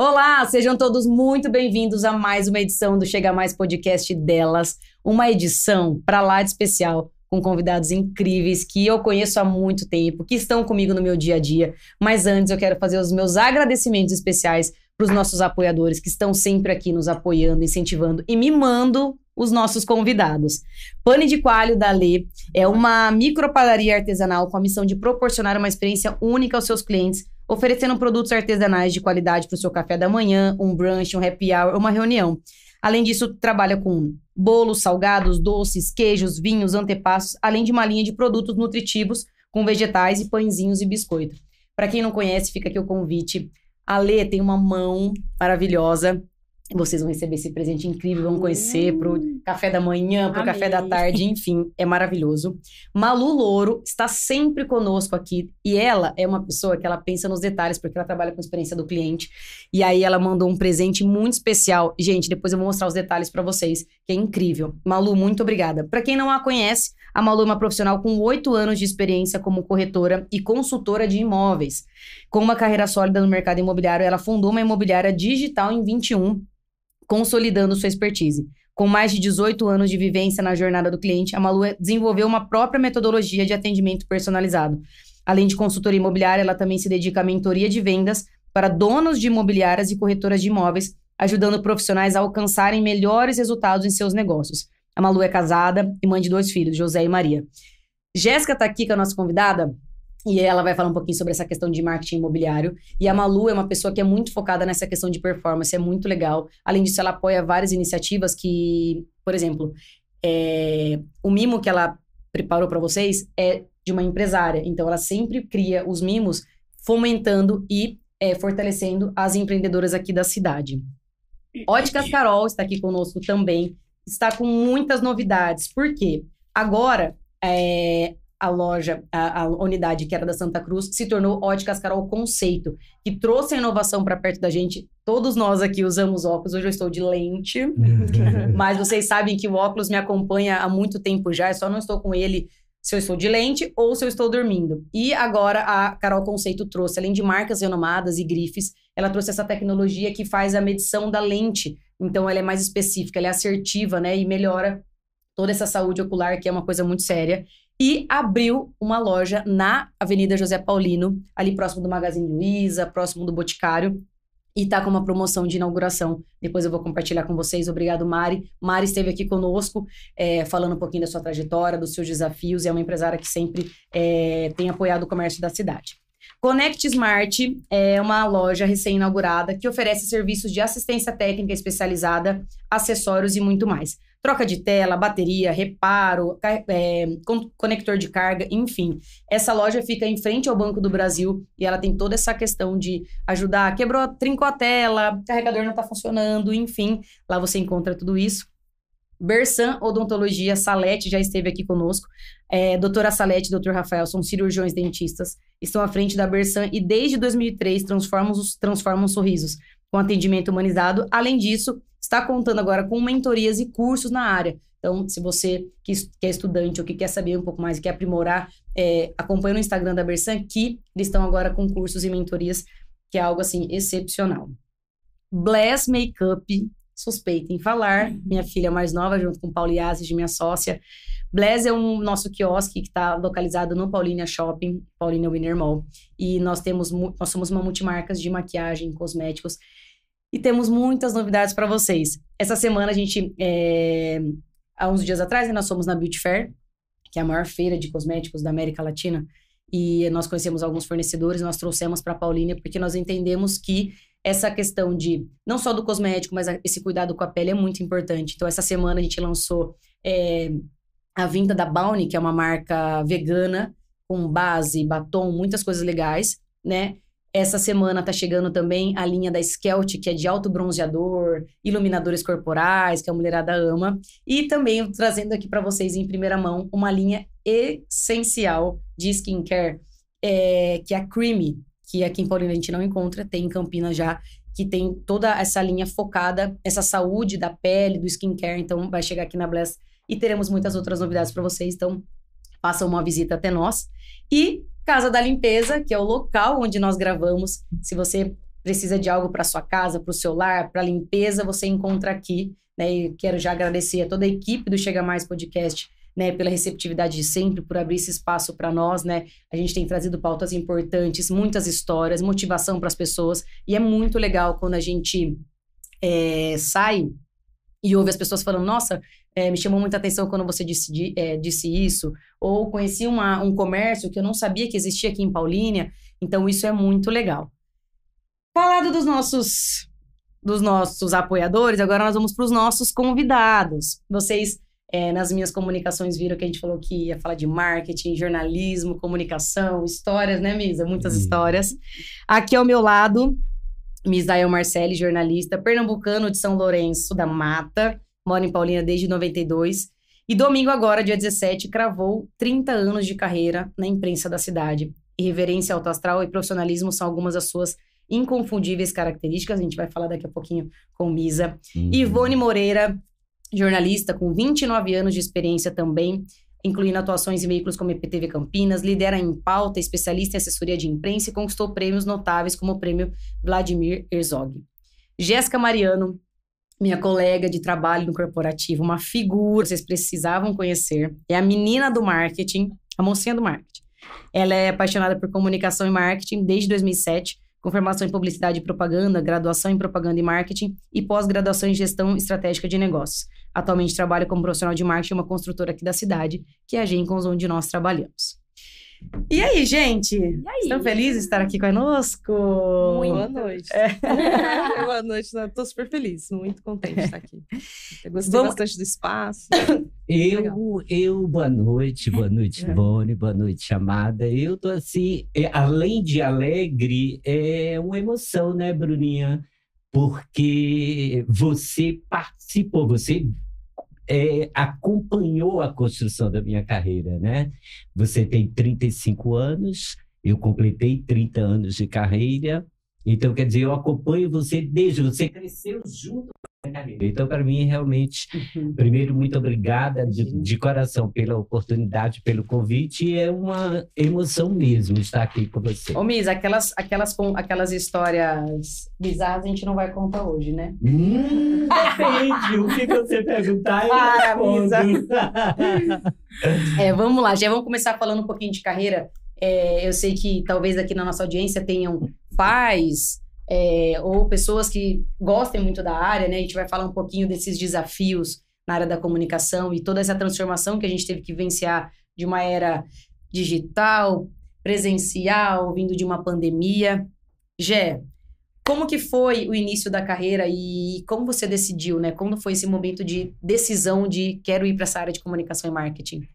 Olá, sejam todos muito bem-vindos a mais uma edição do Chega Mais Podcast delas, uma edição para lá de especial com convidados incríveis que eu conheço há muito tempo, que estão comigo no meu dia a dia. Mas antes eu quero fazer os meus agradecimentos especiais para os nossos apoiadores que estão sempre aqui nos apoiando, incentivando e mimando os nossos convidados. Pane de Coalho da Lê é uma micropadaria artesanal com a missão de proporcionar uma experiência única aos seus clientes oferecendo produtos artesanais de qualidade para o seu café da manhã, um brunch, um happy hour, uma reunião. Além disso, trabalha com bolos, salgados, doces, queijos, vinhos, antepassos, além de uma linha de produtos nutritivos com vegetais e pãezinhos e biscoito. Para quem não conhece, fica aqui o convite. A Lê tem uma mão maravilhosa vocês vão receber esse presente incrível, vão conhecer pro hum. café da manhã, pro Amei. café da tarde, enfim, é maravilhoso. Malu Louro está sempre conosco aqui e ela é uma pessoa que ela pensa nos detalhes, porque ela trabalha com experiência do cliente. E aí ela mandou um presente muito especial. Gente, depois eu vou mostrar os detalhes para vocês, que é incrível. Malu, muito obrigada. Para quem não a conhece, a Malu é uma profissional com oito anos de experiência como corretora e consultora de imóveis. Com uma carreira sólida no mercado imobiliário, ela fundou uma imobiliária digital em 21 consolidando sua expertise. Com mais de 18 anos de vivência na jornada do cliente, a Malu desenvolveu uma própria metodologia de atendimento personalizado. Além de consultoria imobiliária, ela também se dedica à mentoria de vendas para donos de imobiliárias e corretoras de imóveis, ajudando profissionais a alcançarem melhores resultados em seus negócios. A Malu é casada e mãe de dois filhos, José e Maria. Jéssica está aqui com a nossa convidada e ela vai falar um pouquinho sobre essa questão de marketing imobiliário. E a Malu é uma pessoa que é muito focada nessa questão de performance, é muito legal. Além disso, ela apoia várias iniciativas que, por exemplo, é, o mimo que ela preparou para vocês é de uma empresária. Então, ela sempre cria os mimos fomentando e é, fortalecendo as empreendedoras aqui da cidade. Óticas Carol está aqui conosco também. Está com muitas novidades. Por quê? Agora, é, a loja, a, a, unidade que era da Santa Cruz, se tornou Óticas Carol Conceito, que trouxe a inovação para perto da gente. Todos nós aqui usamos óculos, hoje eu estou de lente, mas vocês sabem que o óculos me acompanha há muito tempo já, eu só não estou com ele se eu estou de lente ou se eu estou dormindo. E agora a Carol Conceito trouxe, além de marcas renomadas e grifes, ela trouxe essa tecnologia que faz a medição da lente. Então ela é mais específica, ela é assertiva, né, e melhora toda essa saúde ocular, que é uma coisa muito séria e abriu uma loja na Avenida José Paulino, ali próximo do Magazine Luiza, próximo do Boticário, e tá com uma promoção de inauguração. Depois eu vou compartilhar com vocês. Obrigado, Mari. Mari esteve aqui conosco, é, falando um pouquinho da sua trajetória, dos seus desafios, e é uma empresária que sempre é, tem apoiado o comércio da cidade. Connect Smart é uma loja recém-inaugurada que oferece serviços de assistência técnica especializada, acessórios e muito mais troca de tela, bateria, reparo, é, conector de carga, enfim. Essa loja fica em frente ao Banco do Brasil e ela tem toda essa questão de ajudar. Quebrou, trincou a tela, carregador não está funcionando, enfim. Lá você encontra tudo isso. Bersan Odontologia, Salete já esteve aqui conosco. É, doutora Salete e doutor Rafael são cirurgiões dentistas, estão à frente da Bersan e desde 2003 transformam, transformam sorrisos com atendimento humanizado. Além disso, está contando agora com mentorias e cursos na área. Então, se você que, é estudante ou que quer saber um pouco mais e quer aprimorar, é, acompanha no Instagram da Bersan que eles estão agora com cursos e mentorias, que é algo assim excepcional. Bless Makeup, suspeita em falar, minha filha mais nova, junto com Pauli de minha sócia. Bless é um nosso quiosque que está localizado no Paulínia Shopping, Paulínia Winner Mall. E nós temos, nós somos uma multimarcas de maquiagem, cosméticos e temos muitas novidades para vocês. Essa semana a gente, é, há uns dias atrás, né, nós fomos na Beauty Fair, que é a maior feira de cosméticos da América Latina, e nós conhecemos alguns fornecedores, nós trouxemos para a Paulínia, porque nós entendemos que essa questão de, não só do cosmético, mas esse cuidado com a pele é muito importante. Então, essa semana a gente lançou é, a vinda da Bounty, que é uma marca vegana, com base, batom, muitas coisas legais, né? Essa semana tá chegando também a linha da Skelt, que é de alto bronzeador, iluminadores corporais, que a mulherada ama. E também trazendo aqui para vocês em primeira mão uma linha essencial de skincare, é, que é a Creamy, que aqui em Paulina a gente não encontra, tem em Campinas já, que tem toda essa linha focada, essa saúde da pele, do skincare. Então vai chegar aqui na Bless e teremos muitas outras novidades para vocês. Então façam uma visita até nós. E Casa da Limpeza, que é o local onde nós gravamos. Se você precisa de algo para sua casa, para o seu lar, para limpeza, você encontra aqui. Né? E quero já agradecer a toda a equipe do Chega Mais Podcast né, pela receptividade de sempre, por abrir esse espaço para nós, né? A gente tem trazido pautas importantes, muitas histórias, motivação para as pessoas, e é muito legal quando a gente é, sai e ouve as pessoas falando, nossa, é, me chamou muita atenção quando você disse, é, disse isso, ou conheci uma, um comércio que eu não sabia que existia aqui em Paulínia, então isso é muito legal. Falado dos nossos dos nossos apoiadores, agora nós vamos para os nossos convidados. Vocês é, nas minhas comunicações viram que a gente falou que ia falar de marketing, jornalismo, comunicação, histórias, né, Misa? Muitas uhum. histórias. Aqui ao meu lado, Misael Marcelli, jornalista, pernambucano de São Lourenço da Mata, mora em Paulina desde 92. E domingo agora, dia 17, cravou 30 anos de carreira na imprensa da cidade. Irreverência, autoastral e profissionalismo são algumas das suas inconfundíveis características. A gente vai falar daqui a pouquinho com Misa. Uhum. Ivone Moreira, jornalista com 29 anos de experiência também, incluindo atuações em veículos como EPTV Campinas, lidera em pauta, especialista em assessoria de imprensa e conquistou prêmios notáveis como o prêmio Vladimir Herzog. Jéssica Mariano, minha colega de trabalho no corporativo, uma figura que vocês precisavam conhecer, é a menina do marketing, a mocinha do marketing. Ela é apaixonada por comunicação e marketing desde 2007, com formação em publicidade e propaganda, graduação em propaganda e marketing e pós-graduação em gestão estratégica de negócios. Atualmente trabalha como profissional de marketing em uma construtora aqui da cidade, que é a Gencons, onde nós trabalhamos. E aí, gente? E aí? Estão felizes de estar aqui conosco? Muito. Boa noite. É. Boa noite, estou super feliz, muito contente de estar aqui. Eu gostei Vamos... bastante do espaço. Eu, eu, boa noite, boa noite, é. Boni, boa noite, chamada. Eu tô assim, é, além de alegre, é uma emoção, né, Bruninha? Porque você participou, você é, acompanhou a construção da minha carreira, né? Você tem 35 anos, eu completei 30 anos de carreira, então quer dizer, eu acompanho você desde você cresceu junto então, para mim, realmente, uhum. primeiro, muito obrigada de, de, coração pela oportunidade, pelo convite. E é uma emoção mesmo estar aqui com você. Ô, Miss, aquelas, aquelas, aquelas histórias bizarras a gente não vai contar hoje, né? Hum, depende. o que você perguntar, eu Para, Misa. é, vamos lá, já vamos começar falando um pouquinho de carreira. É, eu sei que talvez aqui na nossa audiência tenham pais é, ou pessoas que gostem muito da área, né? A gente vai falar um pouquinho desses desafios na área da comunicação e toda essa transformação que a gente teve que vivenciar de uma era digital, presencial, vindo de uma pandemia. Gé, como que foi o início da carreira e como você decidiu, né? Foi esse momento de decisão de quero ir para essa área de comunicação e marketing?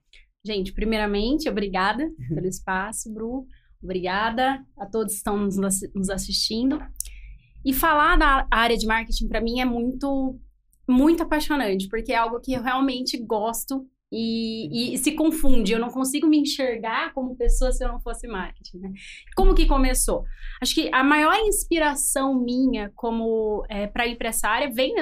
Gente, primeiramente, obrigada pelo espaço, Bru. Obrigada a todos que estão nos assistindo. E falar da área de marketing para mim é muito, muito apaixonante, porque é algo que eu realmente gosto e, e, se confunde. Eu não consigo me enxergar como pessoa se eu não fosse marketing. Né? Como que começou? Acho que a maior inspiração minha como é, para ir para essa área vem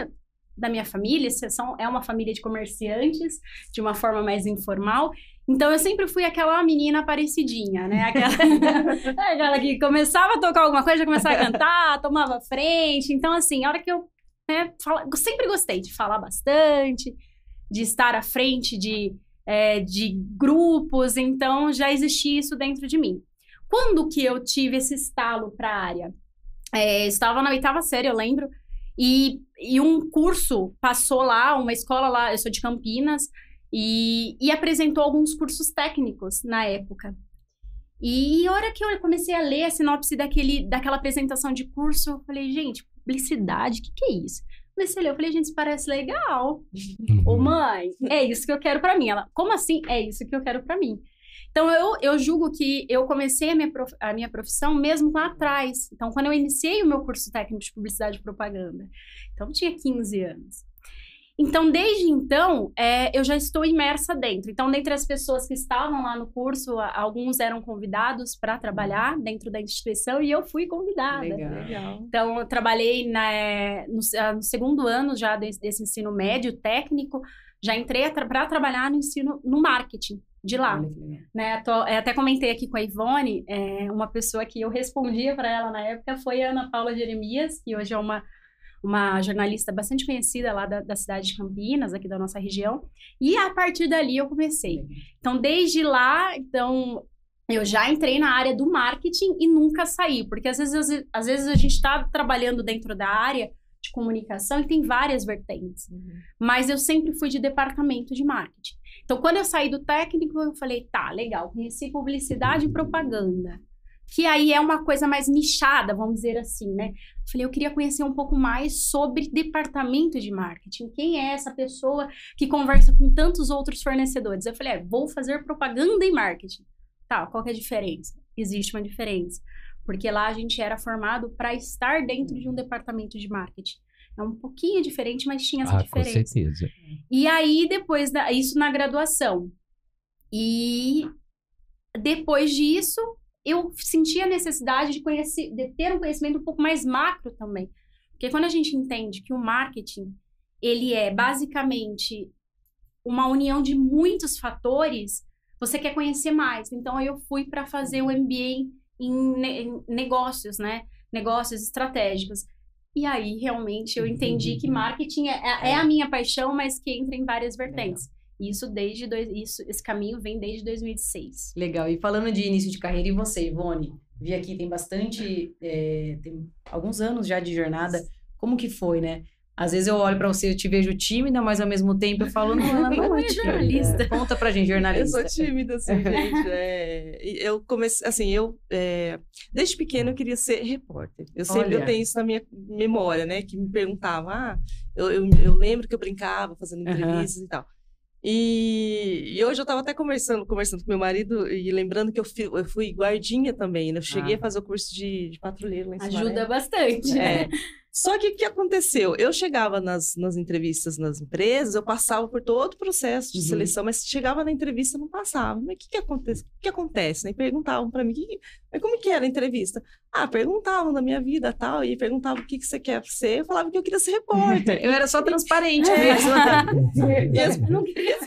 da minha família. São, é uma família de comerciantes, de uma forma mais informal. Então eu sempre fui aquela menina parecidinha, né? Aquela, aquela que começava a tocar alguma coisa, já começava a cantar, tomava frente. Então, assim, a hora que eu né, fala, sempre gostei de falar bastante, de estar à frente de, é, de grupos, então já existia isso dentro de mim. Quando que eu tive esse estalo para a área? É, estava na oitava série, eu lembro, e, e um curso passou lá, uma escola lá, eu sou de Campinas, e, e apresentou alguns cursos técnicos na época. E a hora que eu comecei a ler a sinopse daquele, daquela apresentação de curso, eu falei, gente, publicidade, o que, que é isso? Comecei a ler, eu falei, gente, isso parece legal. Uhum. Ô, mãe, é isso que eu quero para mim. Ela, como assim? É isso que eu quero para mim. Então, eu, eu julgo que eu comecei a minha, prof, a minha profissão mesmo lá atrás. Então, quando eu iniciei o meu curso técnico de publicidade e propaganda. Então, eu tinha 15 anos. Então, desde então, é, eu já estou imersa dentro. Então, dentre as pessoas que estavam lá no curso, alguns eram convidados para trabalhar dentro da instituição e eu fui convidada. Legal. Então, eu trabalhei na, é, no, ah, no, segundo ano já desse, desse ensino médio técnico, já entrei para trabalhar no ensino no marketing. de lá. Né? Tô, é, até comentei aqui com a Ivone, é, uma pessoa que eu respondia para ela na época foi a Ana Paula Jeremias, que hoje é uma, uma jornalista bastante conhecida lá da, da cidade de Campinas, aqui da nossa região. E a partir dali eu comecei. Então, desde lá, então, eu já entrei na área do marketing e nunca saí, porque às vezes, às vezes a gente está trabalhando dentro da área de comunicação e tem várias vertentes. Uhum. Mas eu sempre fui de departamento de marketing. Então, quando eu saí do técnico, eu falei, tá, legal, conheci publicidade e propaganda. Que aí é uma coisa mais nichada, vamos dizer assim, né? Falei, eu queria conhecer um pouco mais sobre departamento de marketing. Quem é essa pessoa que conversa com tantos outros fornecedores? Eu falei, é, vou fazer propaganda e marketing. Tá, qual é a diferença? Existe uma diferença. Porque lá a gente era formado para estar dentro de um departamento de marketing. É um pouquinho diferente, mas tinha essa ah, diferença. Com certeza. E aí, depois da. Isso na graduação. E depois disso, eu senti a necessidade de, conhecer, de ter um conhecimento um pouco mais macro também. Porque quando a gente entende que o marketing, ele é basicamente uma união de muitos fatores, você quer conhecer mais. Então, eu fui para fazer o MBA em, ne em negócios, né? Negócios estratégicos. E aí, realmente, eu entendi que marketing é, é, é a minha paixão, mas que entra em várias vertentes. Isso desde dois, isso, esse caminho vem desde 2006. Legal. E falando de início de carreira, e você, Ivone? Vi aqui, tem bastante, é, tem alguns anos já de jornada. Como que foi, né? Às vezes eu olho para você, eu te vejo tímida, mas ao mesmo tempo eu falo, não, ela não é jornalista. Conta pra gente, jornalista. Eu sou tímida, assim, gente. É, eu comecei, assim, eu, é, desde pequeno eu queria ser repórter. Eu sempre eu tenho isso na minha memória, né? Que me perguntava, ah, eu, eu, eu lembro que eu brincava fazendo entrevistas uhum. e tal. E, e, hoje eu estava até conversando, conversando com meu marido e lembrando que eu fui, eu fui guardinha também, né? Eu cheguei ah. a fazer o curso de, de patrulheiro lá em Ajuda bastante, é. Só que o que aconteceu? Eu chegava nas, nas entrevistas nas empresas, eu passava por todo o processo de uhum. seleção, mas chegava na entrevista não passava. Mas o que, que acontece? O que, acontece? Né? E perguntavam para mim, que, mas como que era a entrevista? Ah, perguntavam da minha vida tal, e perguntavam o que, que você quer ser. Eu falava que eu queria ser repórter. eu era só transparente mesmo. e as, não queria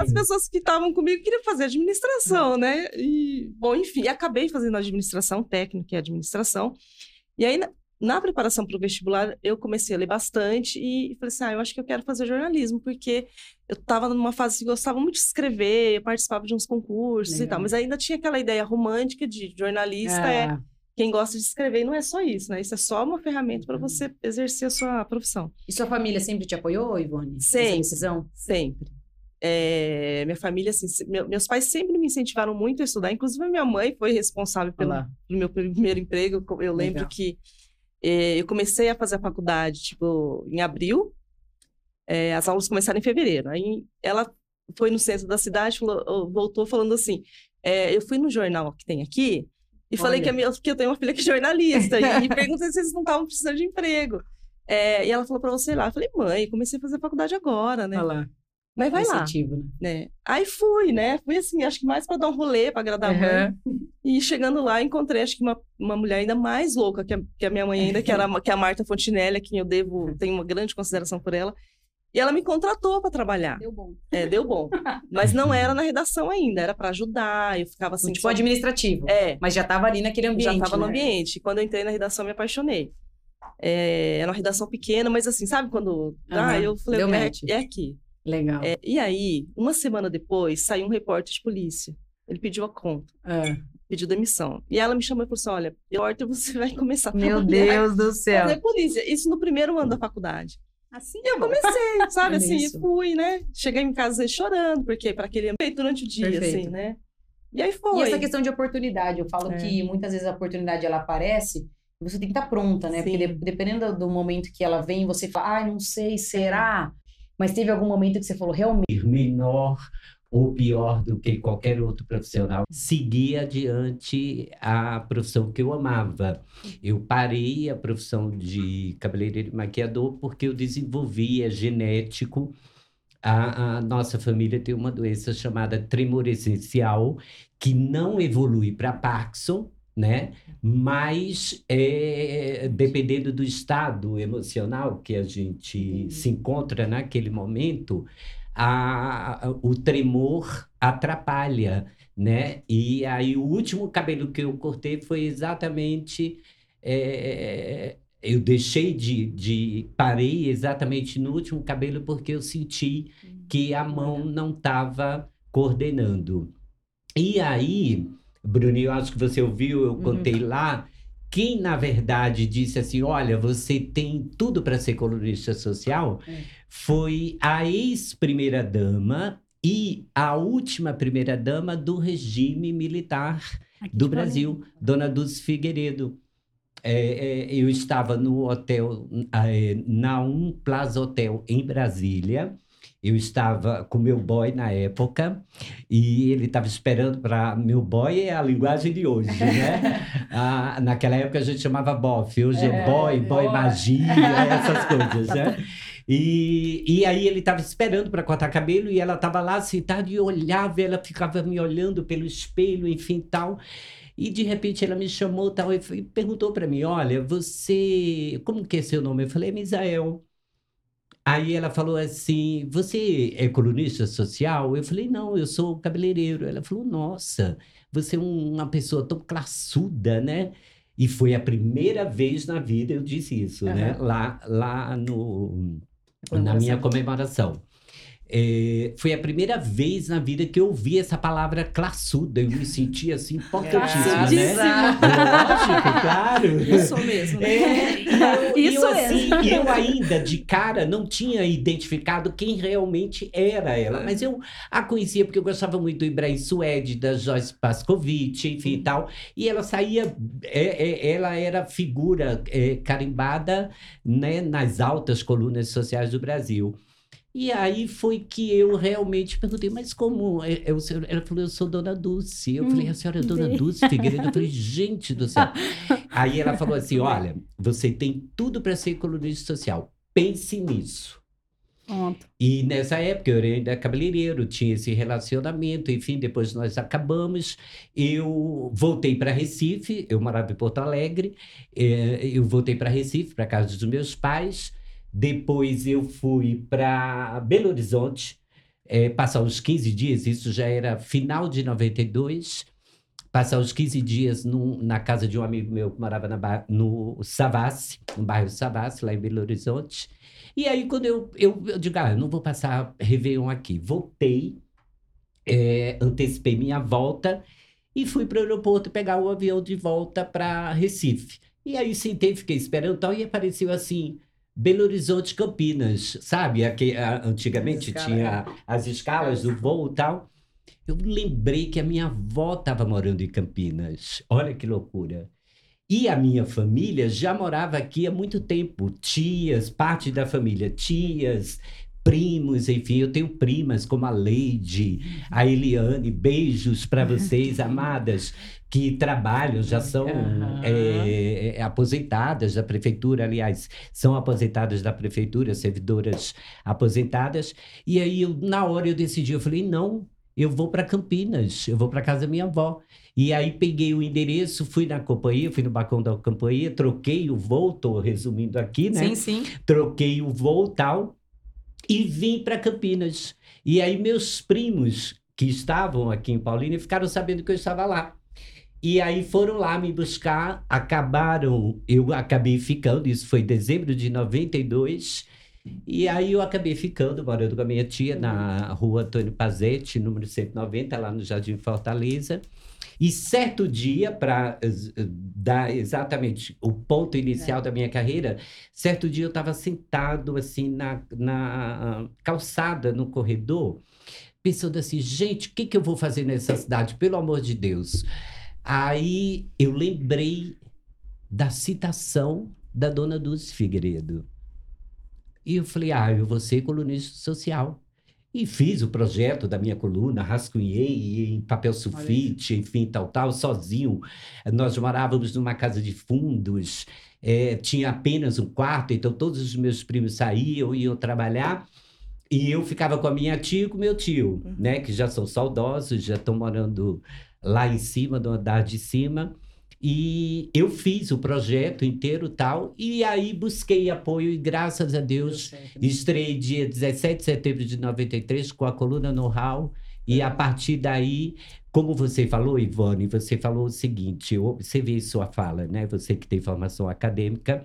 as pessoas que estavam comigo queriam fazer administração, né? E, bom, enfim, acabei fazendo administração, técnica e administração. E aí, na preparação para o vestibular, eu comecei a ler bastante e falei assim: ah, eu acho que eu quero fazer jornalismo, porque eu estava numa fase que gostava muito de escrever, eu participava de uns concursos Legal. e tal, mas ainda tinha aquela ideia romântica de jornalista é, é quem gosta de escrever, e não é só isso, né? Isso é só uma ferramenta para você uhum. exercer a sua profissão. E sua família sempre te apoiou, Ivone? Sempre. Decisão? Sempre. É, minha família, assim, meus pais sempre me incentivaram muito a estudar, inclusive a minha mãe foi responsável pelo, pelo meu primeiro emprego. Eu lembro Legal. que eu comecei a fazer a faculdade, tipo, em abril. É, as aulas começaram em fevereiro. Aí ela foi no centro da cidade, falou, voltou falando assim: é, eu fui no jornal que tem aqui e Olha. falei que, minha, que, eu tenho uma filha que é jornalista e, e perguntei se eles não estavam precisando de emprego. É, e ela falou para você lá, eu falei, mãe, comecei a fazer faculdade agora, né? Olha lá. Mas vai Incentivo, lá. Né? né? Aí fui, né? Fui assim, acho que mais para dar um rolê, para agradar uhum. a mãe. E chegando lá, encontrei, acho que uma, uma mulher ainda mais louca que a, que a minha mãe ainda, que, era, que é a Marta Fontinelli, a quem eu devo, tenho uma grande consideração por ela. E ela me contratou para trabalhar. Deu bom. É, deu bom. Mas não era na redação ainda, era para ajudar. Eu ficava assim. Tipo só... administrativo. É. Mas já estava ali naquele ambiente. Já estava né? no ambiente. E quando eu entrei na redação, me apaixonei. É, era uma redação pequena, mas assim, sabe quando. Uhum. Ah, eu falei, é, é aqui. Legal. É, e aí, uma semana depois, saiu um repórter de polícia. Ele pediu a conta. É. Pediu demissão. E ela me chamou e falou assim: olha, repórter, você vai começar a Meu Deus do céu. Fazer polícia. Isso no primeiro ano da faculdade. Assim e eu comecei, sabe, assim, e fui, né? Cheguei em casa chorando, porque para aquele ambiente durante o dia, Perfeito. assim, né? E aí foi. E essa questão de oportunidade, eu falo é. que muitas vezes a oportunidade ela aparece, você tem que estar tá pronta, né? Sim. Porque de, dependendo do momento que ela vem, você fala, ah, não sei, será? Mas teve algum momento que você falou realmente. Menor ou pior do que qualquer outro profissional, seguir adiante a profissão que eu amava. Eu parei a profissão de cabeleireiro e maquiador porque eu desenvolvi, é genético. A, a, nossa família tem uma doença chamada tremor essencial, que não evolui para Parkinson, né? Mas é, dependendo do estado emocional que a gente se encontra naquele momento, a, o tremor atrapalha, né? E aí o último cabelo que eu cortei foi exatamente é, eu deixei de, de parei exatamente no último cabelo porque eu senti que a mão não estava coordenando. E aí, Bruninho, eu acho que você ouviu, eu uhum. contei uhum. lá, quem na verdade disse assim, olha, você tem tudo para ser colunista social, é. foi a ex-primeira dama e a última primeira dama do regime militar Aqui do Brasil, Dona Dulce Figueiredo. É, é, eu estava no hotel, é, na Um Plaza Hotel em Brasília. Eu estava com meu boy na época e ele estava esperando para. Meu boy é a linguagem de hoje, né? ah, naquela época a gente chamava bofe, hoje é, é boy, boy magia, essas coisas, né? E, e aí ele estava esperando para cortar cabelo e ela estava lá sentada e olhava, ela ficava me olhando pelo espelho, enfim, tal. E de repente ela me chamou tal, e perguntou para mim: Olha, você. Como que é seu nome? Eu falei: Misael. Aí ela falou assim: Você é colunista social? Eu falei: Não, eu sou cabeleireiro. Ela falou: Nossa, você é uma pessoa tão classuda, né? E foi a primeira vez na vida eu disse isso, uhum. né? Lá, lá no, na minha comemoração. É, foi a primeira vez na vida que eu ouvi essa palavra classuda. Eu me senti assim, importantíssima, é, né? Lógico, claro. Isso mesmo. Né? É, eu, Isso eu, assim, eu ainda, de cara, não tinha identificado quem realmente era ela. Mas eu a conhecia porque eu gostava muito do Ibrahim Suede, da Joyce Pascovitch, enfim e tal. E ela saía, é, é, ela era figura é, carimbada né, nas altas colunas sociais do Brasil. E aí foi que eu realmente perguntei, mas como? É, é o senhor? Ela falou, eu sou Dona Dulce. Eu hum, falei, a senhora é Dona Dulce Figueiredo? Eu falei, gente do céu. aí ela falou assim, olha, você tem tudo para ser colunista social. Pense nisso. Pronto. E nessa época eu era ainda cabeleireiro, tinha esse relacionamento, enfim, depois nós acabamos. Eu voltei para Recife, eu morava em Porto Alegre, eh, eu voltei para Recife, para casa dos meus pais. Depois eu fui para Belo Horizonte, é, passar uns 15 dias, isso já era final de 92, passar uns 15 dias num, na casa de um amigo meu que morava na, no Savassi, no bairro Savassi, lá em Belo Horizonte. E aí, quando eu, eu, eu digo, ah, não vou passar Réveillon aqui. Voltei, é, antecipei minha volta e fui para o aeroporto pegar o avião de volta para Recife. E aí sentei, fiquei esperando tal, e apareceu assim Belo Horizonte, Campinas, sabe? Aqui, antigamente as tinha as escalas do voo e tal. Eu lembrei que a minha avó estava morando em Campinas. Olha que loucura. E a minha família já morava aqui há muito tempo. Tias, parte da família, tias, primos, enfim, eu tenho primas como a Leide, a Eliane, beijos para vocês, amadas, que trabalham, já são uhum. é, aposentadas da prefeitura, aliás, são aposentadas da prefeitura, servidoras aposentadas. E aí, eu, na hora, eu decidi, eu falei, não, eu vou para Campinas, eu vou para casa da minha avó. E aí peguei o endereço, fui na companhia, fui no balcão da companhia, troquei o voo, estou resumindo aqui, né? Sim, sim. Troquei o voo tal e vim para Campinas. E aí meus primos que estavam aqui em Paulínia ficaram sabendo que eu estava lá. E aí foram lá me buscar, acabaram, eu acabei ficando, isso foi em dezembro de 92, e aí eu acabei ficando, morando com a minha tia na rua Antônio Pazetti, número 190, lá no Jardim Fortaleza. E certo dia, para dar exatamente o ponto inicial é. da minha carreira, certo dia eu estava sentado assim na, na calçada, no corredor, pensando assim, gente, o que, que eu vou fazer nessa cidade, pelo amor de Deus? Aí eu lembrei da citação da dona Dulce Figueiredo. E eu falei, ah, eu vou ser colunista social. E fiz o projeto da minha coluna, rascunhei em papel sulfite, enfim, tal, tal, sozinho. Nós morávamos numa casa de fundos, é, tinha apenas um quarto, então todos os meus primos saíam, iam trabalhar. E eu ficava com a minha tia e com meu tio, uhum. né? Que já são saudosos, já estão morando lá em cima, no andar de cima. E eu fiz o projeto inteiro tal, e aí busquei apoio, e graças a Deus, né? estrei dia 17 de setembro de 93 com a coluna Know-How, E a partir daí, como você falou, Ivone, você falou o seguinte, eu observei sua fala, né? Você que tem formação acadêmica,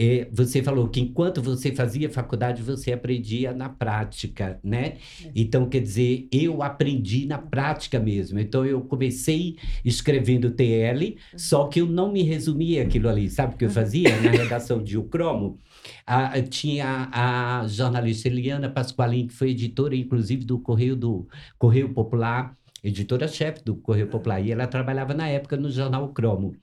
é, você falou que enquanto você fazia faculdade, você aprendia na prática, né? É. Então, quer dizer, eu aprendi na prática mesmo. Então, eu comecei escrevendo TL, uhum. só que eu não me resumia aquilo ali. Sabe o que eu fazia na redação de O Cromo? A, tinha a jornalista Eliana Pasqualin, que foi editora, inclusive, do Correio, do Correio Popular, editora-chefe do Correio Popular, e ela trabalhava na época no jornal Cromo.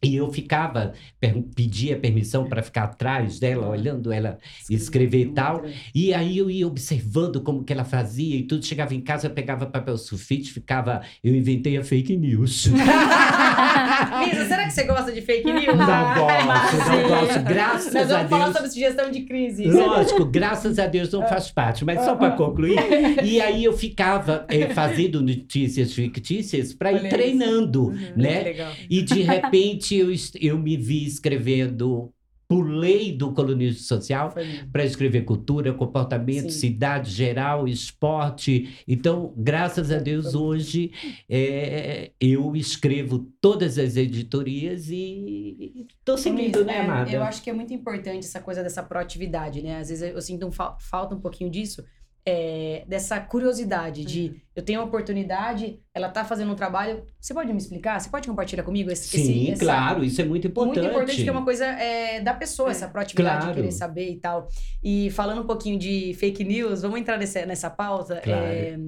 E eu ficava, per, pedia permissão para ficar atrás dela, olhando ela escrever e tal. E aí eu ia observando como que ela fazia e tudo. Chegava em casa, eu pegava papel sulfite, ficava. Eu inventei a fake news. Lisa, será que você gosta de fake news? Não gosto, não gosto. Graças Nós vamos falar sobre sugestão de crise. Lógico, graças a Deus não faz parte. Mas só para concluir. E aí eu ficava é, fazendo notícias fictícias para ir treinando, uhum, né? E de repente eu, eu me vi escrevendo pulei do colunismo social para escrever cultura, comportamento, Sim. cidade geral, esporte. Então, graças a Deus, hoje é, eu escrevo todas as editorias e estou seguindo, né, Amada? eu acho que é muito importante essa coisa dessa proatividade, né? Às vezes eu sinto um, falta um pouquinho disso é, dessa curiosidade de uhum. eu tenho uma oportunidade, ela tá fazendo um trabalho. Você pode me explicar? Você pode compartilhar comigo esse Sim, esse, claro, isso é muito importante. Muito importante que é uma coisa é, da pessoa, essa proatividade claro. de querer saber e tal. E falando um pouquinho de fake news, vamos entrar nessa, nessa pauta. Claro. É,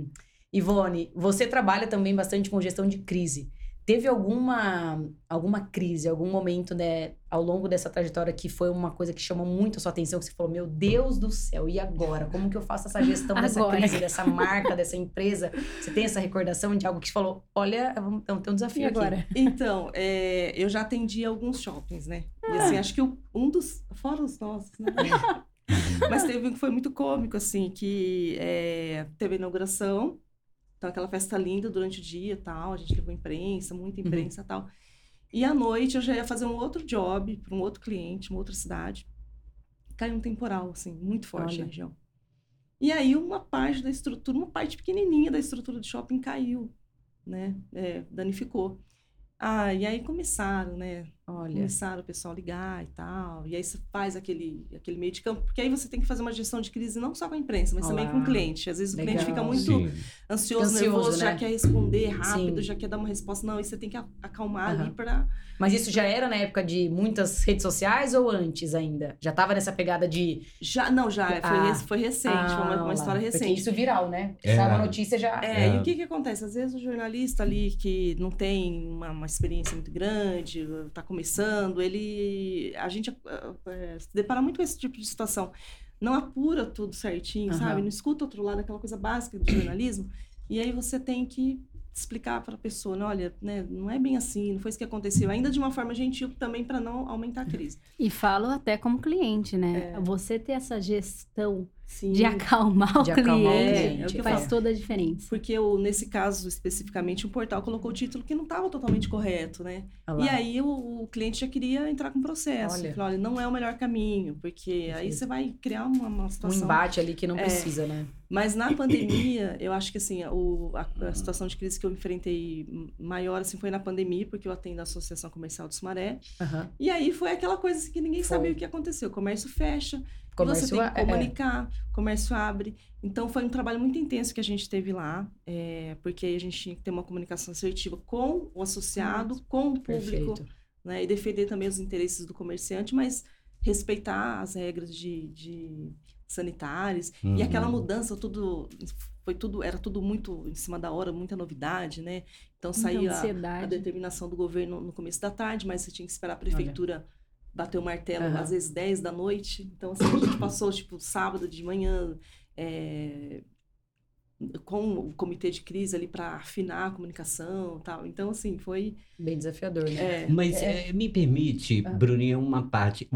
Ivone, você trabalha também bastante com gestão de crise. Teve alguma, alguma crise, algum momento, né, ao longo dessa trajetória que foi uma coisa que chamou muito a sua atenção, que você falou, meu Deus do céu, e agora? Como que eu faço essa gestão dessa crise, dessa marca, dessa empresa? Você tem essa recordação de algo que você falou, olha, vamos ter um desafio agora. Então, é, eu já atendi alguns shoppings, né? E assim, acho que um dos, fora os nossos, né? Mas teve um que foi muito cômico, assim, que é, teve a inauguração, então, aquela festa linda durante o dia tal, a gente levou imprensa, muita uhum. imprensa uhum. tal. E à noite eu já ia fazer um outro job para um outro cliente, uma outra cidade. Caiu um temporal, assim, muito forte Olha. na região. E aí uma parte da estrutura, uma parte pequenininha da estrutura do shopping caiu, né? É, danificou. Ah, e aí começaram, né? Olha. Começaram o pessoal ligar e tal. E aí você faz aquele, aquele meio de campo. Porque aí você tem que fazer uma gestão de crise não só com a imprensa, mas Olá. também com o cliente. Às vezes Legal. o cliente fica muito Sim. ansioso, ansioso, nervoso, né? já quer responder rápido, Sim. já quer dar uma resposta. Não, e você tem que acalmar uhum. ali para mas isso já era na época de muitas redes sociais ou antes ainda? Já tava nessa pegada de. Já, não, já. Foi, ah, foi recente, ah, foi uma, uma história recente. Porque isso viral, né? É. Sabe, a notícia já. É, é, e o que que acontece? Às vezes o jornalista ali que não tem uma, uma experiência muito grande, tá começando, ele. A gente é, se depara muito com esse tipo de situação. Não apura tudo certinho, uhum. sabe? Não escuta outro lado, aquela coisa básica do jornalismo. E aí você tem que explicar para a pessoa, né, olha, né, não é bem assim, não foi isso que aconteceu, ainda de uma forma gentil também para não aumentar a crise. E falo até como cliente, né? É. Você ter essa gestão Sim. de acalmar de o acalmar cliente, é, é faz toda a diferença. Porque eu, nesse caso especificamente, o portal colocou o título que não estava totalmente correto, né? E aí o, o, cliente já queria entrar com processo. Olha. Falou, olha, não é o melhor caminho, porque aí você vai criar uma, uma situação... Um embate ali que não é. precisa, né? Mas na pandemia, eu acho que assim, o, a, a, situação de crise que eu enfrentei maior assim, foi na pandemia, porque eu atendo a Associação Comercial do Sumaré. Uhum. E aí foi aquela coisa assim, que ninguém foi. sabia o que aconteceu. O comércio fecha, comércio você tem que é, é. comunicar, é. comércio abre. Então foi um trabalho muito intenso que a gente teve lá, é, porque a gente tinha que ter uma comunicação assertiva com o associado, uhum. com o público, né? E defender também os interesses do comerciante, mas respeitar as regras de, de sanitárias. Uhum. E aquela mudança, tudo foi tudo, era tudo muito em cima da hora, muita novidade, né? Então saía a, a, determinação do governo no começo da tarde, mas você tinha que esperar a prefeitura Olha. Bater o martelo uhum. às vezes 10 da noite. Então assim, a gente passou tipo sábado de manhã, é, com o comitê de crise ali para afinar a comunicação tal. Então, assim, foi... Bem desafiador, né? É, Mas é... É, me permite, ah. Bruninha, uma parte...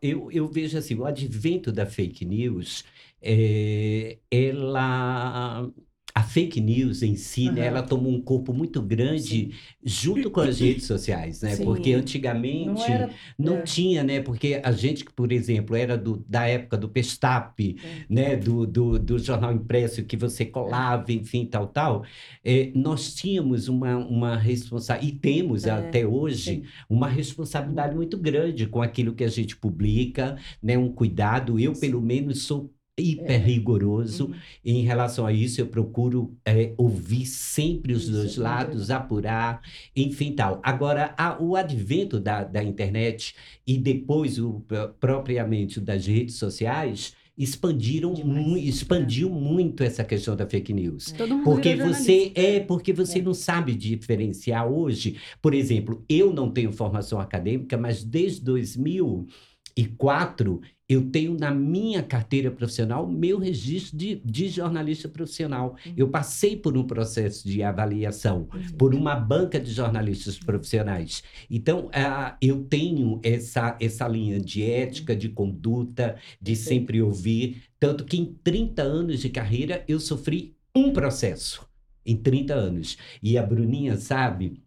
Eu, eu vejo assim, o advento da fake news, é, ela a fake news em si, uhum. né, ela tomou um corpo muito grande Sim. junto com as redes sociais, né? Sim. Porque antigamente não, era... não é. tinha, né? Porque a gente, por exemplo, era do, da época do Pestap, é. né? Do, do, do, jornal impresso que você colava, enfim, tal, tal. É, nós tínhamos uma, uma responsabilidade, e temos é. até hoje, Sim. uma responsabilidade muito grande com aquilo que a gente publica, né? Um cuidado. Eu, pelo menos, sou hiper é. rigoroso uhum. em relação a isso. Eu procuro é, ouvir sempre os isso, dois é lados, apurar, enfim, tal. Agora, a, o advento da, da internet e depois o propriamente das redes sociais expandiram mu expandiu é. muito essa questão da fake news. porque você é porque você é. não sabe diferenciar hoje. Por exemplo, eu não tenho formação acadêmica, mas desde 2004 eu tenho na minha carteira profissional meu registro de, de jornalista profissional. Uhum. Eu passei por um processo de avaliação uhum. por uma banca de jornalistas profissionais. Então, uh, eu tenho essa, essa linha de ética, de conduta, de Sim. sempre ouvir. Tanto que em 30 anos de carreira eu sofri um processo. Em 30 anos. E a Bruninha sabe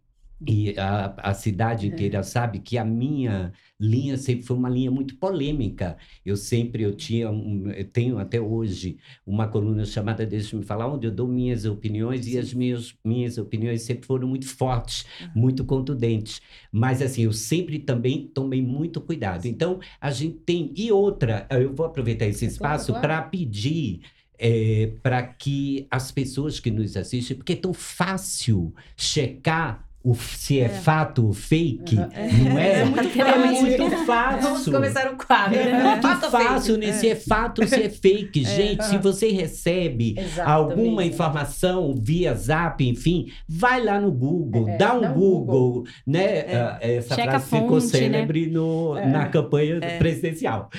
e a, a cidade é. inteira é. sabe que a minha linha sempre foi uma linha muito polêmica. Eu sempre eu tinha um, eu tenho até hoje uma coluna chamada Deixa-me falar onde eu dou minhas opiniões Sim. e as minhas minhas opiniões sempre foram muito fortes, muito contundentes. Mas assim, eu sempre também tomei muito cuidado. Então, a gente tem e outra, eu vou aproveitar esse espaço para pedir é, para que as pessoas que nos assistem, porque é tão fácil checar o, se é, é, fato ou fake, uhum. não é? É muito, é muito fácil. Vamos começar um quadro. É muito fato fácil, né? Se é fato ou se é fake. É. Gente, se você recebe Exatamente. alguma informação via zap, enfim, vai lá no Google, é, dá um Google, Google, né? Uh, essa Checa frase fonte, ficou né? célebre né? no, na campanha presidencial.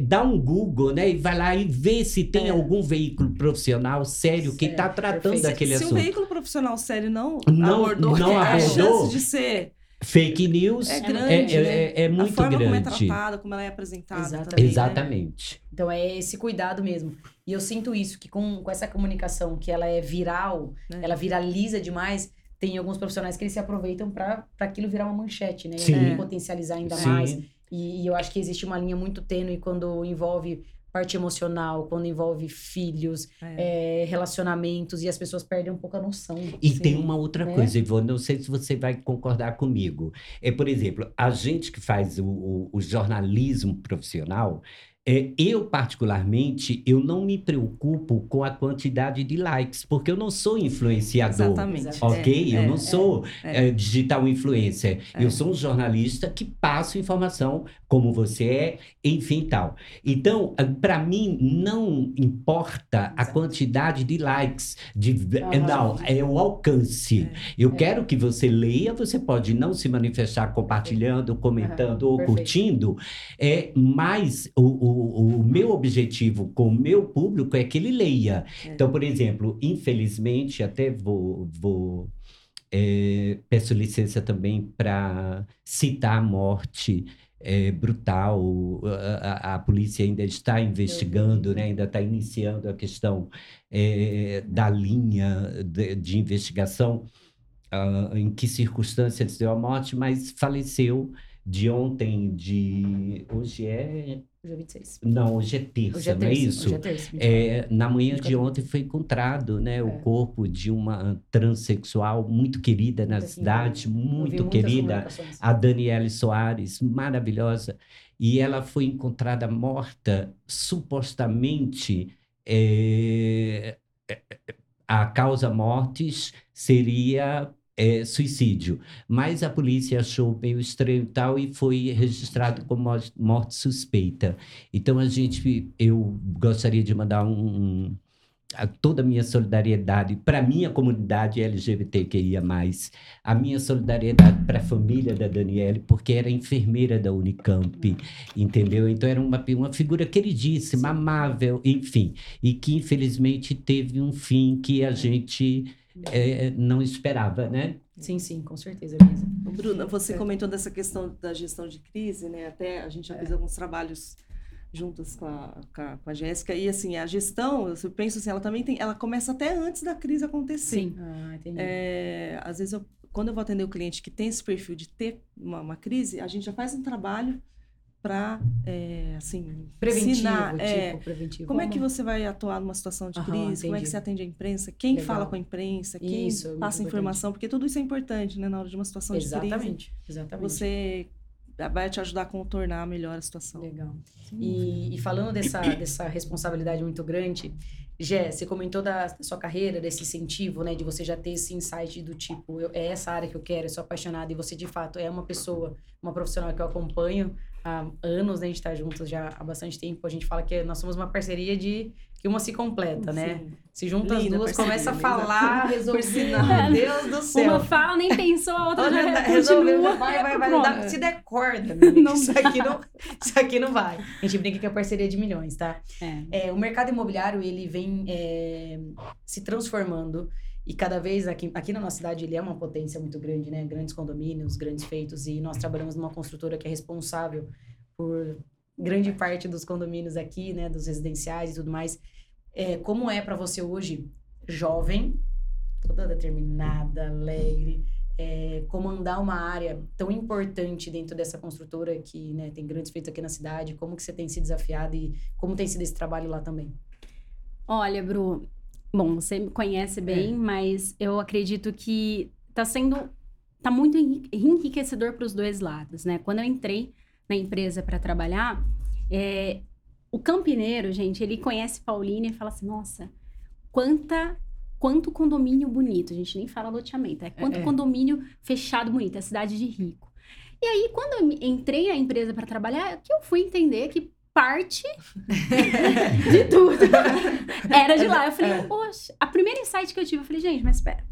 dá um Google, né? E vai lá e vê se tem algum veículo profissional sério que está tratando Perfeito. daquele se, assunto. Se um veículo profissional sério não, não abordou, não abordou chance de ser fake news é grande, é, né? é, é muito a forma grande. como é tratada, como ela é apresentada. Exatamente. Também, Exatamente. Né? Então é esse cuidado mesmo. E eu sinto isso, que com, com essa comunicação que ela é viral, é. ela viraliza demais, tem alguns profissionais que eles se aproveitam para aquilo virar uma manchete, né? Sim. E potencializar ainda Sim. mais. E, e, eu acho que existe uma linha muito tênue quando envolve parte emocional, quando envolve filhos, é. É, relacionamentos, e as pessoas perdem um pouco a noção. E assim, tem uma outra né? coisa, Ivone, não sei se você vai concordar comigo. É, por exemplo, a gente que faz o, o, o jornalismo profissional, é, eu, particularmente, eu não me preocupo com a quantidade de likes, porque eu não sou influenciador. Exatamente. Ok? É, eu é, não sou é, é. digital influencer. Eu sou um jornalista que passo informação como você é, enfim tal. Então, para mim, não importa a quantidade de likes. De, não, é o alcance. Eu quero que você leia, você pode não se manifestar compartilhando, comentando ou curtindo, é, mas o o, meu objetivo com o meu público é que ele leia. É. Então, por exemplo, infelizmente, até vou, vou é, peço licença também para citar a morte é, brutal. A, a, polícia ainda está investigando, né? ainda está iniciando a questão é, da linha de, de investigação, uh, em que circunstâncias deu a morte, mas faleceu de ontem, de. Hoje é Hoje é 26. Não, hoje é terça, hoje é não é isso? Hoje é terça. É, na manhã de ontem foi encontrado né, é. o corpo de uma transexual muito querida na assim, cidade, muito querida, a Daniele Soares, maravilhosa. E ela foi encontrada morta, supostamente. É a causa mortes seria é, suicídio. Mas a polícia achou meio estranho tal e foi registrado como morte suspeita. Então a gente, eu gostaria de mandar um, a toda a minha solidariedade para a minha comunidade LGBTQIA+, a minha solidariedade para a família da Daniele, porque era enfermeira da Unicamp, entendeu? Então era uma, uma figura queridíssima, amável, enfim, e que infelizmente teve um fim que a gente é, não esperava, né? Sim, sim, com certeza, Elisa. Bruna, você é. comentou dessa questão da gestão de crise, né? Até a gente já é. fez alguns trabalhos juntas com a, com a, Jéssica. E assim, a gestão, eu penso assim, ela também tem. Ela começa até antes da crise acontecer. Sim. Ah, entendi. É, às vezes, eu, quando eu vou atender o cliente que tem esse perfil de ter uma, uma crise, a gente já faz um trabalho para é, assim preventivo, ensinar, tipo, é, preventivo. Como, como, é que você vai atuar numa situação de crise? como é que você atende a imprensa? Quem Legal. fala com a imprensa? Quem isso, passa informação? Porque tudo isso é importante, né, na hora de uma situação exatamente, de crise. Exatamente. Você vai te ajudar a contornar melhor a situação. Legal. E, e, falando dessa, dessa responsabilidade muito grande, Jé, você comentou da, da, sua carreira, desse incentivo, né? De você já ter esse insight do tipo, eu, é essa área que eu quero, eu sou apaixonada. E você, de fato, é uma pessoa, uma profissional que eu acompanho há anos, né? A gente tá juntos já há bastante tempo. A gente fala que nós somos uma parceria de que uma se completa, né? Sim. Se junta as duas, começa a falar, resolver. Meu Deus do céu. Uma fala, nem pensou, a outra já resolveu. Vai, vai, vai. Dá, se der corda, não isso, aqui não, isso aqui não vai. A gente brinca que é parceria de milhões, tá? É. é o mercado imobiliário, ele vem é, se transformando. E cada vez aqui, aqui na nossa cidade ele é uma potência muito grande, né? Grandes condomínios, grandes feitos. E nós trabalhamos numa construtora que é responsável por grande parte dos condomínios aqui, né? Dos residenciais e tudo mais. É, como é para você hoje, jovem, toda determinada, alegre, é, comandar uma área tão importante dentro dessa construtora que né, tem grandes feitos aqui na cidade? Como que você tem se desafiado e como tem sido esse trabalho lá também? Olha, Bru, bom, você me conhece bem, é. mas eu acredito que está sendo, tá muito enriquecedor para os dois lados, né? Quando eu entrei na empresa para trabalhar, é, o campineiro, gente, ele conhece Paulínia e fala assim: nossa, quanta. Quanto condomínio bonito, a gente nem fala loteamento, é quanto é, é. condomínio fechado bonito, é cidade de rico. E aí, quando eu entrei na empresa para trabalhar, é que eu fui entender que parte de tudo era de lá. Eu falei, é. poxa, a primeira insight que eu tive, eu falei, gente, mas espera.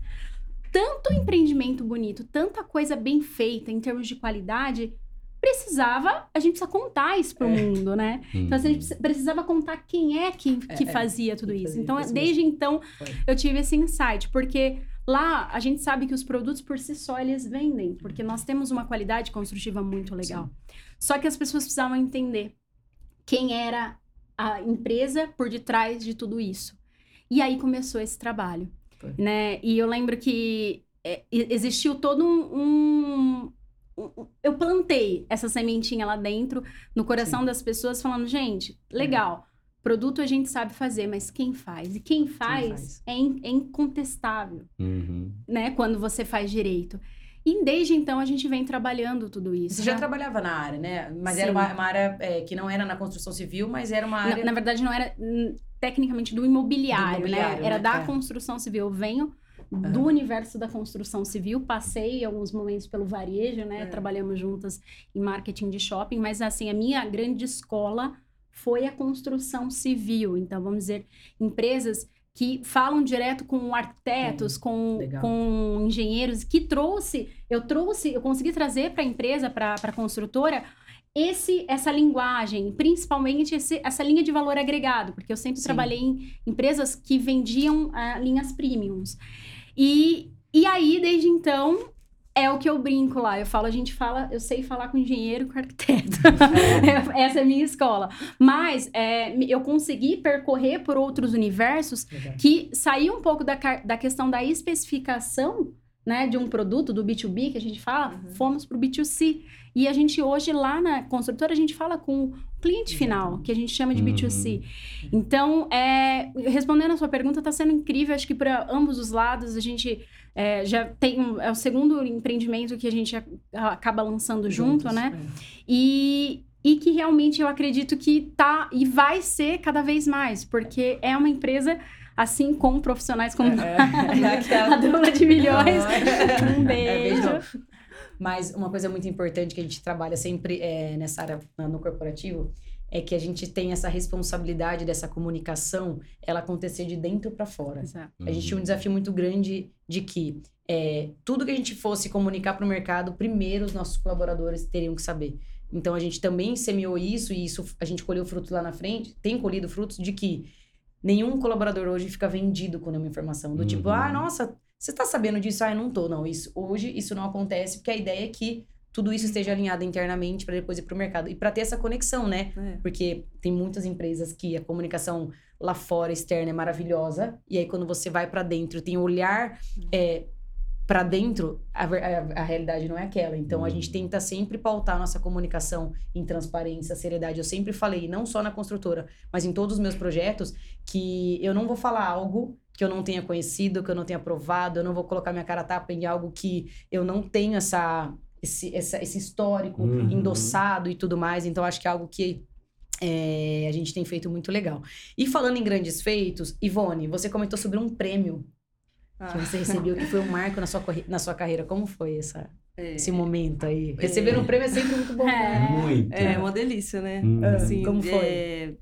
Tanto empreendimento bonito, tanta coisa bem feita em termos de qualidade, precisava, a gente precisa contar isso pro é. mundo, né? Hum. Então, a gente precisava contar quem é que, que é, é. fazia tudo isso. Então, desde então, Foi. eu tive esse insight, porque lá a gente sabe que os produtos por si só eles vendem, porque nós temos uma qualidade construtiva muito legal. Sim. Só que as pessoas precisavam entender quem era a empresa por detrás de tudo isso. E aí começou esse trabalho, Foi. né? E eu lembro que é, existiu todo um, um eu plantei essa sementinha lá dentro, no coração Sim. das pessoas, falando, gente, legal, é. produto a gente sabe fazer, mas quem faz? E quem faz, quem faz? É, in, é, incontestável, uhum. né? Quando você faz direito. E desde então a gente vem trabalhando tudo isso. Você já né? trabalhava na área, né? Mas Sim. era uma, uma área é, que não era na construção civil, mas era uma área. Na, na verdade, não era hum, tecnicamente do imobiliário, do imobiliário né? Era né? da é. construção civil. Eu venho do uhum. universo da construção civil. Passei alguns momentos pelo varejo, né? É. Trabalhamos juntas em marketing de shopping, mas assim, a minha grande escola foi a construção civil. Então, vamos dizer, empresas que falam direto com arquitetos, com, com engenheiros, que trouxe, eu trouxe, eu consegui trazer para a empresa, para a construtora, esse essa linguagem, principalmente esse, essa linha de valor agregado, porque eu sempre Sim. trabalhei em empresas que vendiam uh, linhas premiums. E, e aí, desde então, é o que eu brinco lá. Eu falo, a gente fala, eu sei falar com engenheiro, com arquiteto. É. Essa é a minha escola. Mas é, eu consegui percorrer por outros universos Legal. que saíam um pouco da, da questão da especificação né, de um produto, do B2B que a gente fala, uhum. fomos para o B2C. E a gente hoje, lá na construtora, a gente fala com o cliente final, que a gente chama de uhum. B2C. Então, é, respondendo a sua pergunta, está sendo incrível. Acho que para ambos os lados, a gente é, já tem... Um, é o segundo empreendimento que a gente acaba lançando Juntos, junto, né? É. E, e que realmente eu acredito que tá e vai ser cada vez mais, porque é uma empresa assim como profissionais como é, é, a dona de milhões. um é, beijo. Mas uma coisa muito importante que a gente trabalha sempre é, nessa área no corporativo é que a gente tem essa responsabilidade dessa comunicação ela acontecer de dentro para fora. Exato. A gente tinha um uhum. desafio muito grande de que é, tudo que a gente fosse comunicar para o mercado, primeiro os nossos colaboradores teriam que saber. Então a gente também semeou isso e isso a gente colheu frutos lá na frente, tem colhido frutos de que nenhum colaborador hoje fica vendido com nenhuma informação. Do tipo, uhum. tipo, ah, nossa, você está sabendo disso? Ah, eu não tô. Não, isso, hoje isso não acontece, porque a ideia é que tudo isso esteja alinhado internamente para depois ir para o mercado. E para ter essa conexão, né? É. Porque tem muitas empresas que a comunicação lá fora, externa, é maravilhosa. E aí, quando você vai para dentro, tem um olhar é, para dentro, a, a, a, realidade não é aquela. Então, a gente uhum. tenta sempre pautar nossa comunicação em transparência, seriedade. Eu sempre falei, não só na construtora, mas em todos os meus projetos, que eu não vou falar algo que eu não tenha conhecido, que eu não tenha provado, eu não vou colocar minha cara tapa em algo que eu não tenho essa esse, essa, esse histórico uhum. endossado e tudo mais. Então, acho que é algo que é, a gente tem feito muito legal. E falando em grandes feitos, Ivone, você comentou sobre um prêmio ah. que você recebeu, que foi um marco na sua, na sua carreira. Como foi essa, é, esse momento aí? É, Receber um prêmio é sempre muito bom. Né? Muito. É uma delícia, né? Hum. Assim, Como foi? É,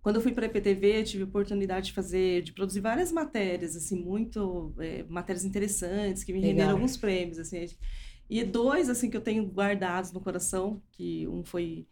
quando eu fui para a EPTV, tive a oportunidade de fazer, de produzir várias matérias, assim, muito é, matérias interessantes que me Legal. renderam alguns prêmios, assim. E dois, assim, que eu tenho guardados no coração, que um foi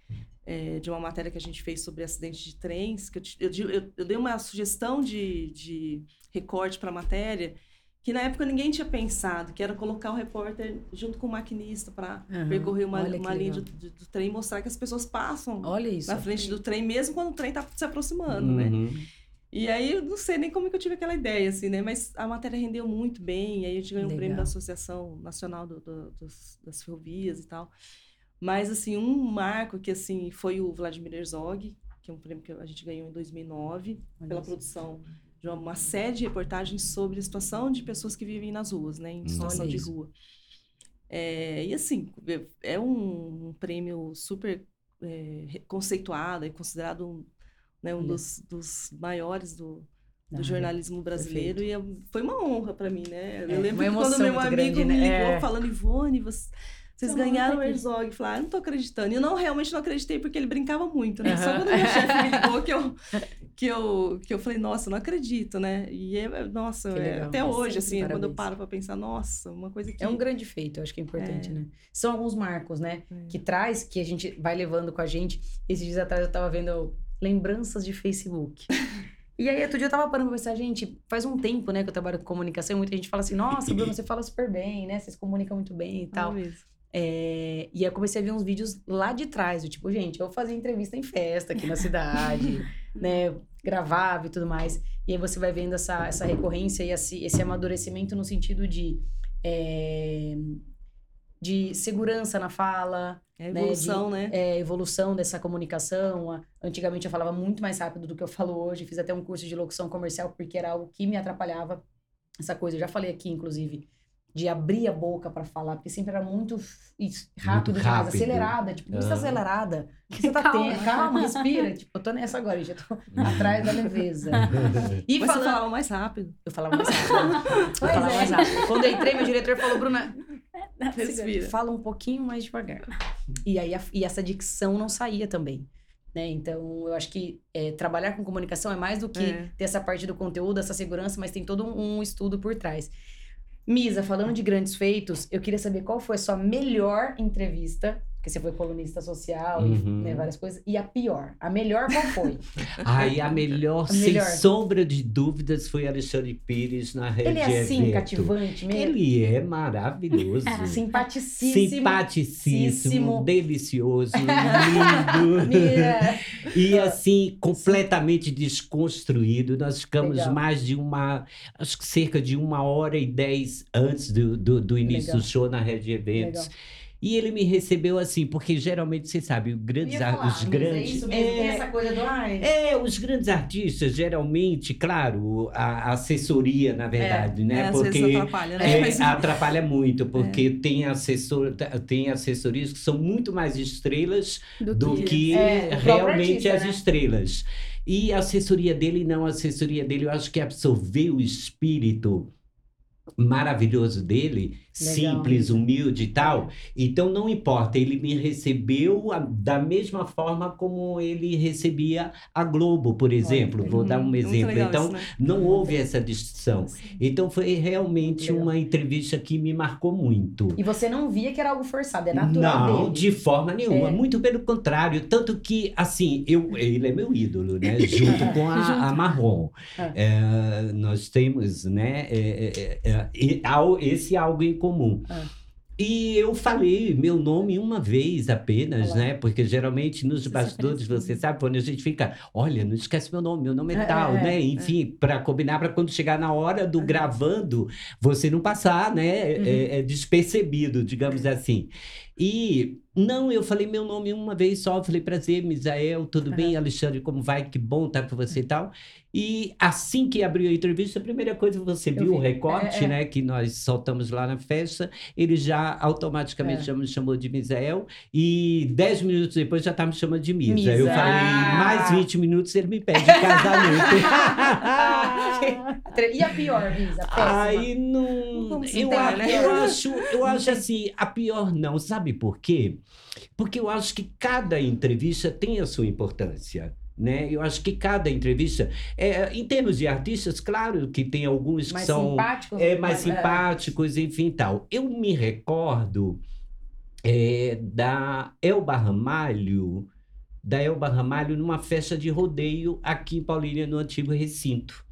é, de uma matéria que a gente fez sobre acidentes de trens, que eu, eu, eu, eu dei uma sugestão de, de recorte para a matéria, que na época ninguém tinha pensado, que era colocar o repórter junto com o maquinista para uhum. percorrer uma, uma linha do, do, do, trem e mostrar que as pessoas passam na frente do trem, mesmo quando o trem está se aproximando, né? uhum. né? E aí eu não sei nem como que eu tive aquela ideia, assim, né? Mas a matéria rendeu muito bem, e aí a gente ganhou Legal. um prêmio da Associação Nacional do, do, dos, das Ferrovias e tal. Mas, assim, um marco que, assim, foi o Vladimir Herzog, que é um prêmio que a gente ganhou em 2009, Olha pela isso. produção de uma série de reportagens sobre a situação de pessoas que vivem nas ruas, né? Em situação de rua. É, e, assim, é um, um prêmio super é, conceituado e considerado um né, um dos, dos maiores do, do ah, jornalismo brasileiro perfeito. e é foi uma honra para mim, né? Eu é, lembro que quando meu amigo grande, me né? ligou é. falando, Ivone, você, vocês Você ganharam o Herzog. Falei, ah, não tô acreditando. E eu não, realmente não acreditei, porque ele brincava muito, né? Uhum. Só quando meu chefe me ligou que eu, que, eu, que eu falei, nossa, não acredito, né? E, é, nossa, é, até hoje, assim, parabéns. quando eu paro pra pensar, nossa, uma coisa que... É um grande feito, eu acho que é importante, é. né? São alguns marcos, né? É. Que traz, que a gente vai levando com a gente. Esses dias atrás eu tava vendo lembranças de Facebook. E aí, outro dia eu tava parando pra pensar, gente, faz um tempo, né, que eu trabalho com comunicação, e muita gente fala assim, nossa, Bruno, você fala super bem, né? Vocês comunicam muito bem e tal. É, e aí eu comecei a ver uns vídeos lá de trás, do tipo, gente, eu fazia entrevista em festa aqui na cidade, né? Gravava e tudo mais. E aí você vai vendo essa, essa recorrência e esse, esse amadurecimento no sentido de. É, de segurança na fala. É evolução, né? De, né? É, evolução dessa comunicação. Antigamente eu falava muito mais rápido do que eu falo hoje. Fiz até um curso de locução comercial porque era algo que me atrapalhava. Essa coisa, eu já falei aqui, inclusive, de abrir a boca para falar, porque sempre era muito rápido, muito demais, acelerada. Tipo, muito uhum. acelerada. O que você tá calma. tendo? Calma, respira. tipo, eu tô nessa agora, já tô atrás da leveza. E Mas falando... você falava mais rápido. Eu falava mais rápido. eu falava é. mais rápido. Quando eu entrei, meu diretor falou, Bruna, respira. fala um pouquinho mais devagar. E aí, a, e essa dicção não saía também. Né? Então, eu acho que é, trabalhar com comunicação é mais do que é. ter essa parte do conteúdo, essa segurança, mas tem todo um, um estudo por trás. Misa, falando de grandes feitos, eu queria saber qual foi a sua melhor entrevista porque você foi colunista social uhum. e né, várias coisas. E a pior? A melhor qual foi? Ai, a melhor, a sem melhor. sombra de dúvidas, foi Alexandre Pires na rede Ele é assim, evento. cativante mesmo? Ele é maravilhoso. Simpaticíssimo. Simpaticíssimo, delicioso, lindo. e assim, completamente desconstruído. Nós ficamos Legal. mais de uma, acho que cerca de uma hora e dez antes do, do, do início Legal. do show na rede de eventos. Legal. E ele me recebeu assim, porque geralmente, você sabe, os grandes, falar, os é grandes. É isso mesmo, é, tem essa coisa do ai. É, os grandes artistas, geralmente, claro, a assessoria, na verdade, é, né? É, porque atrapalha, né? É, atrapalha muito, porque é. tem, assessor, tem assessorias que são muito mais estrelas do, do que, que é, realmente artista, as né? estrelas. E a assessoria dele, não, a assessoria dele, eu acho que absorveu o espírito maravilhoso dele, Legal. simples, humilde e tal. Então não importa, ele me recebeu a, da mesma forma como ele recebia a Globo, por exemplo. Olha, Vou dar um exemplo. Então isso, né? não houve essa distinção. Então foi realmente Legal. uma entrevista que me marcou muito. E você não via que era algo forçado, é natural Não, dele. de forma nenhuma, é. muito pelo contrário, tanto que assim, eu ele é meu ídolo, né, junto com a, a Marrom. Ah. É, nós temos, né, é, é, é, é esse algo em comum. Ah. E eu falei meu nome uma vez apenas, Olá. né? Porque geralmente nos bastidores você sabe quando a gente fica, olha, não esquece meu nome, meu nome é, é tal, é, né? É. Enfim, é. para combinar para quando chegar na hora do gravando, você não passar, né? Uhum. É, é despercebido, digamos assim. E não, eu falei meu nome uma vez só, falei prazer, Misael, tudo bem, Alexandre, como vai? Que bom estar com você e tal. E assim que abriu a entrevista, a primeira coisa você viu o recorte, é, é. né, que nós soltamos lá na festa, ele já automaticamente é. já me chamou de Misael e dez minutos depois já estava me chamando de Misa. Misa. Eu falei, mais 20 minutos ele me pede casamento. e a pior, Misa? Aí não, não eu, né? eu acho, eu acho assim, a pior não, sabe por quê? Porque eu acho que cada entrevista tem a sua importância. Né? Eu acho que cada entrevista, é, em termos de artistas, claro que tem alguns que mais são simpáticos, é, mais é. simpáticos, enfim, tal. Eu me recordo é, da Elba Ramalho, da Elba Ramalho numa festa de rodeio aqui em Paulínia, no antigo recinto.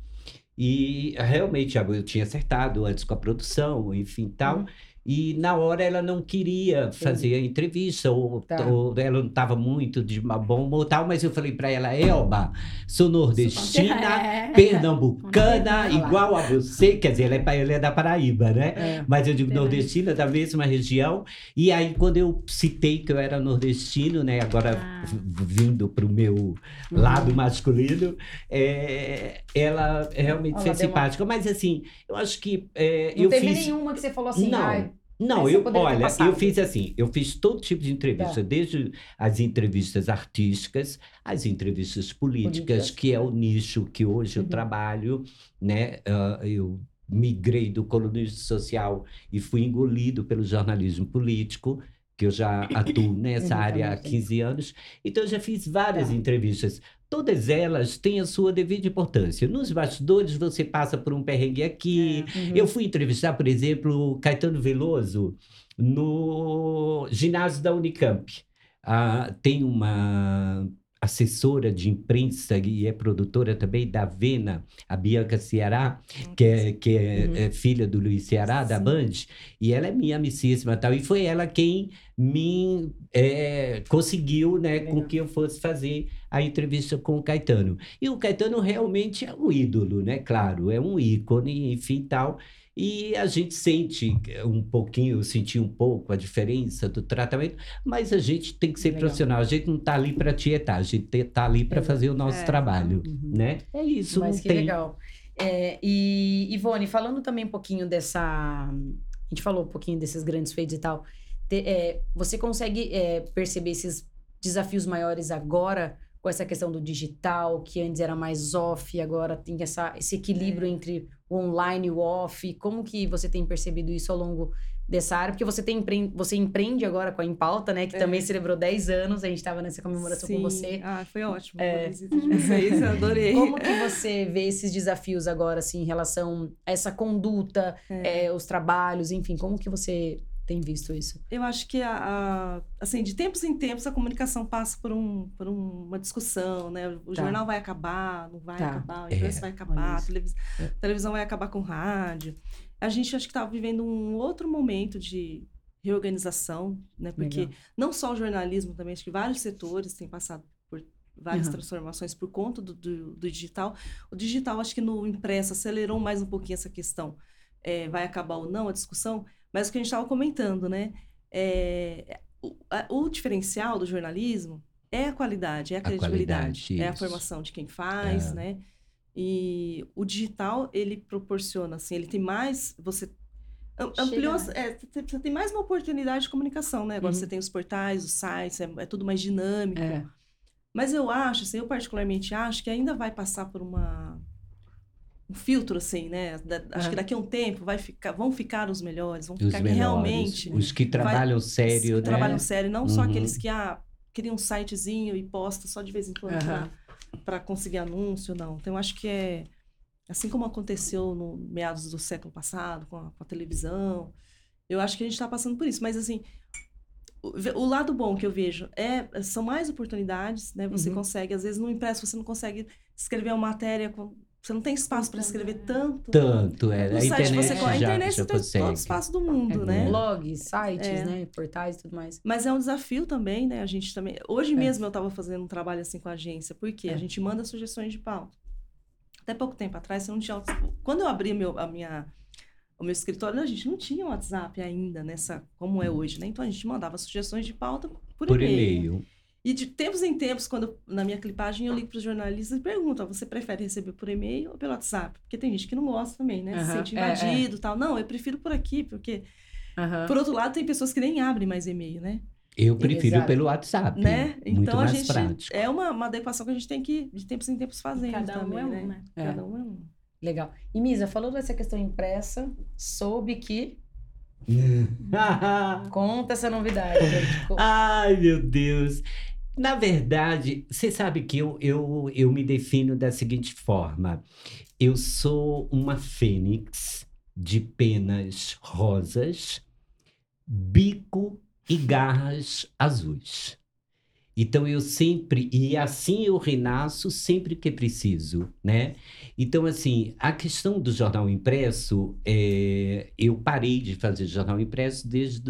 E realmente eu tinha acertado antes com a produção, enfim, tal. Hum. E na hora ela não queria fazer a entrevista, ou, tá. ou ela não estava muito de uma bomba ou tal, mas eu falei para ela, Elba, sou nordestina, é. pernambucana, igual a você, quer dizer, ela é, ela é da Paraíba, né? É. Mas eu digo nordestina, da mesma região. E aí, quando eu citei que eu era nordestino, né? Agora ah. vindo para o meu uhum. lado masculino, é, ela realmente foi simpática. Uma... Mas assim, eu acho que. É, não eu teve fiz... nenhuma que você falou assim, não. Não, eu, olha, eu fiz assim, eu fiz todo tipo de entrevista, é. desde as entrevistas artísticas, as entrevistas políticas, que é o nicho que hoje uhum. eu trabalho, né? Uh, eu migrei do colunismo social e fui engolido pelo jornalismo político, que eu já atuo nessa área há 15 anos. Então, eu já fiz várias é. entrevistas todas elas têm a sua devida importância. Nos bastidores, você passa por um perrengue aqui. É, uhum. Eu fui entrevistar, por exemplo, Caetano Veloso no ginásio da Unicamp. Ah, tem uma assessora de imprensa e é produtora também da Vena, a Bianca Ceará, que é, que é, uhum. é filha do Luiz Ceará, Sim. da Band, e ela é minha amicíssima tal, e foi ela quem me é, conseguiu, né, com que eu fosse fazer a entrevista com o Caetano. E o Caetano realmente é um ídolo, né, claro, é um ícone, enfim, tal, e a gente sente um pouquinho, eu senti um pouco a diferença do tratamento, mas a gente tem que ser Legal. profissional. A gente não está ali para tietar, a gente está ali para fazer o nosso é. trabalho, uhum. né? É isso. Mas que tem... legal. É, e Ivone, falando também um pouquinho dessa, a gente falou um pouquinho desses grandes feitos e tal. Te, é, você consegue é, perceber esses desafios maiores agora com essa questão do digital, que antes era mais off, agora tem essa, esse equilíbrio é. entre o online e o off. Como que você tem percebido isso ao longo dessa área? Porque você, tem, você empreende agora com a Impauta, né? Que é. também celebrou 10 anos, a gente estava nessa comemoração Sim. com você. Ah, foi ótimo. É. Vocês, adorei. Como que você vê esses desafios agora, assim, em relação a essa conduta, é. É, os trabalhos, enfim, como que você tem visto isso? Eu acho que, a, a, assim, de tempos em tempos, a comunicação passa por, um, por um, uma discussão, né? O tá. jornal vai acabar, não vai tá. acabar, a imprensa é. vai acabar, a televis é. televisão vai acabar com o rádio. A gente acho que está vivendo um outro momento de reorganização, né? Porque Legal. não só o jornalismo, também acho que vários setores têm passado por várias uhum. transformações por conta do, do, do, digital. O digital, acho que no impresso, acelerou mais um pouquinho essa questão. É, vai acabar ou não a discussão, mas o que a gente estava comentando, né? É, o, a, o, diferencial do jornalismo é a qualidade, é a credibilidade, a qualidade, é a formação de quem faz, é. né? E o digital, ele proporciona, assim, ele tem mais... Você ampliou... É, você tem mais uma oportunidade de comunicação, né? Agora uhum. você tem os portais, os sites, é, é tudo mais dinâmico. É. Mas eu acho, assim, eu particularmente acho que ainda vai passar por uma um filtro assim, né? Da, acho que daqui a um tempo vai ficar, vão ficar os melhores, vão ficar os melhores, realmente os que trabalham vai, sério, né? trabalham sério, não uhum. só aqueles que ah, criam um sitezinho e posta só de vez em quando uhum. para conseguir anúncio, não. Então acho que é assim como aconteceu no meados do século passado com a, com a televisão, eu acho que a gente está passando por isso. Mas assim, o, o, lado bom que eu vejo é são mais oportunidades, né? Você uhum. consegue, às vezes no impresso você não consegue escrever uma matéria com você não tem espaço para escrever tanto. Tanto, é. No a site internet você, já, a internet já você tem consegue. todo o espaço do mundo, É, né? Blogs, sites, É. né? Portais e tudo mais. Mas é um desafio também, né? A gente também. Hoje É. mesmo eu estava fazendo um trabalho assim com a agência, porque É. a gente manda sugestões de pauta. Até pouco tempo atrás, você não tinha. Quando eu abri meu, a minha, o meu escritório, a gente não tinha WhatsApp ainda nessa como é hoje, né? Então a gente mandava sugestões de pauta por, Por e-mail. e-mail. E de tempos em tempos, quando na minha clipagem eu ligo para os jornalistas e pergunto: "Ah, você prefere receber por e-mail ou pelo WhatsApp? Porque tem gente que não gosta também, né? Se Aham, sente é, é. invadido e tal. Não, eu prefiro por aqui, porque. Aham. Por outro lado, tem pessoas que nem abrem mais e-mail, né? Eu prefiro Exato. pelo WhatsApp. né? Muito Então a gente prático. é uma, uma adequação que a gente tem que de tempos em tempos fazendo Cada um também, é um, né? né? É. Cada um é um. Legal. E Misa, falou dessa questão impressa, soube que. Conta essa novidade. Ai, meu Deus. Na verdade, você sabe que eu, eu, eu me defino da seguinte forma: eu sou uma fênix de penas rosas, bico e garras azuis. Então eu sempre, e assim eu renasço sempre que preciso, né? Então, assim, a questão do jornal impresso, é, eu parei de fazer jornal impresso desde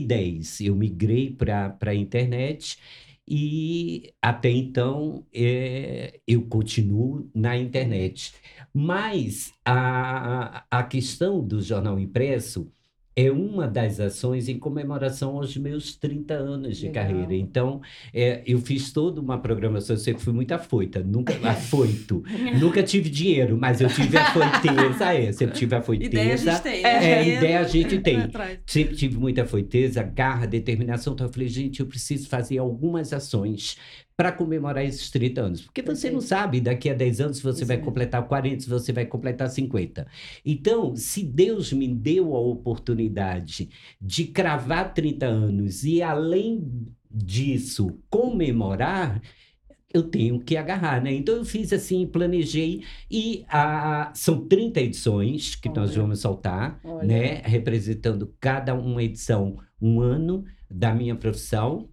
2010. Eu migrei para a internet e até então é, eu continuo na internet. Mas a, a questão do jornal impresso é uma das ações em comemoração aos meus 30 anos de Legal. carreira. Então, é, eu fiz toda uma programação, eu sempre fui muito afoita, nunca afoito. nunca tive dinheiro, mas eu tive afoiteza, é, sempre tive afoiteza. Ideia a gente tem, É, né? Dinheiro, ideia a gente tem. Sempre tive muita afoiteza, garra, determinação. Então eu falei, gente, eu preciso fazer algumas ações para comemorar esses 30 anos. Porque você não sabe daqui a 10 anos se você Isso vai mesmo. completar 40, se você vai completar 50. Então, se Deus me deu a oportunidade de cravar 30 anos e, além disso, comemorar. Eu tenho que agarrar, né? Então eu fiz assim, planejei, e ah, são 30 edições que nós Olha. vamos soltar olha, né? Representando cada uma edição, um ano da minha profissão,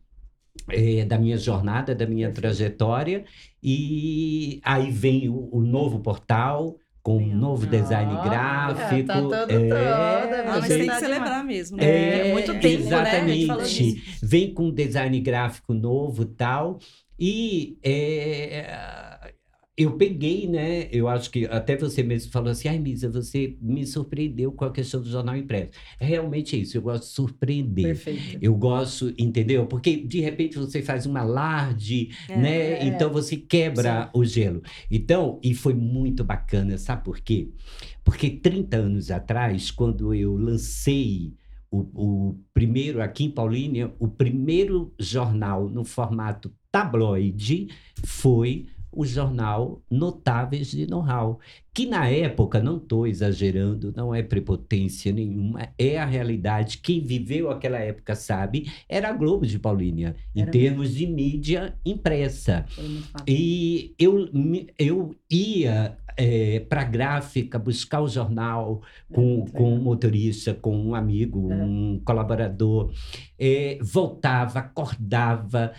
eh, da minha jornada, da minha trajetória. E aí vem o, o novo portal, com um novo design Ah, gráfico. tá todo- é, toda, mas Gente, tem que celebrar mesmo, né? É, É, muito tempo, né? Gente falando exatamente. vem com design gráfico novo tal. E é, eu peguei, né? Eu acho que até você mesmo falou assim, ai, Misa, você me surpreendeu com a questão do jornal impresso. É realmente isso, eu gosto de surpreender. perfeito. Eu gosto, entendeu? Porque de repente você faz uma large, É, né? é. Então você quebra o gelo. Então, e foi muito bacana, sabe por quê? Porque 30 anos atrás, quando eu lancei o, o primeiro, aqui em Paulínia, o primeiro jornal no formato tabloide foi o jornal Notáveis de Know-how, que na época, não estou exagerando, não é prepotência nenhuma, é a realidade. Quem viveu aquela época sabe, era a Globo de Paulínia, em Era termos de mídia impressa. E eu, eu ia para a gráfica buscar o jornal com, com um motorista, com um amigo, É. um colaborador. É, voltava, acordava.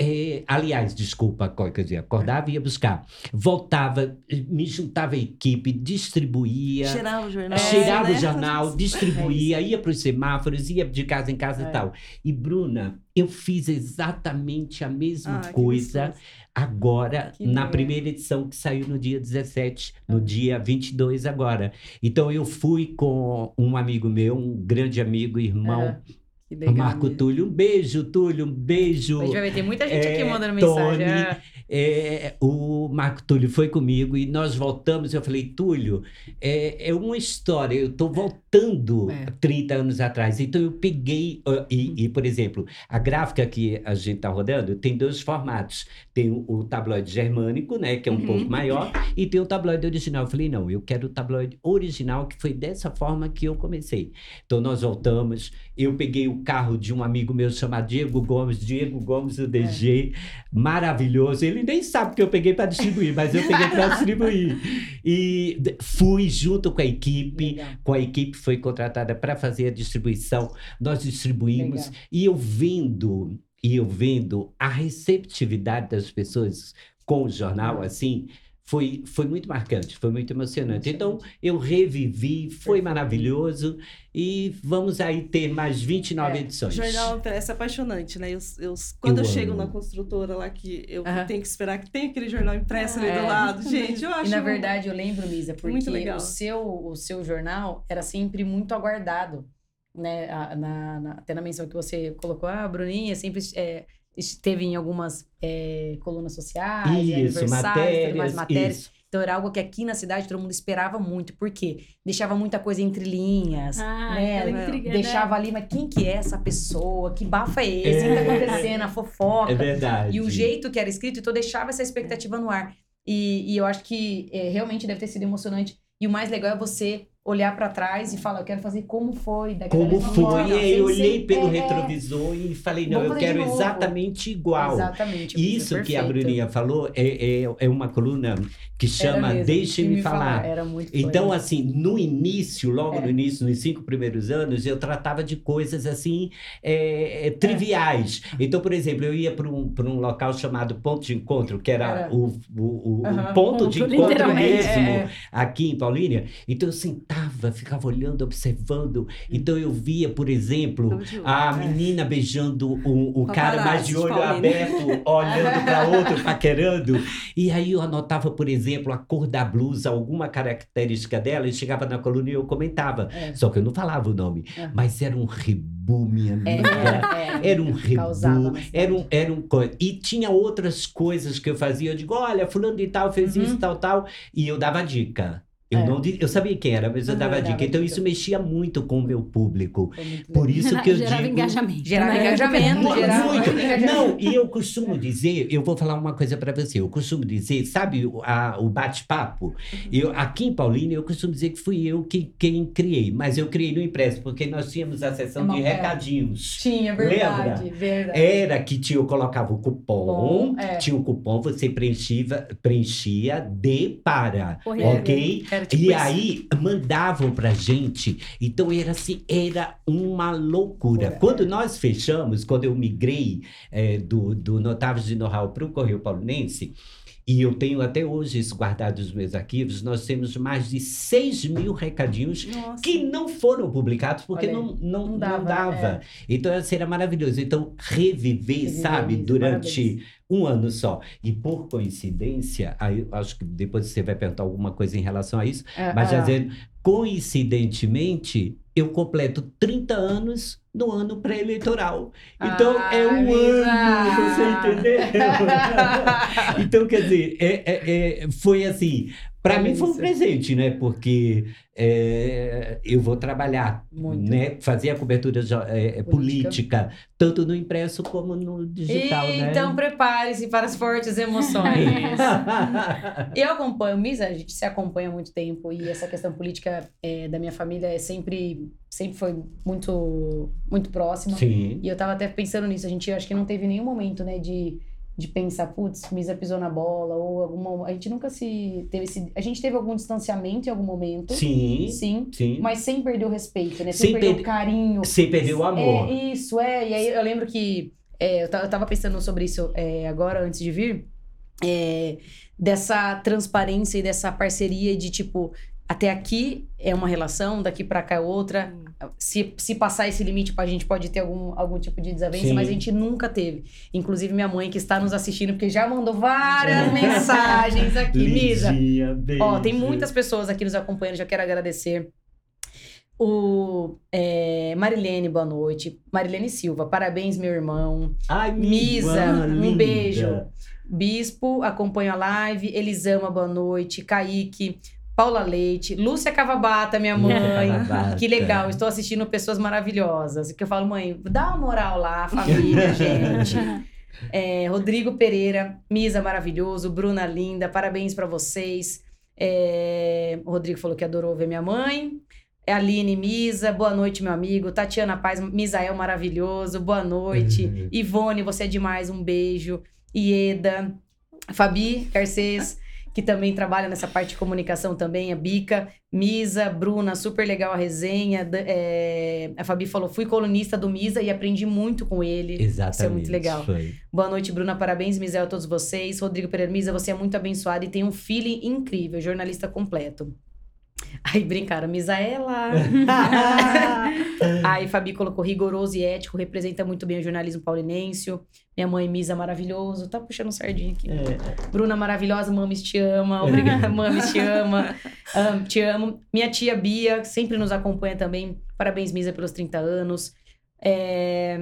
é, aliás, desculpa, co- quer dizer, acordava e ia buscar. Voltava, me juntava à equipe, distribuía. Cheirava o jornal. Cheirava né? o jornal, distribuía, É ia para os semáforos, ia de casa em casa É. e tal. E, Bruna, eu fiz exatamente a mesma Ah, coisa agora, Que na primeira edição que saiu no dia 17, no dia 22 agora. Então, eu fui com um amigo meu, um grande amigo, irmão, Aham. Que legal. Marco. Túlio. Um beijo, Túlio, um beijo. A gente vai ver, tem muita gente aqui É, mandando Tony, mensagem. é. É, o Marco Túlio foi comigo e nós voltamos. Eu falei, Túlio, é, é uma história. Eu estou voltando É. 30 anos atrás. Então eu peguei. ah, E, e, por exemplo, a gráfica que a gente está rodando tem dois formatos: tem o, o tabloide germânico, né, que é um Uhum. pouco maior, e tem o tabloide original. Eu falei, não, eu quero o tabloide original, que foi dessa forma que eu comecei. Então nós voltamos. Eu peguei o carro de um amigo meu chamado Diego Gomes, Diego Gomes, o DG, maravilhoso. Ele nem sabe que eu peguei para distribuir, mas eu peguei para distribuir. E fui junto com a equipe, Legal. com a equipe foi contratada para fazer a distribuição. Nós distribuímos Legal. e eu vendo, e eu vendo a receptividade das pessoas com o jornal, Ah. assim, foi, foi muito marcante, foi muito emocionante. Então, eu revivi, foi maravilhoso e vamos aí ter mais 29 é, edições. Jornal impresso é apaixonante, né? Eu, eu quando eu, eu chego na construtora lá que eu tenho que esperar que tenha aquele jornal impresso ali do é. lado, gente, eu acho... E na verdade, eu lembro, Misa, porque o seu, o seu jornal era sempre muito aguardado, né? Na, na, até na menção que você colocou, ah, Bruninha sempre... É, esteve em algumas é, colunas sociais, isso, matérias, mais matérias. Isso. Então era algo que aqui na cidade todo mundo esperava muito, porque deixava muita coisa entre linhas, ah, né? Intriga, deixava né? ali, mas quem que é essa pessoa? Que bafa é esse? O que tá acontecendo? A fofoca. É verdade. E o jeito que era escrito, então deixava essa expectativa no ar. E, e eu acho que é, realmente deve ter sido emocionante. E o mais legal é você olhar para trás e falar, eu quero fazer como foi. Como foi? Forma, eu olhei pelo é, retrovisor e falei, não, eu quero exatamente igual. Exatamente. Isso que a Bruninha falou é, é, é uma coluna que chama Deixe-me falar. falar. Então, assim, no início, logo é. no início, nos cinco primeiros anos, eu tratava de coisas assim é, é triviais. É. Então, por exemplo, eu ia para um, um local chamado Ponto de Encontro, que era. O, o, o, uhum. o, ponto, ponto de encontro mesmo, é. aqui em Paulínia. Então, eu sentava, ficava olhando, observando. Hum. Então, eu via, por exemplo, a menina beijando o, o cara mais de olho aberto, olhando para outro, paquerando. E aí eu anotava, por exemplo, exemplo, a cor da blusa, alguma característica dela, e chegava na coluna e eu comentava. É. Só que eu não falava o nome. É. Mas era um rebu, minha é, amiga. É, era um rebu. Era um, era um... E tinha outras coisas que eu fazia. Eu digo, olha, fulano de tal fez uhum. isso, tal, tal. E eu dava dica. Eu, é. não, eu sabia quem era, mas eu dava dica. Então, isso mexia muito com o meu público. Por isso que eu gerava digo... Engajamento. Gerava engajamento. Muito. Gerava muito. Não, e eu costumo dizer, eu vou falar uma coisa para você. Eu costumo dizer, sabe a, o bate-papo? Eu, aqui em Paulínia, eu costumo dizer que fui eu que, quem criei. Mas eu criei no impresso, porque nós tínhamos a sessão é de recadinhos. Tinha, verdade, Lembra? verdade. Era que tinha, eu colocava o cupom, Bom, é. tinha o cupom, você preenchia, preenchia de para, ok? É. Era tipo e isso. aí mandavam pra gente. Então era assim, era uma loucura. Quando nós fechamos, quando eu migrei é, do, do Notáveis de Know-how para o Correio Paulunense, e eu tenho até hoje isso guardado nos meus arquivos, nós temos mais de 6 mil recadinhos Nossa. que não foram publicados porque não, não, não dava. Não dava. É. Então, assim, era maravilhoso. Então, reviver, reviver sabe, isso, durante. Um ano só. E por coincidência, aí acho que depois você vai perguntar alguma coisa em relação a isso, é, mas já é. dizendo, coincidentemente, eu completo 30 anos no ano pré-eleitoral. Então, ah, é um ano, você entendeu? então, quer dizer, é, é, é foi assim, para mim foi um presente, né? Porque é, eu vou trabalhar, Muito. né? Fazer a cobertura é, política. política. tanto no impresso como no digital, e, né? Então prepare-se para as fortes emoções. eu acompanho, Misa, a gente se acompanha há muito tempo e essa questão política é, da minha família é sempre, sempre foi muito, muito próxima. Sim. E eu tava até pensando nisso, a gente acho que não teve nenhum momento, né, de de pensar, putz, Misa pisou na bola, ou alguma. A gente nunca se. Teve esse, a gente teve algum distanciamento em algum momento. Sim. Sim. sim. Mas sem perder o respeito, né? Sem, sem perder per... o carinho. Sem perder o amor. É, isso, é. E aí eu lembro que. É, eu tava pensando sobre isso é, agora, antes de vir. É, dessa transparência e dessa parceria de tipo, até aqui é uma relação, daqui para cá é outra. Hum. Se, se passar esse limite, a gente pode ter algum, algum tipo de desavença, Sim. mas a gente nunca teve. Inclusive, minha mãe que está nos assistindo, porque já mandou várias mensagens aqui, Misa. Ó, tem muitas pessoas aqui nos acompanhando, já quero agradecer. O é, Marilene, boa noite. Marilene Silva, parabéns, meu irmão. Ai, Misa, um linda. beijo. Bispo, acompanha a live. Elisama, boa noite. Kaique, Paula Leite, Lúcia Cavabata, minha mãe. Cavabata. Que legal, estou assistindo pessoas maravilhosas. Que eu falo, mãe, dá uma moral lá, família, gente. É, Rodrigo Pereira, Misa maravilhoso, Bruna linda, parabéns para vocês. É, o Rodrigo falou que adorou ver minha mãe. É Aline Misa, boa noite, meu amigo. Tatiana Paz, Misael maravilhoso, boa noite. Uhum. Ivone, você é demais, um beijo. Ieda, Fabi Garcês. Que também trabalha nessa parte de comunicação também, a Bica, Misa, Bruna, super legal a resenha. É, a Fabi falou, fui colunista do Misa e aprendi muito com ele. Exatamente. Isso é muito legal. Foi. Boa noite, Bruna, parabéns, Misel, a todos vocês. Rodrigo Pereira Misa, você é muito abençoado e tem um feeling incrível, jornalista completo. Aí brincaram, Misaela. Aí Fabi colocou rigoroso e ético, representa muito bem o jornalismo paulinense. Minha mãe, Misa, maravilhoso. Tá puxando sardinha aqui. É. Bruna, maravilhosa. Mames, te ama. Obrigada, Mames, te ama. Um, te amo. Minha tia Bia, sempre nos acompanha também. Parabéns, Misa, pelos 30 anos. É...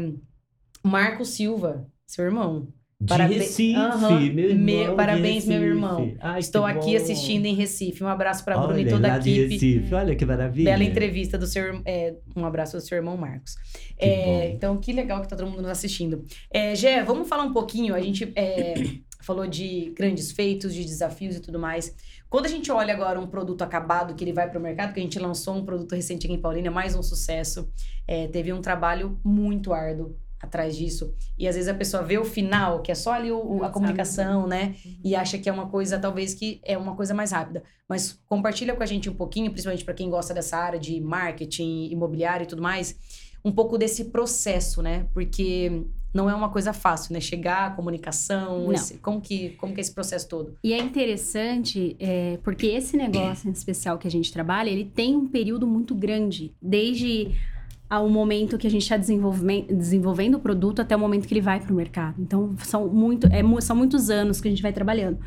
Marco Silva, seu irmão. De Parabe... Recife, uhum. meu irmão. Parabéns, meu irmão. Ai, Estou aqui bom. assistindo em Recife. Um abraço para Bruno e toda a equipe. Recife. Olha que maravilha. Bela entrevista do seu é, um abraço do seu irmão Marcos. É, então, que legal que tá todo mundo nos assistindo. É, Gé, vamos falar um pouquinho. A gente é, falou de grandes feitos, de desafios e tudo mais. Quando a gente olha agora um produto acabado que ele vai para o mercado, que a gente lançou um produto recente aqui em Paulínia, mais um sucesso, é, teve um trabalho muito árduo atrás disso. E às vezes a pessoa vê o final, que é só ali o, a comunicação, né? Uhum. E acha que é uma coisa, talvez, que é uma coisa mais rápida. Mas compartilha com a gente um pouquinho, principalmente para quem gosta dessa área de marketing, imobiliário e tudo mais, um pouco desse processo, né? Porque não é uma coisa fácil, né? Chegar, a comunicação, esse, como, que, como que é esse processo todo? E é interessante, é, porque esse negócio em especial que a gente trabalha, ele tem um período muito grande, desde ao momento que a gente está desenvolvendo o produto até o momento que ele vai para o mercado. Então, são, muito, é, são muitos anos que a gente vai trabalhando.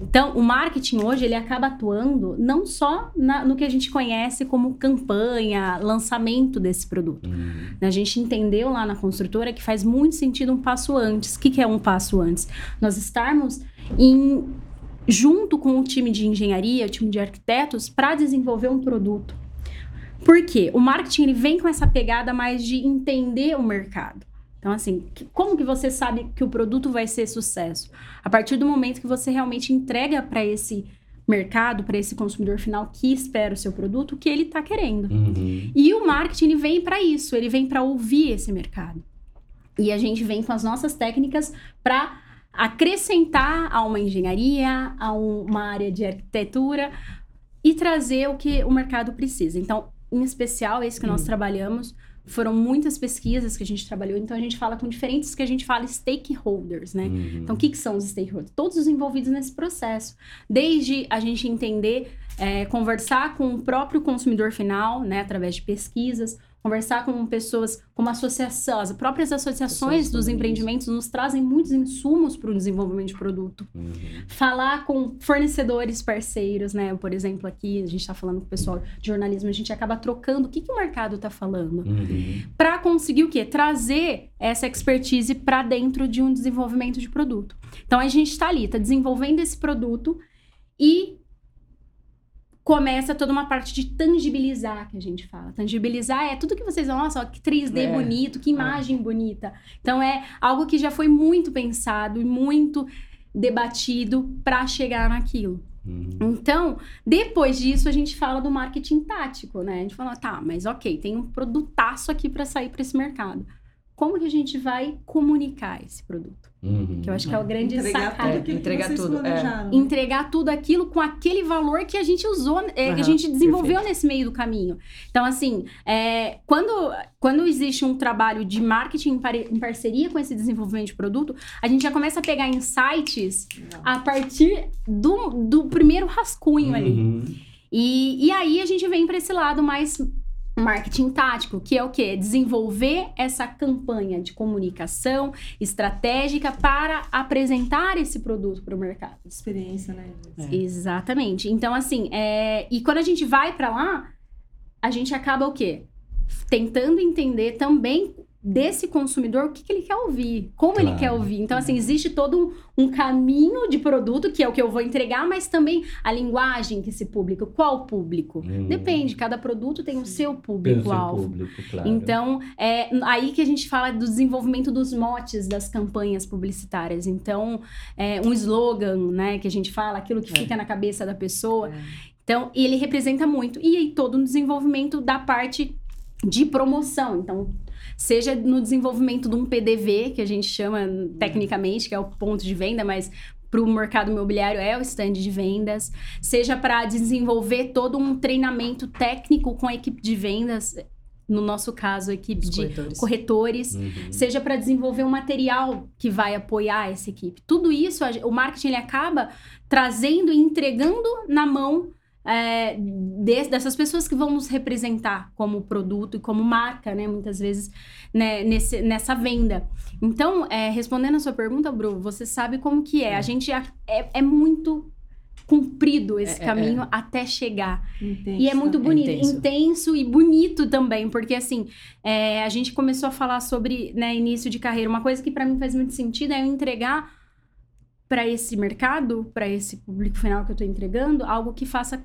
Então, o marketing hoje, ele acaba atuando não só na, no que a gente conhece como campanha, lançamento desse produto. Uhum. A gente entendeu lá na construtora que faz muito sentido um passo antes. O que, que é um passo antes? Nós estarmos em, junto com o time de engenharia, o time de arquitetos, para desenvolver um produto por quê? O marketing ele vem com essa pegada mais de entender o mercado. Então, assim, como que você sabe que o produto vai ser sucesso? A partir do momento que você realmente entrega para esse mercado, para esse consumidor final que espera o seu produto, o que ele está querendo. Uhum. E o marketing ele vem para isso, ele vem para ouvir esse mercado. E a gente vem com as nossas técnicas para acrescentar a uma engenharia, a uma área de arquitetura e trazer o que o mercado precisa. Então, em especial, esse que nós hum. trabalhamos, foram muitas pesquisas que a gente trabalhou, então a gente fala com diferentes que a gente fala stakeholders, né? Uhum. Então, o que, que são os stakeholders? Todos os envolvidos nesse processo. Desde a gente entender, é, conversar com o próprio consumidor final, né, através de pesquisas, conversar com pessoas como associação, as próprias associações dos empreendimentos nos trazem muitos insumos para o desenvolvimento de produto. Uhum. Falar com fornecedores parceiros, né? Por exemplo, aqui a gente está falando com o pessoal de jornalismo, a gente acaba trocando o que, que o mercado está falando. Uhum. Para conseguir o quê? Trazer essa expertise para dentro de um desenvolvimento de produto. Então a gente está ali, está desenvolvendo esse produto e começa toda uma parte de tangibilizar que a gente fala. Tangibilizar é tudo que vocês vão, nossa, que 3D é. bonito, que é. imagem é. bonita. Então é algo que já foi muito pensado e muito debatido para chegar naquilo. Uhum. Então, depois disso, a gente fala do marketing tático, né? A gente fala, tá, mas ok, tem um produtaço aqui para sair para esse mercado. Como que a gente vai comunicar esse produto? Uhum. Que eu acho que é o grande entregar sacada. Tudo entregar tudo. É. Entregar tudo aquilo com aquele valor que a gente usou, é, uhum. que a gente desenvolveu Perfeito. nesse meio do caminho. Então, assim, é, quando, quando existe um trabalho de marketing em parceria com esse desenvolvimento de produto, a gente já começa a pegar insights Não. a partir do, do primeiro rascunho uhum. ali. E, e aí a gente vem para esse lado mais marketing tático, que é o quê? Desenvolver essa campanha de comunicação estratégica para apresentar esse produto para o mercado. Experiência, né? É. Exatamente. Então, assim, é... e quando a gente vai para lá, a gente acaba o quê? Tentando entender também desse consumidor o que, que ele quer ouvir, como claro. ele quer ouvir. Então, assim, existe todo um, um, caminho de produto que é o que eu vou entregar, mas também a linguagem que esse público, qual público? Hum. Depende, cada produto tem o seu público-alvo. Claro. Então, é aí que a gente fala do desenvolvimento dos motes das campanhas publicitárias. Então, é um slogan, né, que a gente fala, aquilo que é. fica na cabeça da pessoa. É. Então, ele representa muito. E aí, todo o desenvolvimento da parte de promoção. Então, seja no desenvolvimento de um PDV, que a gente chama tecnicamente, que é o ponto de venda, mas para o mercado imobiliário é o stand de vendas, seja para desenvolver todo um treinamento técnico com a equipe de vendas, no nosso caso, a equipe Os de corretores, corretores uhum. seja para desenvolver um material que vai apoiar essa equipe. Tudo isso, o marketing ele acaba trazendo e entregando na mão é, de, dessas pessoas que vão nos representar como produto e como marca, né? Muitas vezes né, nesse, nessa venda. Então, é, respondendo a sua pergunta, Bru, você sabe como que é. A é. gente é, é muito cumprido esse é, é caminho é, até chegar. Intenso. E é muito bonito, intenso. intenso. e bonito também, porque assim, a gente começou a falar sobre né, início de carreira. Uma coisa que para mim faz muito sentido é eu entregar para esse mercado, para esse público final que eu estou entregando, algo que faça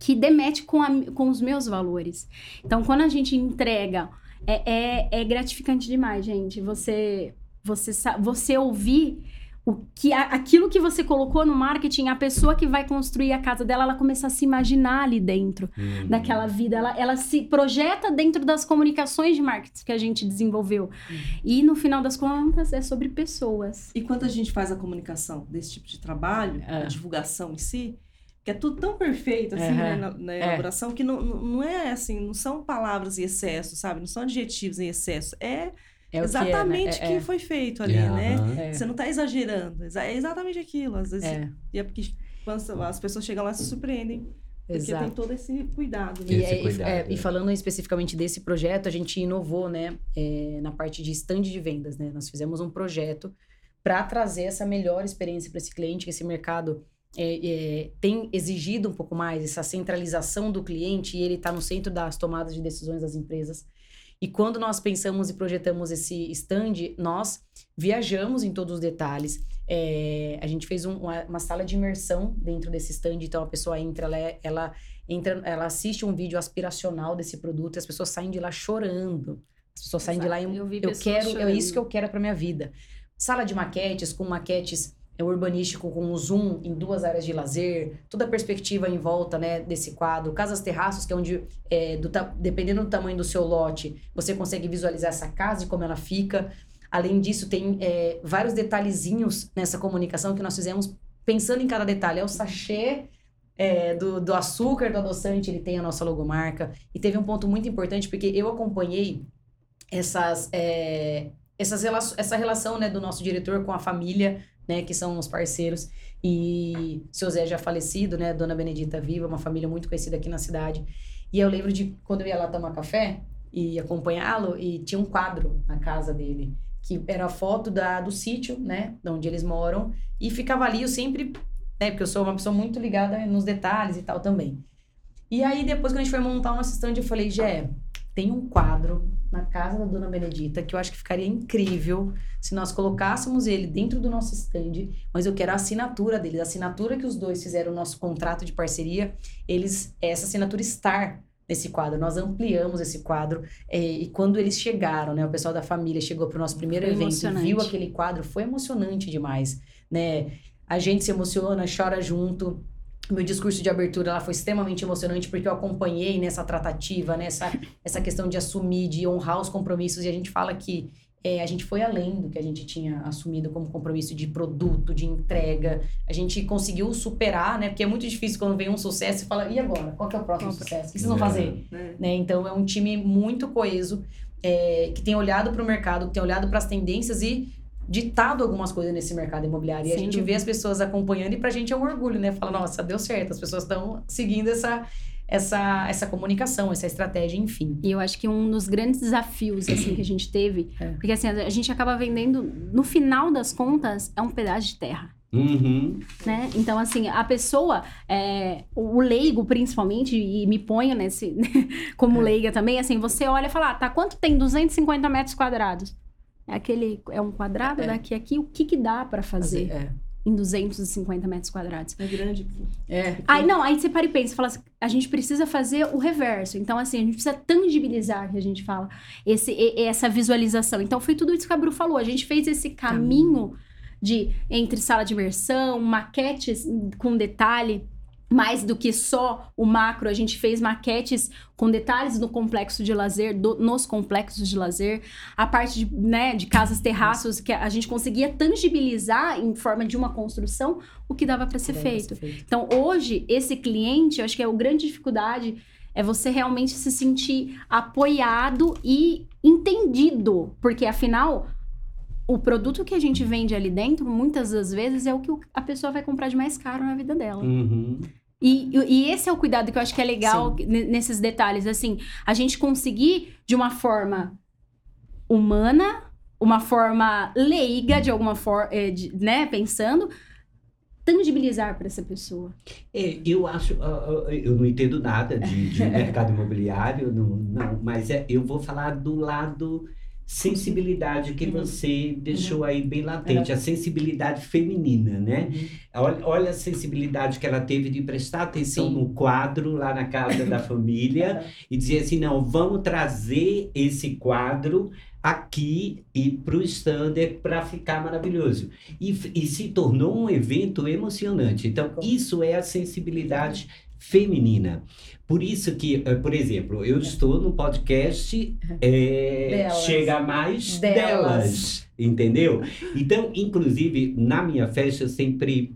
que demete com, a, com os meus valores. Então, quando a gente entrega, é, é, é gratificante demais, gente. Você, você, você ouvir o que aquilo que você colocou no marketing, a pessoa que vai construir a casa dela, ela começa a se imaginar ali dentro uhum. daquela vida, ela, ela se projeta dentro das comunicações de marketing que a gente desenvolveu. Uhum. E no final das contas é sobre pessoas. E quando a gente faz a comunicação desse tipo de trabalho, é. a divulgação em si, que é tudo tão perfeito assim, uhum. né, na, na é. elaboração, que não, não é assim, não são palavras em excesso, sabe? Não são adjetivos em excesso. É é exatamente o que, é, né? é, que foi feito ali, yeah, né? É. Você não está exagerando. É exatamente aquilo. Às vezes, é. E é porque quando as pessoas chegam lá e se surpreendem. Porque Exato. tem todo esse cuidado. Né? E, esse cuidado, é, e falando especificamente desse projeto, a gente inovou, né? na parte de stand de vendas, né? Nós fizemos um projeto para trazer essa melhor experiência para esse cliente, que esse mercado é, é, tem exigido um pouco mais essa centralização do cliente e ele está no centro das tomadas de decisões das empresas. E quando nós pensamos e projetamos esse stand, nós viajamos em todos os detalhes. É, a gente fez um, uma, uma, sala de imersão dentro desse stand, então a pessoa entra, ela, é, ela entra, ela assiste um vídeo aspiracional desse produto e as pessoas saem de lá chorando. As pessoas Exato. saem de lá e eu, eu quero, chorando. é isso que eu quero para minha vida. Sala de maquetes com maquetes urbanístico com um zoom em duas áreas de lazer, toda a perspectiva em volta né, desse quadro, casas terraços, que é onde, é, do, dependendo do tamanho do seu lote, você consegue visualizar essa casa e como ela fica. Além disso, tem é, vários detalhezinhos nessa comunicação que nós fizemos pensando em cada detalhe. É o sachê é, do, do açúcar, do adoçante, ele tem a nossa logomarca. E teve um ponto muito importante, porque eu acompanhei essas, é, essas essa relação né, do nosso diretor com a família né, que são os parceiros. E seu Zé já falecido, né, Dona Benedita viva, uma família muito conhecida aqui na cidade. E eu lembro de quando eu ia lá tomar café e acompanhá-lo, e tinha um quadro na casa dele, que era a foto da, do sítio, né, de onde eles moram, e ficava ali, eu sempre, né, porque eu sou uma pessoa muito ligada nos detalhes e tal também. E aí, depois, quando a gente foi montar o nosso stand, eu falei, Gé, tem um quadro na casa da Dona Benedita que eu acho que ficaria incrível se nós colocássemos ele dentro do nosso stand, mas eu quero a assinatura deles, a assinatura que os dois fizeram o nosso contrato de parceria, eles essa assinatura estar nesse quadro. Nós ampliamos esse quadro é, e quando eles chegaram, né, o pessoal da família chegou para o nosso primeiro foi evento, viu aquele quadro, foi emocionante demais, né? A gente se emociona, chora junto meu discurso de abertura lá foi extremamente emocionante porque eu acompanhei nessa tratativa, nessa essa questão de assumir, de honrar os compromissos e a gente fala que é, a gente foi além do que a gente tinha assumido como compromisso de produto, de entrega. A gente conseguiu superar, né? Porque é muito difícil quando vem um sucesso e fala, e agora? Qual que é o próximo sucesso? O que vocês vão fazer? É. Né? Então, é um time muito coeso, é, que tem olhado para o mercado, que tem olhado para as tendências e ditado algumas coisas nesse mercado imobiliário. E Sim. a gente vê as pessoas acompanhando e pra gente é um orgulho, né? Fala, nossa, deu certo, as pessoas estão seguindo essa, essa, essa comunicação, essa estratégia, enfim. E eu acho que um dos grandes desafios, assim, que a gente teve, é. porque assim, a gente acaba vendendo, no final das contas, é um pedaço de terra. Uhum. Né? Então, assim, a pessoa, é, o leigo principalmente, e me ponho nesse, como é. leiga também, assim, você olha e fala, ah, tá, quanto tem 250 metros quadrados? É aquele é um quadrado é. daqui aqui, o que que dá para fazer? É. Em 250 metros quadrados. É grande. É. Aí não, aí você para e pensa, fala assim, a gente precisa fazer o reverso. Então, assim, a gente precisa tangibilizar, que a gente fala, esse, essa visualização. Então, foi tudo isso que a Bru falou. A gente fez esse caminho de entre sala de imersão, maquetes com detalhe, mais do que só o macro, a gente fez maquetes com detalhes no complexo de lazer, do, nos complexos de lazer, a parte de, né, de casas terraços, que a gente conseguia tangibilizar em forma de uma construção o que dava para ser, feito. feito. Então, hoje, esse cliente, eu acho que é a grande dificuldade é você realmente se sentir apoiado e entendido, porque afinal o produto que a gente vende ali dentro, muitas das vezes, é o que a pessoa vai comprar de mais caro na vida dela. Uhum. E, e, esse é o cuidado que eu acho que é legal nesses detalhes. Assim, a gente conseguir, de uma forma humana, uma forma leiga, de alguma forma, é, né, pensando, tangibilizar para essa pessoa. É, eu acho, eu não entendo nada de, de mercado imobiliário, não, não mas é, eu vou falar do lado sensibilidade que uhum. você deixou uhum. aí bem latente, a sensibilidade feminina, né? Uhum. Olha, olha, a sensibilidade que ela teve de prestar atenção Sim. no quadro lá na casa da família e dizer assim, não, vamos trazer esse quadro aqui e para o stander para ficar maravilhoso. E, e se tornou um evento emocionante. Então, isso é a sensibilidade feminina. Por isso que, eh, por exemplo, eu estou no podcast é, Chega Mais delas. delas, entendeu? Então, inclusive, na minha festa eu sempre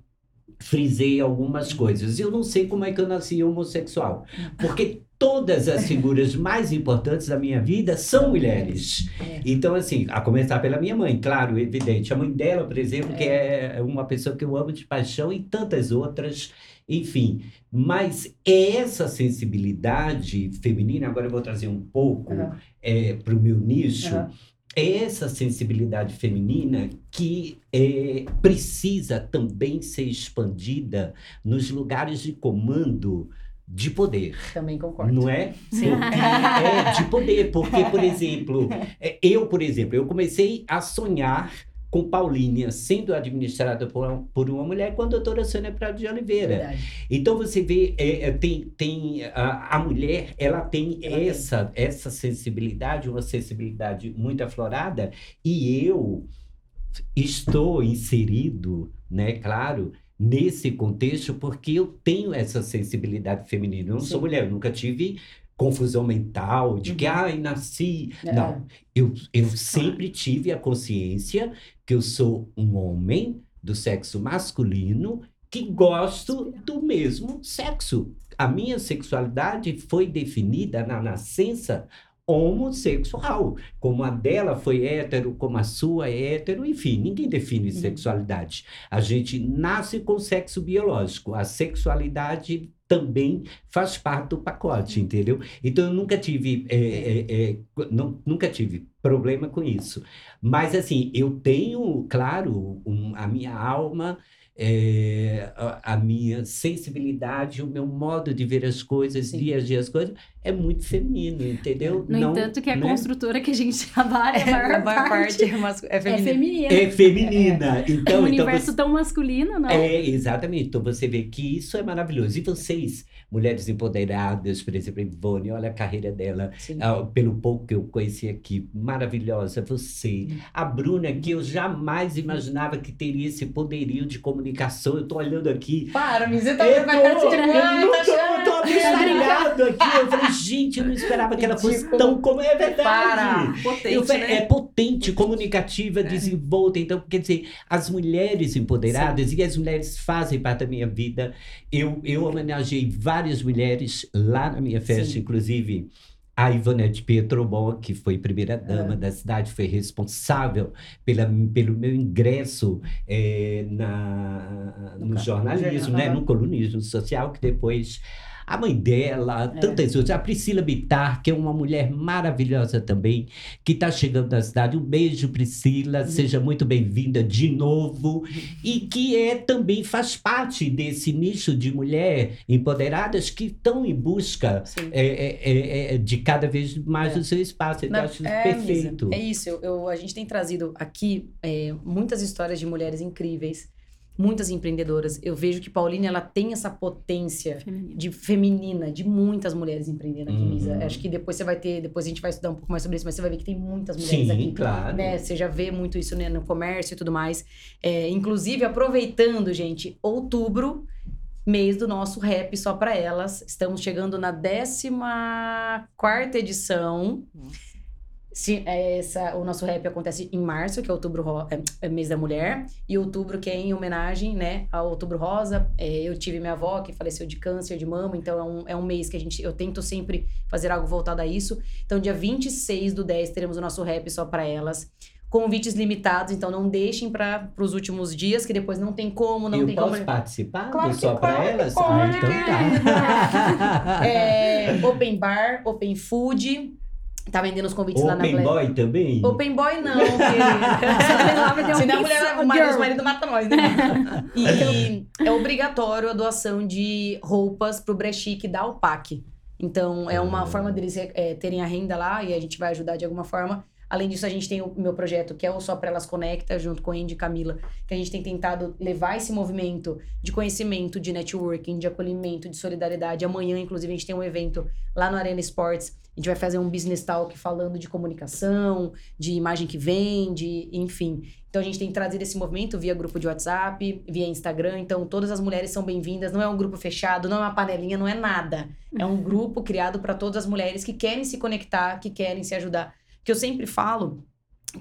frisei algumas coisas. Eu não sei como é que eu nasci homossexual, porque todas as figuras mais importantes da minha vida são mulheres. É. Então, assim, a começar pela minha mãe, claro, evidente. A mãe dela, por exemplo, é. que é uma pessoa que eu amo de paixão e tantas outras enfim, mas essa sensibilidade feminina, agora eu vou trazer um pouco uhum. é, para o meu nicho, uhum. essa sensibilidade feminina que é, precisa também ser expandida nos lugares de comando de poder. Também concordo. Não é? Sim. é de poder, porque, por exemplo, é, eu, por exemplo, eu comecei a sonhar com Paulínia sendo administrada por, por uma mulher com a doutora Sônia Prado de Oliveira. Verdade. Então você vê, é, é, tem, tem a, a mulher, ela tem ela essa, tem. essa sensibilidade, uma sensibilidade muito aflorada, e eu estou inserido, né, claro, nesse contexto porque eu tenho essa sensibilidade feminina. Eu não Sim. sou mulher, eu nunca tive confusão mental de que, uhum. ai, nasci. É. Não, eu, eu sempre tive a consciência que eu sou um homem do sexo masculino que gosto do mesmo sexo. A minha sexualidade foi definida na nascença homossexual. Como a dela foi hétero, como a sua é hétero, enfim, ninguém define uhum. sexualidade. A gente nasce com sexo biológico. A sexualidade também faz parte do pacote, entendeu? Então eu nunca tive, é, é, é, não, nunca tive problema com isso. Mas assim, eu tenho, claro, um, a minha alma é, a, a, minha sensibilidade, o meu modo de ver as coisas, Sim. dia a dia as coisas, é muito feminino, entendeu? No Não, entanto, que a né? construtora que a gente trabalha, a maior, a maior parte, parte é, é, feminina. É feminina. É, então, é um então universo você... tão masculino, não? É, exatamente. Então você vê que isso é maravilhoso. E vocês, mulheres empoderadas, por exemplo, Ivone, olha a carreira dela, ah, pelo pouco que eu conheci aqui, maravilhosa. Você, a Bruna, que eu jamais imaginava que teria esse poderio de comunicação. Eu tô olhando aqui. Para, me você tá eu tô, eu, tô, eu tô abestalhado aqui. Eu falei, gente, eu não esperava que ela fosse tão como é verdade. Para, potente, eu, né? É potente, comunicativa, é. desenvolta. Então, quer dizer, as mulheres empoderadas Sim. e as mulheres fazem parte da minha vida. Eu, eu homenageei várias mulheres lá na minha festa, Sim. inclusive a Ivonete Pietrobon, que foi primeira-dama é. da cidade, foi responsável pela, pelo meu ingresso é, na, no, no jornalismo, né? no colunismo social, que depois a mãe dela, é. tantas outras. A Priscila Bitar, que é uma mulher maravilhosa também, que está chegando na cidade. Um beijo, Priscila, uhum. seja muito bem-vinda de novo. E que é também faz parte desse nicho de mulher empoderadas que estão em busca é, é, é, é, de cada vez mais é. o seu espaço. Eu Não, acho perfeito. Misa, é isso. Eu, eu, a gente tem trazido aqui muitas histórias de mulheres incríveis muitas empreendedoras. Eu vejo que Pauline ela tem essa potência feminina. de feminina, de muitas mulheres empreendendo aqui, uhum. Misa. Acho que depois você vai ter, depois a gente vai estudar um pouco mais sobre isso, mas você vai ver que tem muitas mulheres Sim, aqui. claro. Né? Você já vê muito isso né, no comércio e tudo mais. É, inclusive, aproveitando, gente, outubro mês do nosso rap só para elas. Estamos chegando na 14 quarta edição. Nossa. Sim, é essa, o nosso rap acontece em março, que é outubro é, é mês da mulher, e outubro que é em homenagem, né, ao outubro rosa. É, eu tive minha avó que faleceu de câncer de mama, então é um, é um mês que a gente eu tento sempre fazer algo voltado a isso. Então dia 26 do 10 teremos o nosso rap só para elas. Convites limitados, então não deixem para os últimos dias, que depois não tem como, não eu tem posso como. participar claro só para elas? Ah, então tá. é, open bar, open food. Tá vendendo os convites Open lá na Black. Boy também? Open Boy não, um Senão a mulher, o marido, marido mata nós, né? e é obrigatório a doação de roupas pro Brechique da Alpac. Então, é uma Ah. forma deles é, terem a renda lá e a gente vai ajudar de alguma forma. Além disso, a gente tem o meu projeto, que é o Só Pra Elas Conecta, junto com a Andy e Camila, que a gente tem tentado levar esse movimento de conhecimento, de networking, de acolhimento, de solidariedade. Amanhã, inclusive, a gente tem um evento lá no Arena Sports. A gente vai fazer um business talk falando de comunicação, de imagem que vende, enfim. Então a gente tem trazido esse movimento via grupo de WhatsApp, via Instagram. Então todas as mulheres são bem-vindas. Não é um grupo fechado, não é uma panelinha, não é nada. É um grupo criado para todas as mulheres que querem se conectar, que querem se ajudar. Que eu sempre falo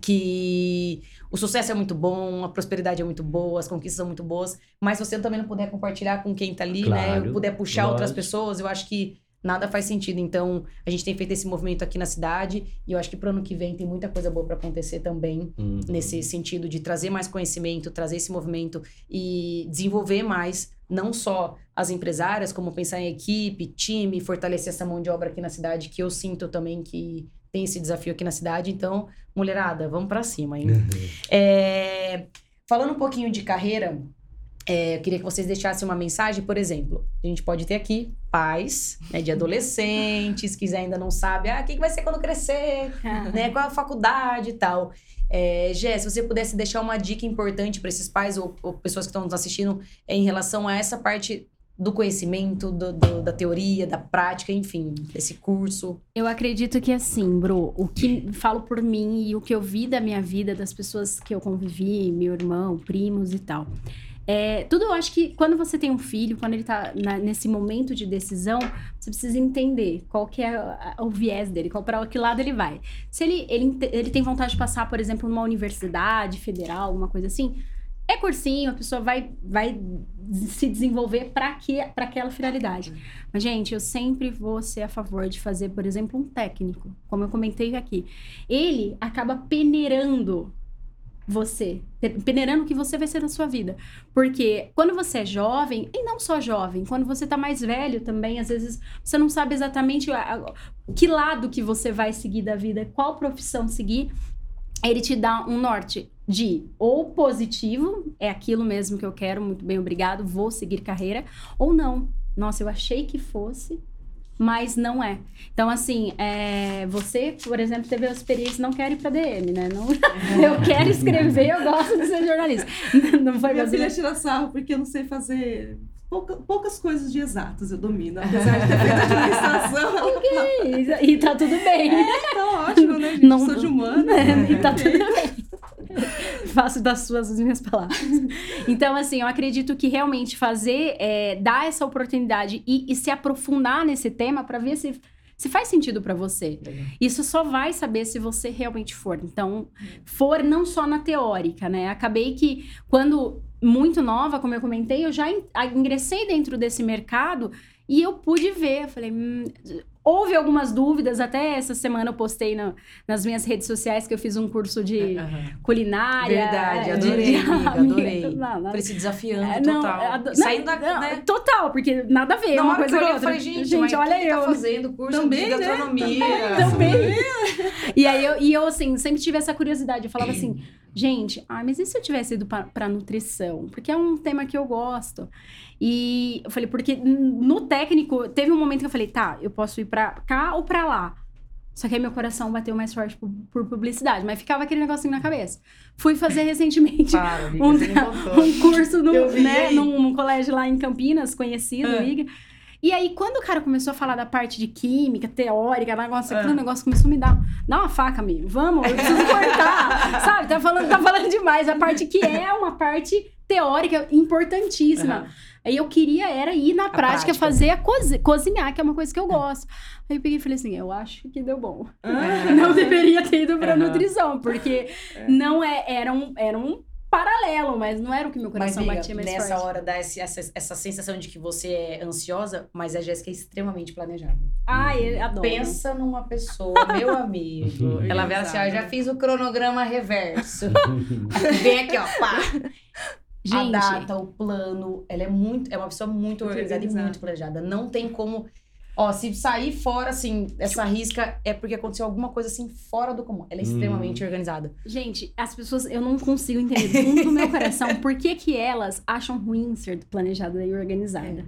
que o sucesso é muito bom, a prosperidade é muito boa, as conquistas são muito boas, mas se você também não puder compartilhar com quem tá ali, né, Claro, puder puxar outras lógico. pessoas, eu acho que nada faz sentido. Então, a gente tem feito esse movimento aqui na cidade e eu acho que pro ano que vem tem muita coisa boa para acontecer também Uhum. nesse sentido de trazer mais conhecimento, trazer esse movimento e desenvolver mais não só as empresárias, como pensar em equipe, time, fortalecer essa mão de obra aqui na cidade, que eu sinto também que tem esse desafio aqui na cidade. Então, mulherada, vamos para cima, hein? É, falando um pouquinho de carreira, é, eu queria que vocês deixassem uma mensagem, por exemplo, a gente pode ter aqui pais né, de adolescentes que ainda não sabem, ah, o que que vai ser quando crescer, né? Qual é a faculdade e tal. É, Gé, se você pudesse deixar uma dica importante para esses pais ou, ou pessoas que estão nos assistindo é, em relação a essa parte do conhecimento, do- do- da teoria, da prática, enfim, desse curso. Eu acredito que assim, Bro, o que falo por mim e o que eu vi da minha vida, das pessoas que eu convivi, meu irmão, primos e tal. É, tudo eu acho que quando você tem um filho, quando ele tá na- nesse momento de decisão, você precisa entender qual que é o viés dele, qual para que lado ele vai. Se ele, ele, ele tem vontade de passar, por exemplo, numa universidade federal, alguma coisa assim, é cursinho, a pessoa vai, vai se desenvolver para aquela finalidade. Mas, gente, eu sempre vou ser a favor de fazer, por exemplo, um técnico, como eu comentei aqui. Ele acaba peneirando você, pe- peneirando o que você vai ser na sua vida. Porque quando você é jovem, e não só jovem, quando você tá mais velho também, às vezes você não sabe exatamente que lado que você vai seguir da vida, qual profissão seguir. Ele te dá um norte de ou positivo, é aquilo mesmo que eu quero, muito bem, obrigado, vou seguir carreira, ou não. Nossa, eu achei que fosse, mas não é. Então, assim, é, você, por exemplo, teve a experiência, não quero ir pra DM, né? Não, eu quero escrever, eu gosto de ser jornalista. Não foi Minha filha tira sarro porque eu não sei fazer pouca- poucas coisas de exatas, eu domino. Apesar de ter feito administração, fala, E, tá tudo bem. tá ótimo, né, gente? Não- Sou de humana. e tá tudo bem. Faço das suas as minhas palavras. Então, assim, eu acredito que realmente fazer, é, dar essa oportunidade e, e se aprofundar nesse tema pra ver se, se faz sentido pra você. Isso só vai saber se você realmente for. Então, for não só na teórica, né? Acabei que, quando muito nova, como eu comentei, eu já ingressei dentro desse mercado e eu pude ver. Eu falei, hum, houve algumas dúvidas. Até essa semana eu postei na- nas minhas redes sociais que eu fiz um curso de culinária. Verdade, de- adorei, de- amiga, adorei. Não, não, se desafiando é, total. não, ado- E saindo da, né? Total, porque nada a ver Na uma coisa eu com a outra. falei, gente, mas olha quem eu. tá fazendo curso Também, de né? gastronomia? Também. E aí eu, e eu, assim, sempre tive essa curiosidade. Eu falava assim, gente, ah, mas e se eu tivesse ido pra, pra nutrição? Porque é um tema que eu gosto. E eu falei, porque no técnico, teve um momento que eu falei, tá, eu posso ir pra cá ou pra lá. Só que aí meu coração bateu mais forte por, por publicidade, mas ficava aquele negocinho na cabeça. Fui fazer recentemente Para, amiga, um, um curso no, né, num, num colégio lá em Campinas, conhecido, Ah. E aí, quando o cara começou a falar da parte de química, teórica, negócio, Ah. aquele negócio começou a me dar, dá uma faca, amigo. Vamos, eu preciso cortar. sabe? Tá falando, tá falando demais. A parte que é uma parte teórica importantíssima. Uhum. Aí eu queria era ir na prática, prática, fazer a cozi cozinhar, que é uma coisa que eu gosto. Aí eu peguei e falei assim, eu acho que deu bom. Ah. Não deveria ter ido para uhum. nutrição, porque é. não é, era um, era um paralelo, mas não era o que meu coração mas, batia mais nessa forte. hora dá esse, essa, essa sensação de que você é ansiosa, mas a Jéssica é extremamente planejada. Ai, adoro. Pensa numa pessoa, meu amigo. Ela vê assim, ó, já fiz o cronograma reverso. Vem aqui, ó, pá. Gente, a data, o plano, ela é muito, é uma pessoa muito organizada e muito planejada. Não tem como Ó, se sair fora, assim, essa risca é porque aconteceu alguma coisa assim fora do comum. Ela é hum. extremamente organizada. Gente, as pessoas, eu não consigo entender do fundo do meu coração por que que elas acham ruim ser planejada e organizada. É.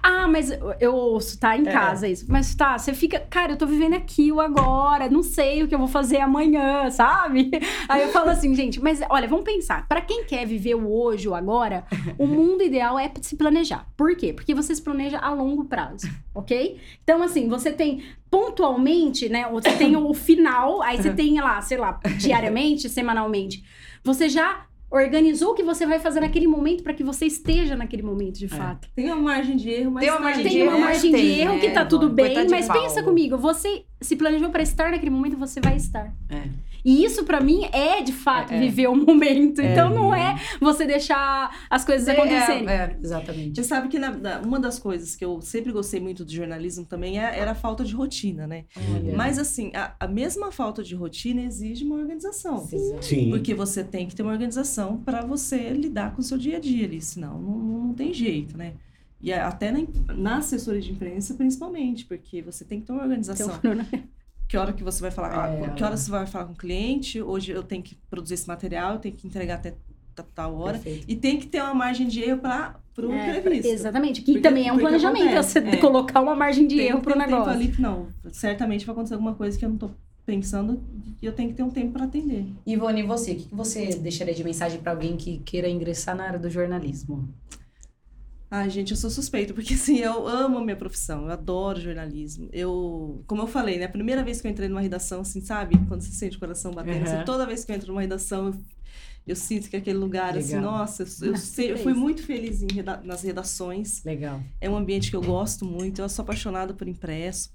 Ah, mas eu ouço, tá? Em é. casa isso. Mas tá, você fica, cara, eu tô vivendo aqui o agora, não sei o que eu vou fazer amanhã, sabe? Aí eu falo assim, gente, mas olha, vamos pensar. Para quem quer viver o hoje, o agora, o mundo ideal é se planejar. Por quê? Porque você se planeja a longo prazo, ok? Então, assim, você tem pontualmente, né? Você tem o final, aí você tem lá, sei lá, diariamente, semanalmente. Você já organizou o que você vai fazer naquele momento para que você esteja naquele momento, de é. fato. Tem uma margem de erro, mas tem uma margem, tem de, uma erro, margem de erro que tá tudo bem, mas pensa comigo, você se planejou para estar naquele momento, você vai estar. É. E isso para mim é de fato é, é, viver o momento. É, então não é você deixar as coisas é, acontecerem. É, exatamente. Você sabe que na, na, uma das coisas que eu sempre gostei muito do jornalismo também era a falta de rotina, né? Mas assim, a, a, mesma falta de rotina exige uma organização. Sim. Sim. Porque você tem que ter uma organização para você lidar com o seu dia a dia ali, senão não, não tem jeito, né? E até na, na assessoria de imprensa, principalmente, porque você tem que ter uma organização. que hora que você vai falar, é, que hora você vai falar com o cliente, hoje eu tenho que produzir esse material, eu tenho que entregar até tal hora. Perfeito. E tem que ter uma margem de erro para o é, imprevisto. Exatamente, que porque, também é um planejamento, você é. colocar uma margem de tem, erro para o negócio. Ali que não, certamente vai acontecer alguma coisa que eu não estou pensando e eu tenho que ter um tempo para atender. Ivone, e você? O que você deixaria de mensagem para alguém que queira ingressar na área do jornalismo? Ai, gente, eu sou suspeita, porque assim, eu amo a minha profissão, eu adoro jornalismo. Eu, como eu falei, né, a primeira vez que eu entrei numa redação, assim, sabe? Quando você sente o coração batendo, uhum. assim, toda vez que eu entro numa redação, eu, eu sinto que aquele lugar, assim, Legal. assim, nossa, eu, eu, sei, eu fui muito feliz em reda nas redações. Legal. É um ambiente que eu gosto muito, eu sou apaixonada por impresso.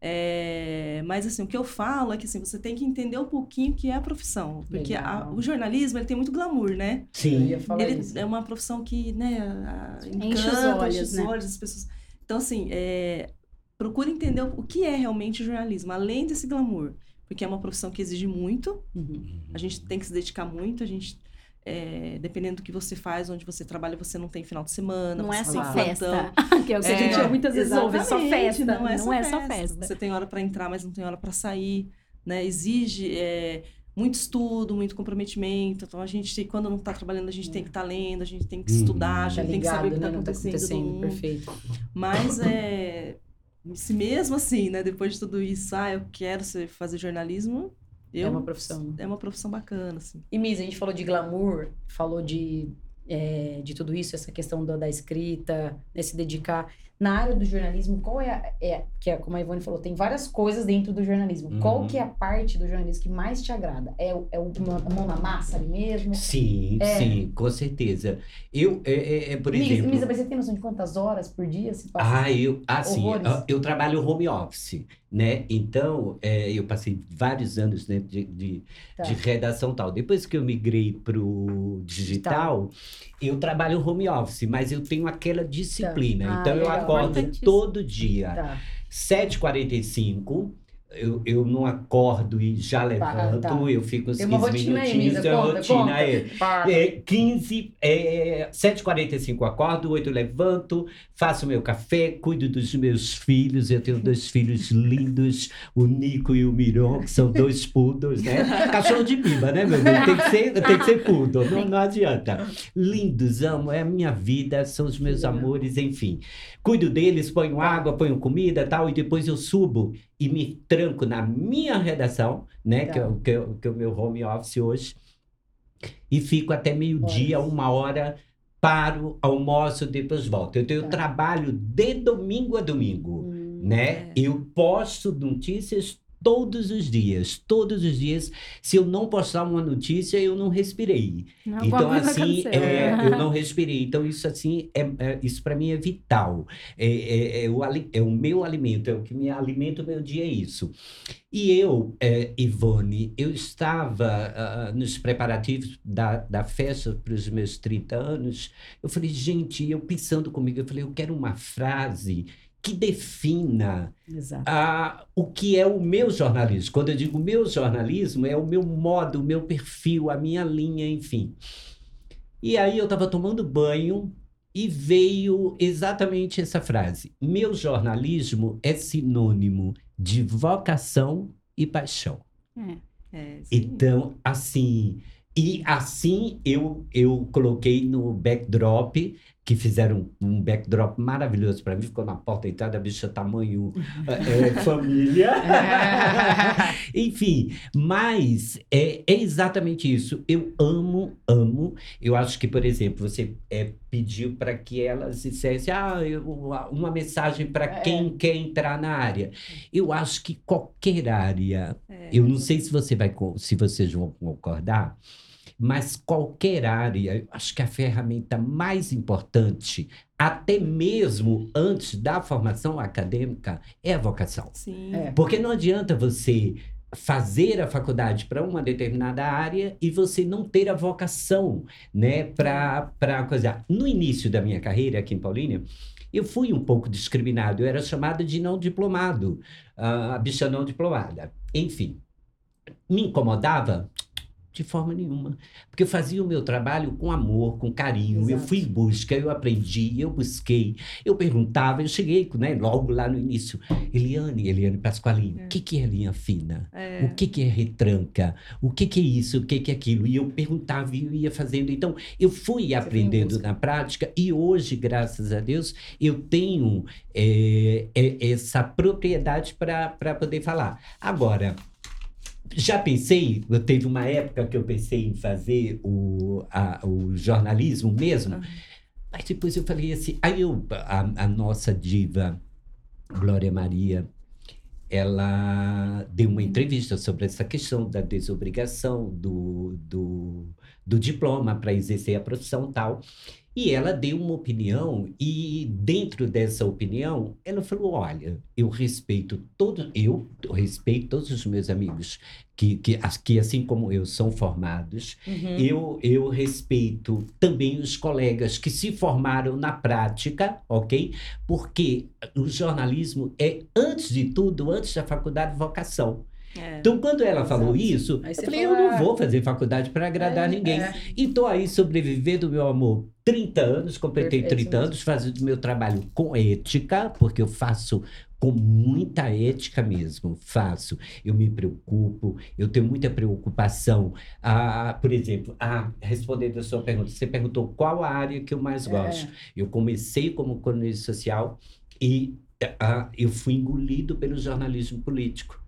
É, mas assim, o que eu falo é que assim, você tem que entender um pouquinho o que é a profissão. Porque a, o jornalismo ele tem muito glamour, né? Sim. Ele isso. é uma profissão que, né, encanta, enche os olhos, enche os né? olhos as pessoas. Então, assim, é, procure entender o que é realmente o jornalismo, além desse glamour. Porque é uma profissão que exige muito, uhum. a gente tem que se dedicar muito, a gente é, dependendo do que você faz, onde você trabalha, você não tem final de semana. Não é só festa. que é o que é, a gente muitas vezes ouve, é só festa. Não é, não só, é só festa. Você tem hora para entrar, mas não tem hora para sair. Né? Exige é, muito estudo, muito comprometimento. Então, a gente, quando não está trabalhando, a gente tem que estar tá lendo, a gente tem que estudar, a gente tá tem ligado, que saber o que está né? Tá acontecendo. Tá acontecendo perfeito. Mas, é, se mesmo assim, né, depois de tudo isso, ah, eu quero fazer jornalismo, eu, é uma profissão. É uma profissão bacana, assim. E Misa, a gente falou de glamour, falou de, é, de tudo isso, essa questão da, da escrita, né, se dedicar. Na área do jornalismo, qual é, a, é que é, como a Ivone falou, tem várias coisas dentro do jornalismo. Uhum. Qual que é a parte do jornalismo que mais te agrada? É, é o, a mão na massa ali mesmo? Sim, é... sim, com certeza. Eu, é, é, é por Misa, exemplo... Misa, mas você tem noção de quantas horas por dia se passa? Ah, eu, assim, eu, eu trabalho home office né? Então, é, eu passei vários anos né, de, de, tá. de, redação tal. Depois que eu migrei para o digital, eu trabalho home office, mas eu tenho aquela disciplina. Tá. Ah, então, eu acordo todo dia, tá. 7h45 eu, eu não acordo e já levanto, tá. eu fico uns 15 minutinhos, é rotina aí. É, 15, é, 7h45 acordo, 8 levanto, faço meu café, cuido dos meus filhos, eu tenho dois filhos lindos, o Nico e o Miron, que são dois poodles, né? Cachorro de piba, né, meu Deus? Tem que ser, tem que ser poodle, não, não adianta. Lindos, amo, é a minha vida, são os meus amores, enfim. Cuido deles, ponho água, ponho comida tal, e depois eu subo e me tranco na minha redação, né? Tá. Que, é, que, é, que é o meu home office hoje. E fico até meio-dia, uma hora, paro, almoço, depois volto. Eu tenho tá. trabalho de domingo a domingo, hum, né? É. Eu posto notícias todos os dias, todos os dias. Se eu não postar uma notícia, eu não respirei. Não, então assim, é, eu não respirei. Então isso assim, é, é isso para mim é vital. É, é, é, o, é o meu alimento, é o que me alimenta o meu dia é isso. E eu, é, Ivone, eu estava uh, nos preparativos da, da festa para os meus 30 anos. Eu falei, gente, eu pensando comigo, eu falei, eu quero uma frase que defina a, o que é o meu jornalismo. Quando eu digo meu jornalismo, é o meu modo, o meu perfil, a minha linha, enfim. E aí eu estava tomando banho e veio exatamente essa frase: meu jornalismo é sinônimo de vocação e paixão. É, é, então, assim, e assim eu, eu coloquei no backdrop que fizeram um backdrop maravilhoso para mim, ficou na porta da entrada, a bicha tamanho é, família. Enfim, mas é, é, exatamente isso. Eu amo, amo. Eu acho que, por exemplo, você é, pediu para que elas dissessem ah, eu, uma mensagem para é. quem quer entrar na área. Eu acho que qualquer área, é. eu não sei se você vai se vocês vão concordar, mas qualquer área, acho que a ferramenta mais importante, até mesmo antes da formação acadêmica, é a vocação. Sim. É. Porque não adianta você fazer a faculdade para uma determinada área e você não ter a vocação, né, para para coisa. No início da minha carreira aqui em Paulínia, eu fui um pouco discriminado, eu era chamada de não diplomado, a bicha não diplomada. Enfim, me incomodava? De forma nenhuma. Porque eu fazia o meu trabalho com amor, com carinho. Exato. Eu fui em busca, eu aprendi, eu busquei, eu perguntava, eu cheguei né, logo lá no início. Eliane, Eliane Pasqualini, é. o que, que é linha fina? É. O que, que é retranca? O que, que é isso? O que, que é aquilo? E eu perguntava e eu ia fazendo. Então, eu fui Você aprendendo na prática e hoje, graças a Deus, eu tenho é, é essa propriedade para poder falar. Agora, já pensei, eu teve uma época que eu pensei em fazer o, a, o jornalismo mesmo, uhum. mas depois eu falei assim, aí eu, a, a nossa diva Glória Maria, ela deu uma entrevista sobre essa questão da desobrigação do, do, do diploma para exercer a profissão tal. E ela deu uma opinião, e dentro dessa opinião, ela falou: olha, eu respeito todo, eu respeito todos os meus amigos que, que, que assim como eu são formados, uhum. eu, eu respeito também os colegas que se formaram na prática, ok? Porque o jornalismo é, antes de tudo, antes da faculdade, vocação. É. Então, quando ela Exato. falou isso, eu falei, eu não vou fazer faculdade para agradar é, ninguém. É. E estou aí sobrevivendo, meu amor, 30 anos, completei Perfeito, 30 anos, fazendo meu trabalho com ética, porque eu faço com muita ética mesmo, faço. Eu me preocupo, eu tenho muita preocupação. Ah, por exemplo, ah, respondendo a sua pergunta, você perguntou qual a área que eu mais é. gosto. Eu comecei como colunista social e ah, eu fui engolido pelo jornalismo político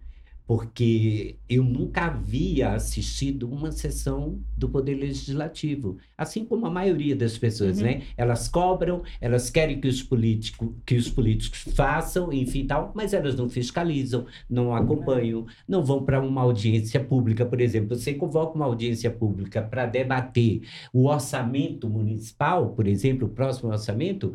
porque eu nunca havia assistido uma sessão do Poder Legislativo, assim como a maioria das pessoas, uhum. né? Elas cobram, elas querem que os, político, que os políticos façam, enfim, tal, mas elas não fiscalizam, não acompanham, não vão para uma audiência pública, por exemplo. Você convoca uma audiência pública para debater o orçamento municipal, por exemplo, o próximo orçamento,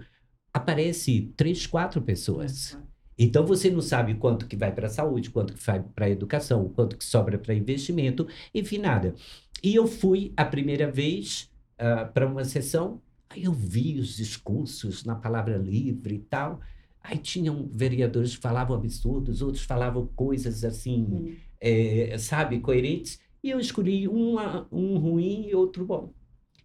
aparece três, quatro pessoas. Então você não sabe quanto que vai para a saúde, quanto que vai para a educação, quanto que sobra para investimento, enfim, nada. E eu fui a primeira vez uh, ah, para uma sessão, aí eu vi os discursos na palavra livre e tal. Aí tinham vereadores que falavam absurdos, outros falavam coisas assim, hum. é, sabe, coerentes. E eu escolhi uma, um ruim e outro bom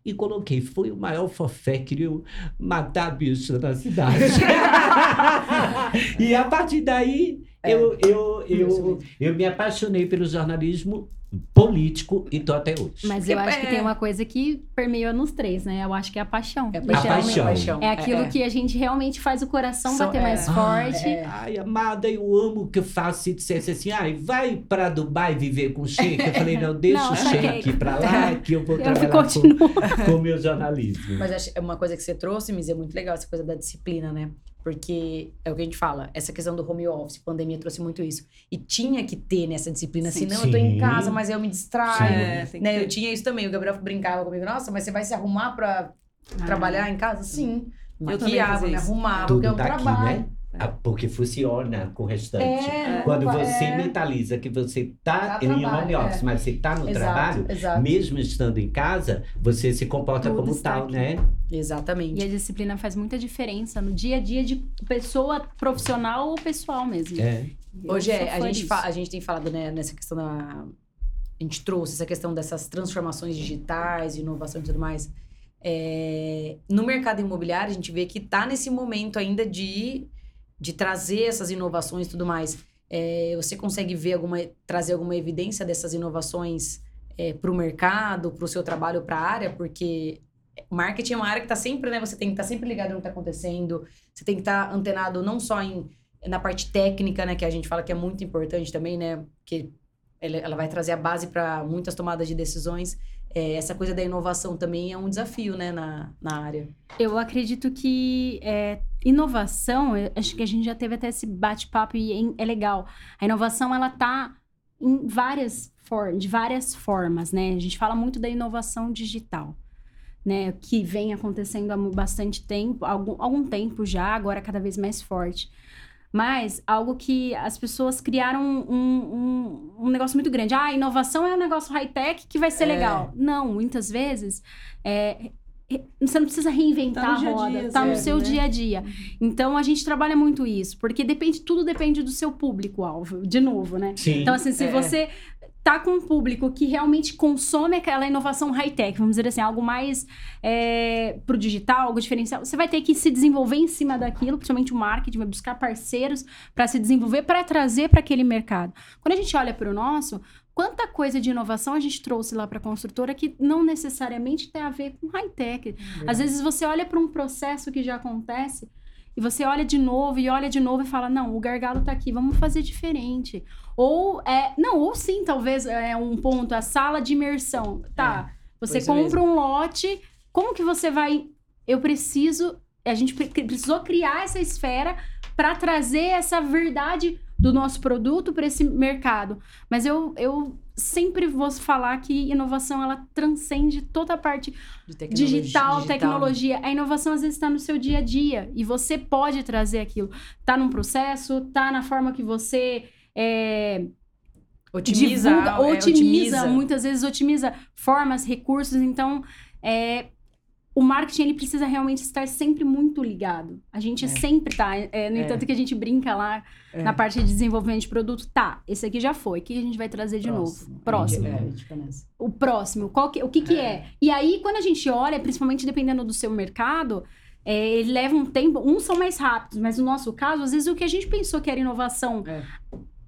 e coloquei. Foi o maior fofé, queria matar bicho na cidade. e a partir daí, é, eu, eu, eu, eu me apaixonei pelo jornalismo político e tô até hoje. Mas eu acho que tem uma coisa que permeia nos três, né? Eu acho que é a paixão. É a paixão. É aquilo é, é. que a gente realmente faz o coração bater é. mais forte. É. Ai, amada, eu amo o que eu faço. Se dissesse assim, ai, vai para Dubai viver com o Sheik. Eu falei, não, deixa não, o Sheik para lá que eu vou eu trabalhar com, com o meu jornalismo. Mas é uma coisa que você trouxe, Miz, é muito legal, essa coisa da disciplina, né? Porque é o que a gente fala, essa questão do home office, pandemia trouxe muito isso. E tinha que ter nessa disciplina, Sim. senão eu tô em casa, mas eu me distraio. É, Né? Eu tinha isso também. O Gabriel brincava comigo, nossa, mas você vai se arrumar pra Ah. trabalhar em casa? Sim. Eu também Maquiava, me arrumava, Tudo porque é um daqui, trabalho. né? Ah, Porque funciona com o restante. É, Quando você é. mentaliza que você tá Dá em home trabalho, office, é. mas você tá no Exato, trabalho, exato. mesmo estando em casa, você se comporta Tudo como está tal, aqui. né? Exatamente. E a disciplina faz muita diferença no dia a dia de pessoa profissional ou pessoal mesmo. É. Eu Hoje é, a gente, a gente tem falado né, nessa questão da. A gente trouxe essa questão dessas transformações digitais, inovação e tudo mais. É, no mercado imobiliário, a gente vê que está nesse momento ainda de, de trazer essas inovações e tudo mais. É, você consegue ver alguma, trazer alguma evidência dessas inovações para o mercado, para o seu trabalho, para a área, porque marketing é uma área que está sempre, né? Você tem que estar sempre ligado no que está acontecendo, você tem que estar antenado não só em na parte técnica, né, que a gente fala que é muito importante também, né, que ela, ela vai trazer a base para muitas tomadas de decisões. É, essa coisa da inovação também é um desafio, né, na, na área. Eu acredito que é, inovação, acho que a gente já teve até esse bate-papo e é, legal. A inovação, ela tá em várias de várias formas, né? A gente fala muito da inovação digital, né? Que vem acontecendo há bastante tempo, algum, algum tempo já, agora cada vez mais forte. Mas algo que as pessoas criaram um, um, um negócio muito grande. Ah, inovação é um negócio high-tech que vai ser É. legal. Não, muitas vezes é, você não precisa reinventar Tá a dia a roda, dia, tá no é, seu né? dia a dia. Então a gente trabalha muito isso, porque depende, tudo depende do seu público-alvo, de novo, né? Sim. Então, assim, se É. você tá com um público que realmente consome aquela inovação high-tech, vamos dizer assim, algo mais é, pro digital, algo diferencial, você vai ter que se desenvolver em cima daquilo, principalmente o marketing, vai buscar parceiros para se desenvolver, para trazer para aquele mercado. Quando a gente olha para o nosso, quanta coisa de inovação a gente trouxe lá para a construtora que não necessariamente tem a ver com high-tech. Às vezes você olha para um processo que já acontece e você olha de novo e olha de novo e fala: não, o gargalo tá aqui, vamos fazer diferente. Ou, é, não, ou sim, talvez é um ponto, a sala de imersão. Tá, você isso compra um lote, como que você vai. Eu preciso. A gente pre- precisou criar essa esfera para trazer essa verdade do nosso produto para esse mercado. Mas eu, eu sempre vou falar que inovação ela transcende toda a parte tecnologia, digital, tecnologia. A inovação às vezes está no seu dia a dia e você pode trazer aquilo. Tá num processo, tá na forma que você é, Otimiza, divulga, é, otimiza, muitas vezes otimiza formas, recursos. Então, é, o marketing ele precisa realmente estar sempre muito ligado. A gente É. sempre tá. é, no É. entanto, que a gente brinca lá É. na parte de desenvolvimento de produto, tá, esse aqui já foi, o que a gente vai trazer de novo? Próximo. É, nessa. O próximo, qual que- o que, que é. E aí, quando a gente olha, principalmente dependendo do seu mercado, é, ele leva um tempo. Uns são mais rápidos, mas no nosso caso, às vezes o que a gente pensou que era inovação.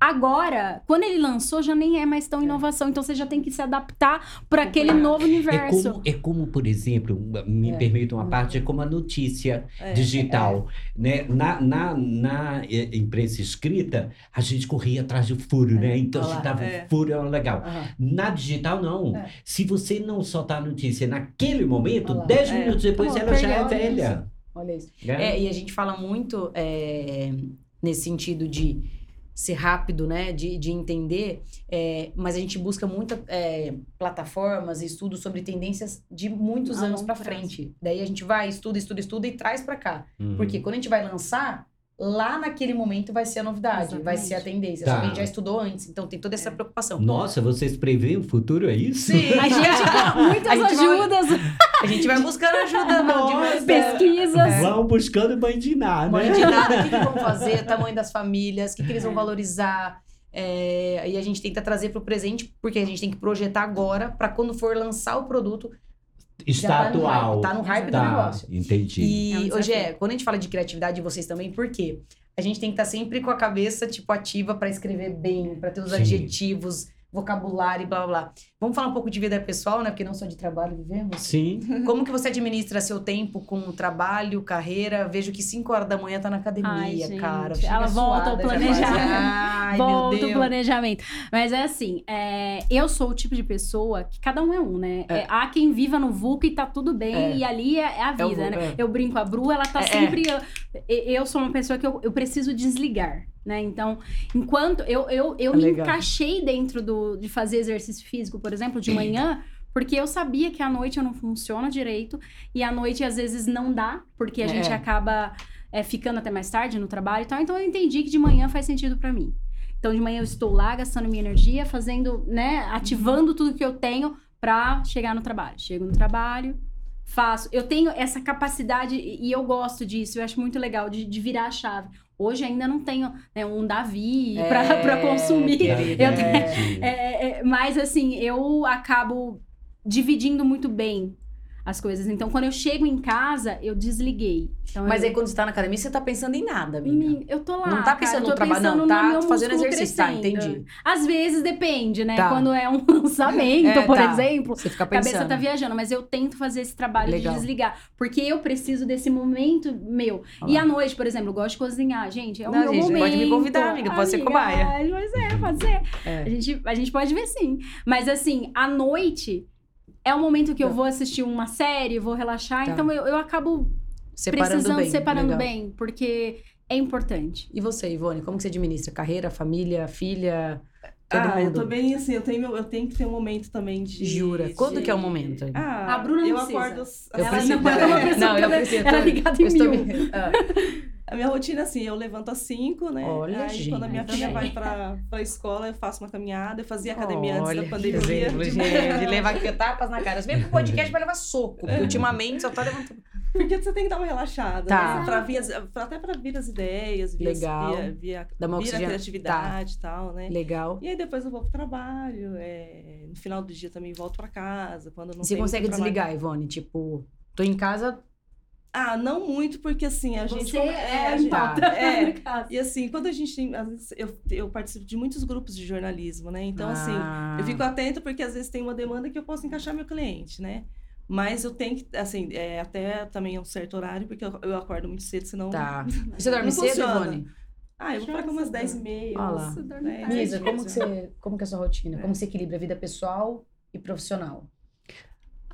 É. Agora, quando ele lançou, já nem é mais tão inovação. Então você já tem que se adaptar para aquele novo É universo. como, é como, por exemplo, me É. permita uma parte, é como a notícia É, digital. Né? Na, na, na imprensa escrita, a gente corria atrás do furo, né? Então, Olha se dava é. furo, era legal. Aham. Na digital, não. É. Se você não soltar a notícia naquele momento, Olha lá. 10 É. minutos depois Pô, ela já é velha. Olha isso. né? É, e a gente fala muito é, nesse sentido de ser rápido, né? De, de entender, é, mas a gente busca muitas plataformas e estudos sobre tendências de muitos A anos para frente. Daí a gente vai, estuda, estuda, estuda e traz para cá. Uhum. Porque quando a gente vai lançar, lá naquele momento vai ser a novidade, vai ser a tendência. Só Tá. que a gente já estudou antes, então tem toda essa É. preocupação. Nossa, vocês preveem o futuro, é isso? Sim, A gente, com muitas A gente vai- ajudas, a gente vai buscando ajuda não, de Nossa. pesquisas. Vão buscando bandinar, Mãe né? de nada, o que, que vão fazer, tamanho das famílias, o que, que eles vão valorizar. É, e a gente tenta trazer para o presente, porque a gente tem que projetar agora, para quando for lançar o produto, Está tá atual. hype, tá no hype do Tá, negócio. entendi. E É um hoje é, quando a gente fala de criatividade, vocês também, por quê? A gente tem que estar sempre com a cabeça, tipo, ativa para escrever bem, para ter os Sim. adjetivos vocabulário e blá blá blá. Vamos falar um pouco de vida pessoal, né? Porque não só de trabalho vivemos. Sim. Como que você administra seu tempo com trabalho, carreira? Vejo que 5 horas da manhã tá na academia, Ai, gente, cara. Ela volta ao planejamento. Ai, volta meu o Deus. planejamento. Mas é assim, é, eu sou o tipo de pessoa que cada um é um, né? É. É, há quem viva no VUC e tá tudo bem, É. e ali é, é a É o vida, né? é. Eu brinco, a Bru, ela tá sempre. Eu, eu sou uma pessoa que eu, eu preciso desligar, né? Então, enquanto eu, eu, eu É me legal. encaixei dentro do, de fazer exercício físico, por exemplo, de manhã. Porque eu sabia que à noite eu não funciona direito. E à noite, às vezes, não dá. Porque a É. gente acaba é, ficando até mais tarde no trabalho e tal. Então, eu entendi que de manhã faz sentido pra mim. Então, de manhã eu estou lá, gastando minha energia, fazendo, né? Ativando tudo que eu tenho pra chegar no trabalho. Chego no trabalho, faço. Eu tenho essa capacidade e e eu gosto disso. Eu acho muito legal de, de virar a chave. Hoje ainda não tenho né, um Davi É, pra, pra consumir. Eu é. é, é, mas assim, eu acabo dividindo muito bem as coisas. Então, quando eu chego em casa, eu desliguei. Então, Mas eu, aí quando você tá na academia, você tá pensando em nada, amiga. Eu tô lá. Não tá cara, pensando tô no trabalho, pensando não. Tá fazendo exercício. Tá, entendi. Às vezes depende, né? Tá. Quando é um lançamento, É, por tá. exemplo. Você fica A pensando. cabeça tá viajando, mas eu tento fazer esse trabalho Legal. de desligar. Porque eu preciso desse momento meu. E à noite, por exemplo, eu gosto de cozinhar. Gente, é o Não, meu gente, momento. pode me convidar, amiga, pode ser cobaia. ai, Pois é, pode ser. É. A, gente, a gente pode ver sim. Mas assim, à noite é o momento que eu Tá. vou assistir uma série, vou relaxar. Tá. Então eu, eu acabo Separando precisando, bem. separando legal. bem. Porque é importante. E você, Ivone, como que você administra? Carreira, família, filha? Todo ah, eu mundo? tô bem assim, eu tenho, eu tenho que ter um momento também de. Jura? Quando de- que é o momento? Ah, A Bruna não eu precisa. acordo. às- Eu às preciso- não, da ela manhã. precisa- Não, eu preciso. ela é tô- ligada em eu estou mil. me- Ah, A minha rotina é assim, eu levanto às 5, né? Olha, Aí quando a minha gente. filha vai pra, pra escola, eu faço uma caminhada. Eu fazia academia Olha, antes da que pandemia. exemplo, gente. Levar aqui tapas na cara. Você vem pro podcast pra levar soco, porque ultimamente só tá levantando. Porque você tem que dar uma relaxada, Tá. né? Pra vir as- pra- até pra vir as ideias, vir, as- Legal. via, via, Dá uma vir a criatividade e tal, né? Legal. E aí depois eu vou pro trabalho, é, no final do dia também volto pra casa, quando não Você consegue trabalho. desligar, Ivone? Tipo, tô em casa. Ah, não muito, porque assim, a gente... Você como- é, a a gente- pauta. é, no caso. E assim, quando a gente tem. Às vezes eu, eu participo de muitos grupos de jornalismo, né? Então, assim, Ah, eu fico atenta porque às vezes tem uma demanda que eu posso encaixar meu cliente, né? Mas eu tenho que, assim, é, até também um certo horário, porque eu, eu acordo muito cedo, senão. Tá. Você dorme Não cedo, funciona. Ivone? Ah, eu vou pra umas 10 e meia. Olha lá. umas Você dorme 10, tarde. Misa, como que, 11. você, como que é a sua rotina? É. Como você equilibra a vida pessoal e profissional?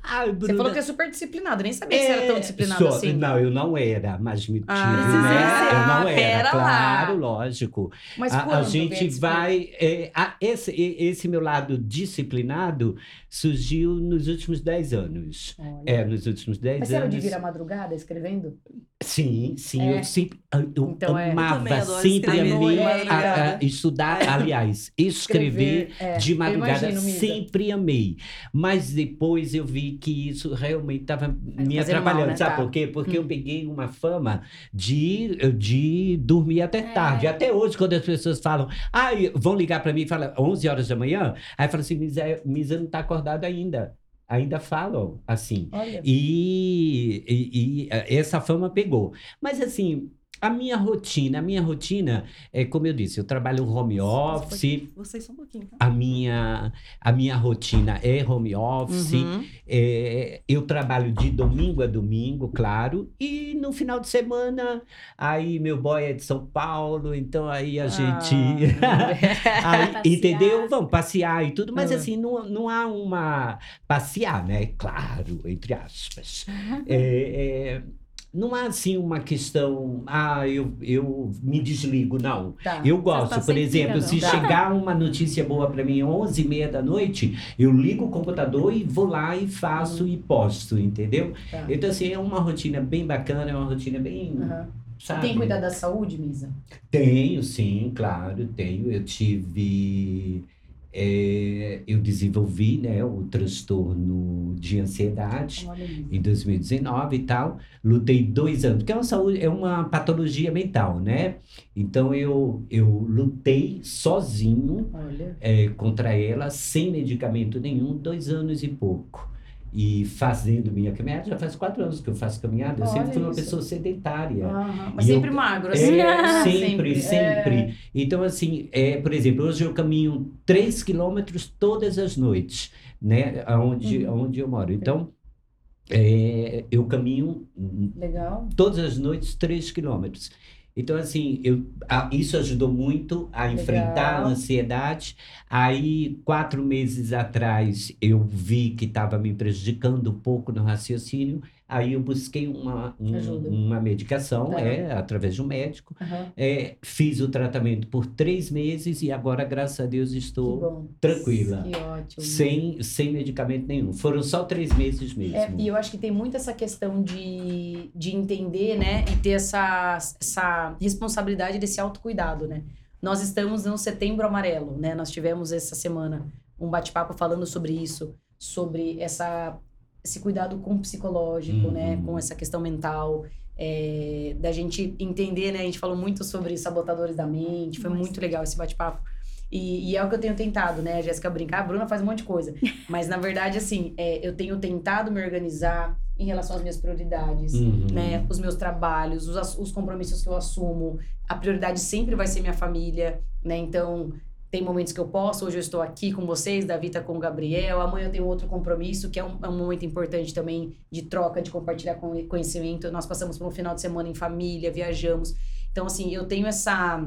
Você Bruna, falou que é super disciplinado, nem sabia que você era tão É, disciplinado sou- assim. Não, eu não era, mas me tive, Ah, né? Eu não era, pera lá. claro, lógico. Mas A, quando a gente vai. é, a- esse, esse meu lado disciplinado surgiu nos últimos 10 anos. Olha. É, nos últimos 10 Mas você era anos. de vir à madrugada escrevendo? Sim, sim, É. eu sempre eu Então é. Eu amava, adoro sempre escrever amei a- a estudar, aliás, escrever é. de Eu madrugada, imagino, sempre amei. Mas depois eu vi que isso realmente estava me atrapalhando. mal, né? Sabe Tá. por quê? Porque Hum. eu peguei uma fama de, de dormir até É. tarde. Até hoje, quando as pessoas falam, ah, vão ligar para mim e falam 11 horas da manhã, aí fala assim, Misa, Misa não está acordada ainda. Ainda falam assim. E, e- e, eh, essa fama pegou. Mas assim, a minha rotina, a minha rotina é como eu disse, eu trabalho home office, Vocês só um pouquinho, tá? a minha, a minha rotina é home office, Uhum. é, eu trabalho de domingo a domingo, claro, e no final de semana, aí meu boy é de São Paulo, então aí a gente. Aí, entendeu? Vamos passear e tudo, mas Ah. assim, não, não há uma. Passear, né? Claro, entre aspas. É, é, não há assim uma questão, ah, eu, eu me desligo, não. Tá. Eu gosto, tá por exemplo, se. Tá. chegar uma notícia boa para mim às 11 e meia da noite, eu ligo o computador e vou lá e faço e posto, entendeu? Tá. Então, assim, é uma rotina bem bacana, é uma rotina bem, Aham. sabe? Tem que cuidar da saúde, Misa? Tenho, sim, claro, tenho. Eu tive. É, eu desenvolvi né, o transtorno de ansiedade em 2019 e tal. Lutei dois anos, porque é uma saúde, é uma patologia mental, né? Então eu, eu lutei sozinho é, contra ela, sem medicamento nenhum, dois anos e pouco. E fazendo minha caminhada, já faz quatro anos que eu faço caminhada. Eu sempre Olha fui uma isso. pessoa sedentária. Mas E eu- sempre magro, assim. É, sempre, É. sempre. Então, assim, é, por exemplo, hoje eu caminho 3 quilômetros todas as noites, né? Onde, uhum. onde eu moro. Então, é, eu caminho Legal. todas as noites 3 quilômetros. Então, assim, eu, a, isso ajudou muito a Legal. enfrentar a ansiedade. Aí, quatro meses atrás, eu vi que estava me prejudicando um pouco no raciocínio. Aí eu busquei uma, um, uma medicação, tá. é, através de um médico. Uhum. É, fiz o tratamento por três meses e agora, graças a Deus, estou tranquila. Que ótimo. Sem, sem medicamento nenhum. Foram só três meses mesmo. É, e eu acho que tem muito essa questão de, de entender, né? E ter essa, essa responsabilidade desse autocuidado, né? Nós estamos no setembro amarelo, né? Nós tivemos essa semana um bate-papo falando sobre isso, sobre essa esse cuidado com o psicológico, né? uhum. né? Com essa questão mental. É, da gente entender, né? A gente falou muito sobre sabotadores da mente. Foi Nossa. muito legal esse bate-papo. E, e, é o que eu tenho tentado, né? A Jéssica brincar, a Bruna faz um monte de coisa. Mas, na verdade, assim, é, eu tenho tentado me organizar em relação às minhas prioridades, uhum. né? Os meus trabalhos, os, os compromissos que eu assumo. A prioridade sempre vai ser minha família, né? Então, tem momentos que eu posso, hoje eu estou aqui com vocês, Davi está com o Gabriel, amanhã eu tenho outro compromisso, que é um, é um momento importante também de troca, de compartilhar conhecimento. Nós passamos por um final de semana em família, viajamos. Então, assim, eu tenho essa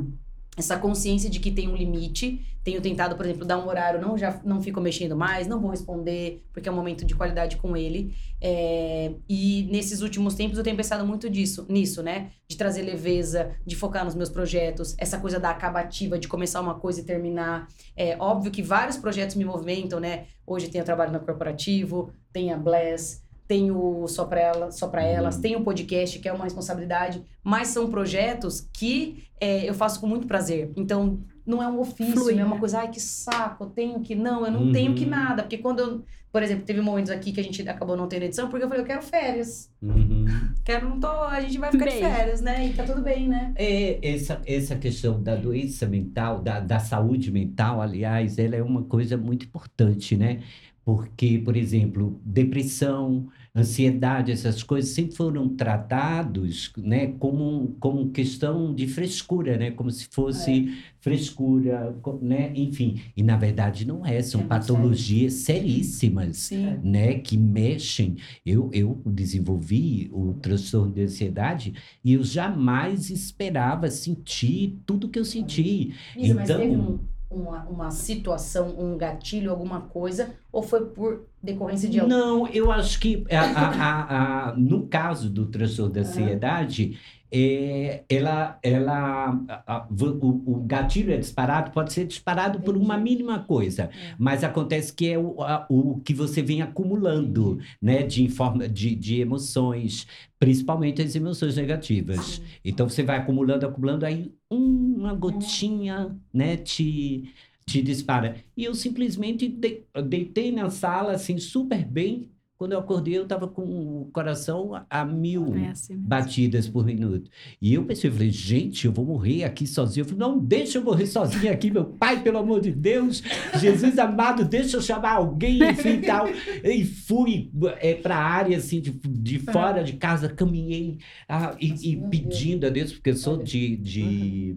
essa consciência de que tem um limite. Tenho tentado, por exemplo, dar um horário, não já não fico mexendo mais, não vou responder, porque é um momento de qualidade com ele. É, e nesses últimos tempos eu tenho pensado muito disso, nisso, né? De trazer leveza, de focar nos meus projetos, essa coisa da acabativa, de começar uma coisa e terminar. É óbvio que vários projetos me movimentam, né? Hoje tem o trabalho no corporativo, tem a Bless, tenho só para ela, só para elas, uhum. tenho um podcast que é uma responsabilidade, mas são projetos que é, eu faço com muito prazer. Então não é um ofício, Flui, não é uma né? coisa, ai que saco, eu tenho que não, eu não uhum. tenho que nada, porque quando eu, por exemplo, teve momentos aqui que a gente acabou não tendo edição, porque eu falei, eu quero férias. Uhum. Quero, não tô, a gente vai ficar bem. de férias, né? E tá tudo bem, né? É, essa, essa questão da doença mental, da, da saúde mental, aliás, ela é uma coisa muito importante, né? Porque, por exemplo, depressão, ansiedade, essas coisas sempre foram tratados, né, como, como questão de frescura, né, como se fosse é. frescura, né, enfim. E na verdade não é, são é patologias sério. seríssimas, Sim. né, que mexem. Eu, eu desenvolvi o transtorno de ansiedade e eu jamais esperava sentir tudo que eu senti. Isso, então, uma, uma situação, um gatilho, alguma coisa, ou foi por decorrência de algo? Não, eu acho que a, a, a, no caso do transtorno da ansiedade, é, ela, ela, a, a, o, o, gatilho é disparado, pode ser disparado por uma mínima coisa, é. mas acontece que é o, a, o que você vem acumulando, né, de, informa, de, de emoções, principalmente as emoções negativas. Sim. Então você vai acumulando, acumulando, aí uma gotinha, né, te, te dispara. E eu simplesmente de, deitei na sala, assim, super bem, quando eu acordei, eu estava com o coração a mil é assim batidas por minuto. E eu pensei, eu falei, gente, eu vou morrer aqui sozinho. Eu falei, não, deixa eu morrer sozinho aqui, meu pai, pelo amor de Deus. Jesus amado, deixa eu chamar alguém, enfim, tal. E fui é, para a área, assim, de, de fora de casa, caminhei ah, e, e pedindo a Deus, porque eu sou de... de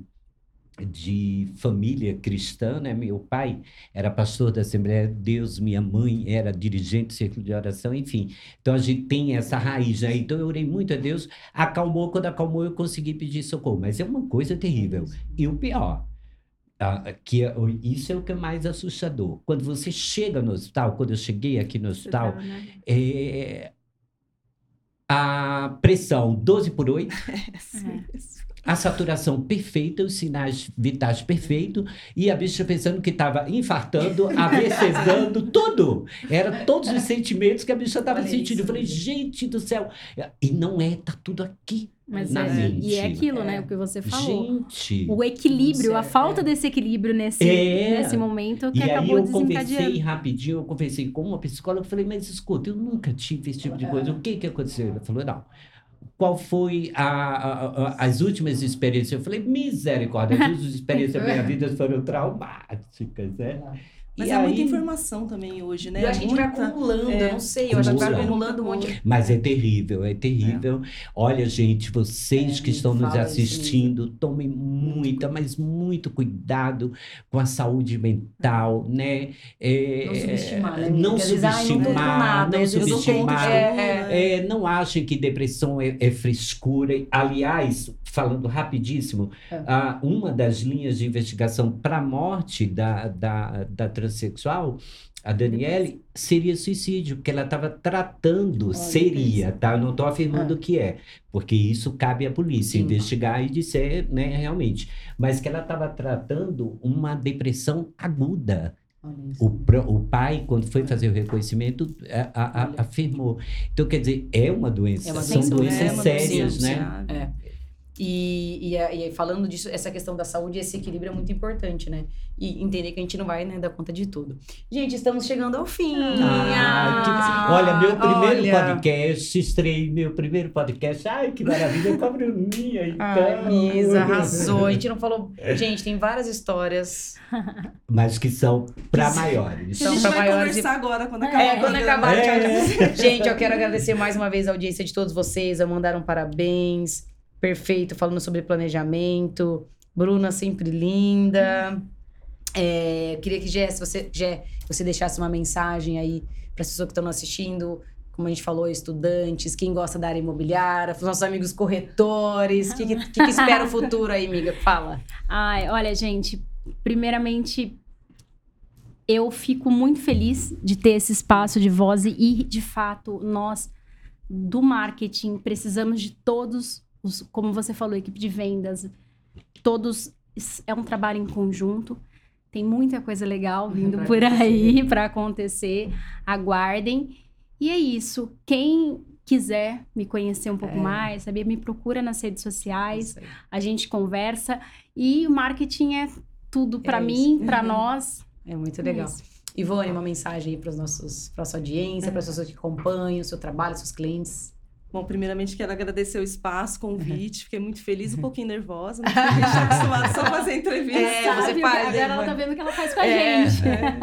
de família cristã, né? Meu pai era pastor da Assembleia de Deus, minha mãe era dirigente do círculo de oração, enfim. Então a gente tem essa raiz, né? Então eu orei muito a Deus, acalmou, quando acalmou eu consegui pedir socorro, mas é uma coisa terrível. E o pior, ah, que é, isso é o que é mais assustador. Quando você chega no hospital, quando eu cheguei aqui no hospital, né? é, a pressão 12 por 8. É, a saturação perfeita, os sinais vitais perfeitos, e a bicha pensando que estava infartando, AVCzando, tudo. Era todos os sentimentos que a bicha estava sentindo. Eu falei, gente do céu. E não é, tá tudo aqui. Mas é, e é aquilo, né, é. o que você falou. Gente, o equilíbrio, a falta é. desse equilíbrio nesse, é. nesse momento que e acabou aí eu conversei rapidinho, eu conversei com uma psicóloga, eu falei, mas escuta, eu nunca tive esse tipo de coisa, o que que aconteceu? Ela falou, não, qual foi a, a, a, as últimas experiências. Eu falei, misericórdia, as últimas experiências da minha vida foram traumáticas, né? Mas e é aí... muita informação também hoje, né? Que a gente vai acumulando, é, eu não sei, eu acho que vai acumulando um monte. Mas é terrível, é terrível. É. Olha, gente, vocês é, que estão nos assistindo, tomem muita, mas muito cuidado com a saúde mental, né? É, não subestimar, né? Não subestimar, não, não subestimar. É, é. não achem que depressão é, frescura. Aliás, falando rapidíssimo, uma das linhas de investigação para a morte da, da, da transexual, a Daniele, seria suicídio, porque ela estava tratando, Olha seria, tá? Eu não estou afirmando ah. que é, porque isso cabe à polícia Sim. investigar e dizer, né, realmente. Mas que ela estava tratando uma depressão aguda. O, o pai, quando foi fazer o reconhecimento, a, a, afirmou. Então, quer dizer, é uma doença. É uma São doenças é sérias, né? É. E, e, e, falando disso, essa questão da saúde, esse equilíbrio é muito importante, né? E entender que a gente não vai né, dar conta de tudo. Gente, estamos chegando ao fim. Ah, que... Olha, meu primeiro olha... podcast, estrei meu primeiro podcast. Ai, que maravilha, com a Bruninha. Então. Ai, Misa, arrasou. A gente não falou. Gente, tem várias histórias. Mas que são para maiores. São para maiores. conversar e... agora, quando acabar. É, quando acabar. É. Gente, eu quero agradecer mais uma vez a audiência de todos vocês. A mandar um parabéns perfeito, falando sobre planejamento. Bruna sempre linda. É, queria que, Jé, você, Jé, você deixasse uma mensagem aí para as pessoas que estão assistindo, como a gente falou, estudantes, quem gosta da área imobiliária, os nossos amigos corretores. O que, que, que, espera o futuro aí, amiga? Fala. Ai, olha, gente, primeiramente, eu fico muito feliz de ter esse espaço de voz e, de fato, nós do marketing precisamos de todos os, como você falou, equipe de vendas, todos é um trabalho em conjunto. Tem muita coisa legal vindo por aí para acontecer. Aguardem. E é isso. Quem quiser me conhecer um pouco é. mais, saber, me procura nas redes sociais. A gente conversa e o marketing é tudo para é mim, para uhum. nós. É muito legal. É Ivone, uma mensagem aí para os nossos, para sua audiência, para as pessoas que acompanham o seu trabalho, seus clientes. Bom, primeiramente quero agradecer o espaço, o convite. Fiquei muito feliz, um pouquinho nervosa, mas a gente está acostumado só a fazer entrevista. É, você faz. Agora ela tá vendo que ela faz com a é, gente. É.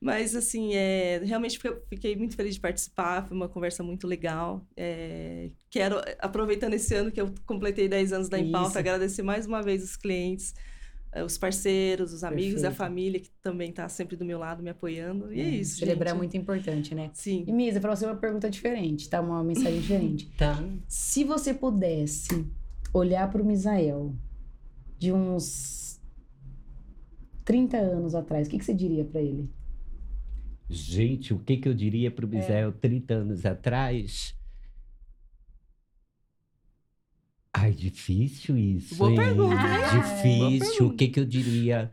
Mas, assim, é, realmente fiquei muito feliz de participar. Foi uma conversa muito legal. É, quero, aproveitando esse ano que eu completei 10 anos da Impauta, agradecer mais uma vez os clientes é, os parceiros, os amigos, Perfeito. a família que também está sempre do meu lado me apoiando. E é, é isso. Celebrar gente. é muito importante, né? Sim. E Misa, para você uma pergunta diferente, tá? Uma mensagem diferente. Tá. Se você pudesse olhar para o Misael de uns 30 anos atrás, o que, que você diria para ele? Gente, o que, que eu diria para o Misael é. 30 anos atrás? Ai, difícil isso. Boa hein? pergunta, né? Difícil. O que, que eu diria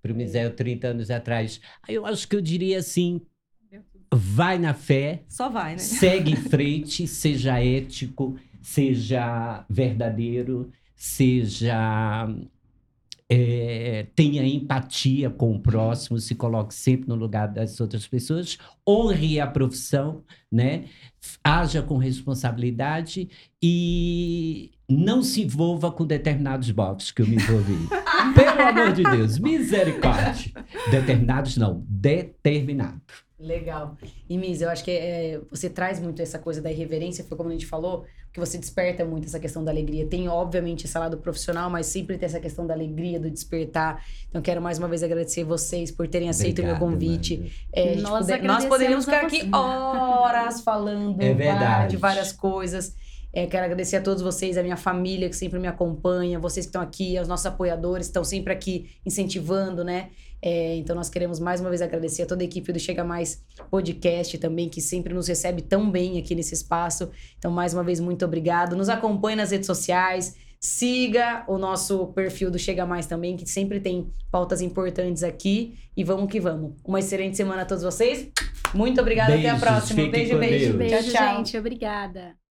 para o Misael 30 anos atrás? Eu acho que eu diria assim: vai na fé. Só vai, né? Segue em frente, seja ético, seja verdadeiro, seja. É, tenha empatia com o próximo, se coloque sempre no lugar das outras pessoas, honre a profissão, né? Haja com responsabilidade e não se envolva com determinados boxes que eu me envolvi. Pelo amor de Deus, misericórdia. Determinados não, determinado. Legal. E Miss, eu acho que é, você traz muito essa coisa da irreverência, foi como a gente falou, que você desperta muito essa questão da alegria. Tem, obviamente, esse lado profissional, mas sempre tem essa questão da alegria, do despertar. Então, quero mais uma vez agradecer vocês por terem aceito Obrigado, o meu convite. É, nós, nós poderíamos ficar aqui horas falando é de várias coisas. É, quero agradecer a todos vocês, a minha família que sempre me acompanha, vocês que estão aqui, os nossos apoiadores estão sempre aqui incentivando, né? É, então nós queremos mais uma vez agradecer a toda a equipe do Chega Mais Podcast também, que sempre nos recebe tão bem aqui nesse espaço. Então, mais uma vez, muito obrigado. Nos acompanhe nas redes sociais. Siga o nosso perfil do Chega Mais também, que sempre tem pautas importantes aqui. E vamos que vamos. Uma excelente semana a todos vocês. Muito obrigada. Até a próxima. Beijo, beijo. Beijo, tchau, tchau. gente. Obrigada.